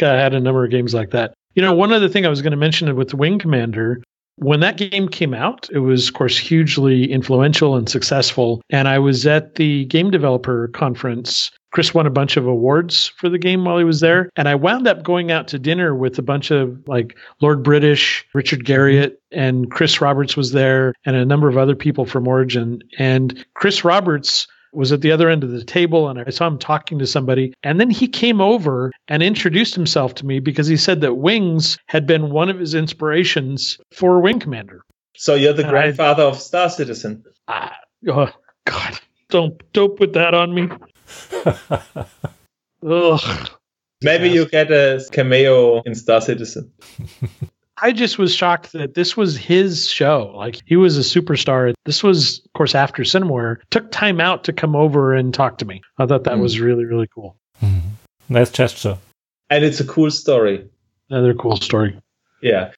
I had a number of games like that. You know, one other thing I was going to mention with Wing Commander, when that game came out, it was, of course, hugely influential and successful. And I was at the game developer conference. Chris won a bunch of awards for the game while he was there. And I wound up going out to dinner with a bunch of like Lord British, Richard Garriott, and Chris Roberts was there, and a number of other people from Origin. And Chris Roberts was at the other end of the table and I saw him talking to somebody. And then he came over and introduced himself to me because he said that Wings had been one of his inspirations for Wing Commander. So you're the grandfather I, of Star Citizen. Uh, oh God. Don't don't put that on me. Ugh. Maybe you get a cameo in Star Citizen. I just was shocked that this was his show. Like he was a superstar. This was, of course, after Cinemaware. Took time out to come over and talk to me. I thought that mm. was really, really cool. Mm. Nice gesture. And it's a cool story. Another cool story. Yeah.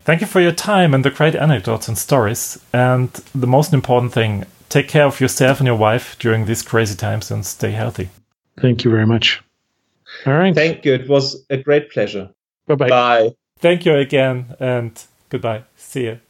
Thank you for your time and the great anecdotes and stories. And the most important thing, take care of yourself and your wife during these crazy times and stay healthy. Thank you very much. All right. Thank you. It was a great pleasure. Bye-bye. Bye. Thank you again and goodbye. See you.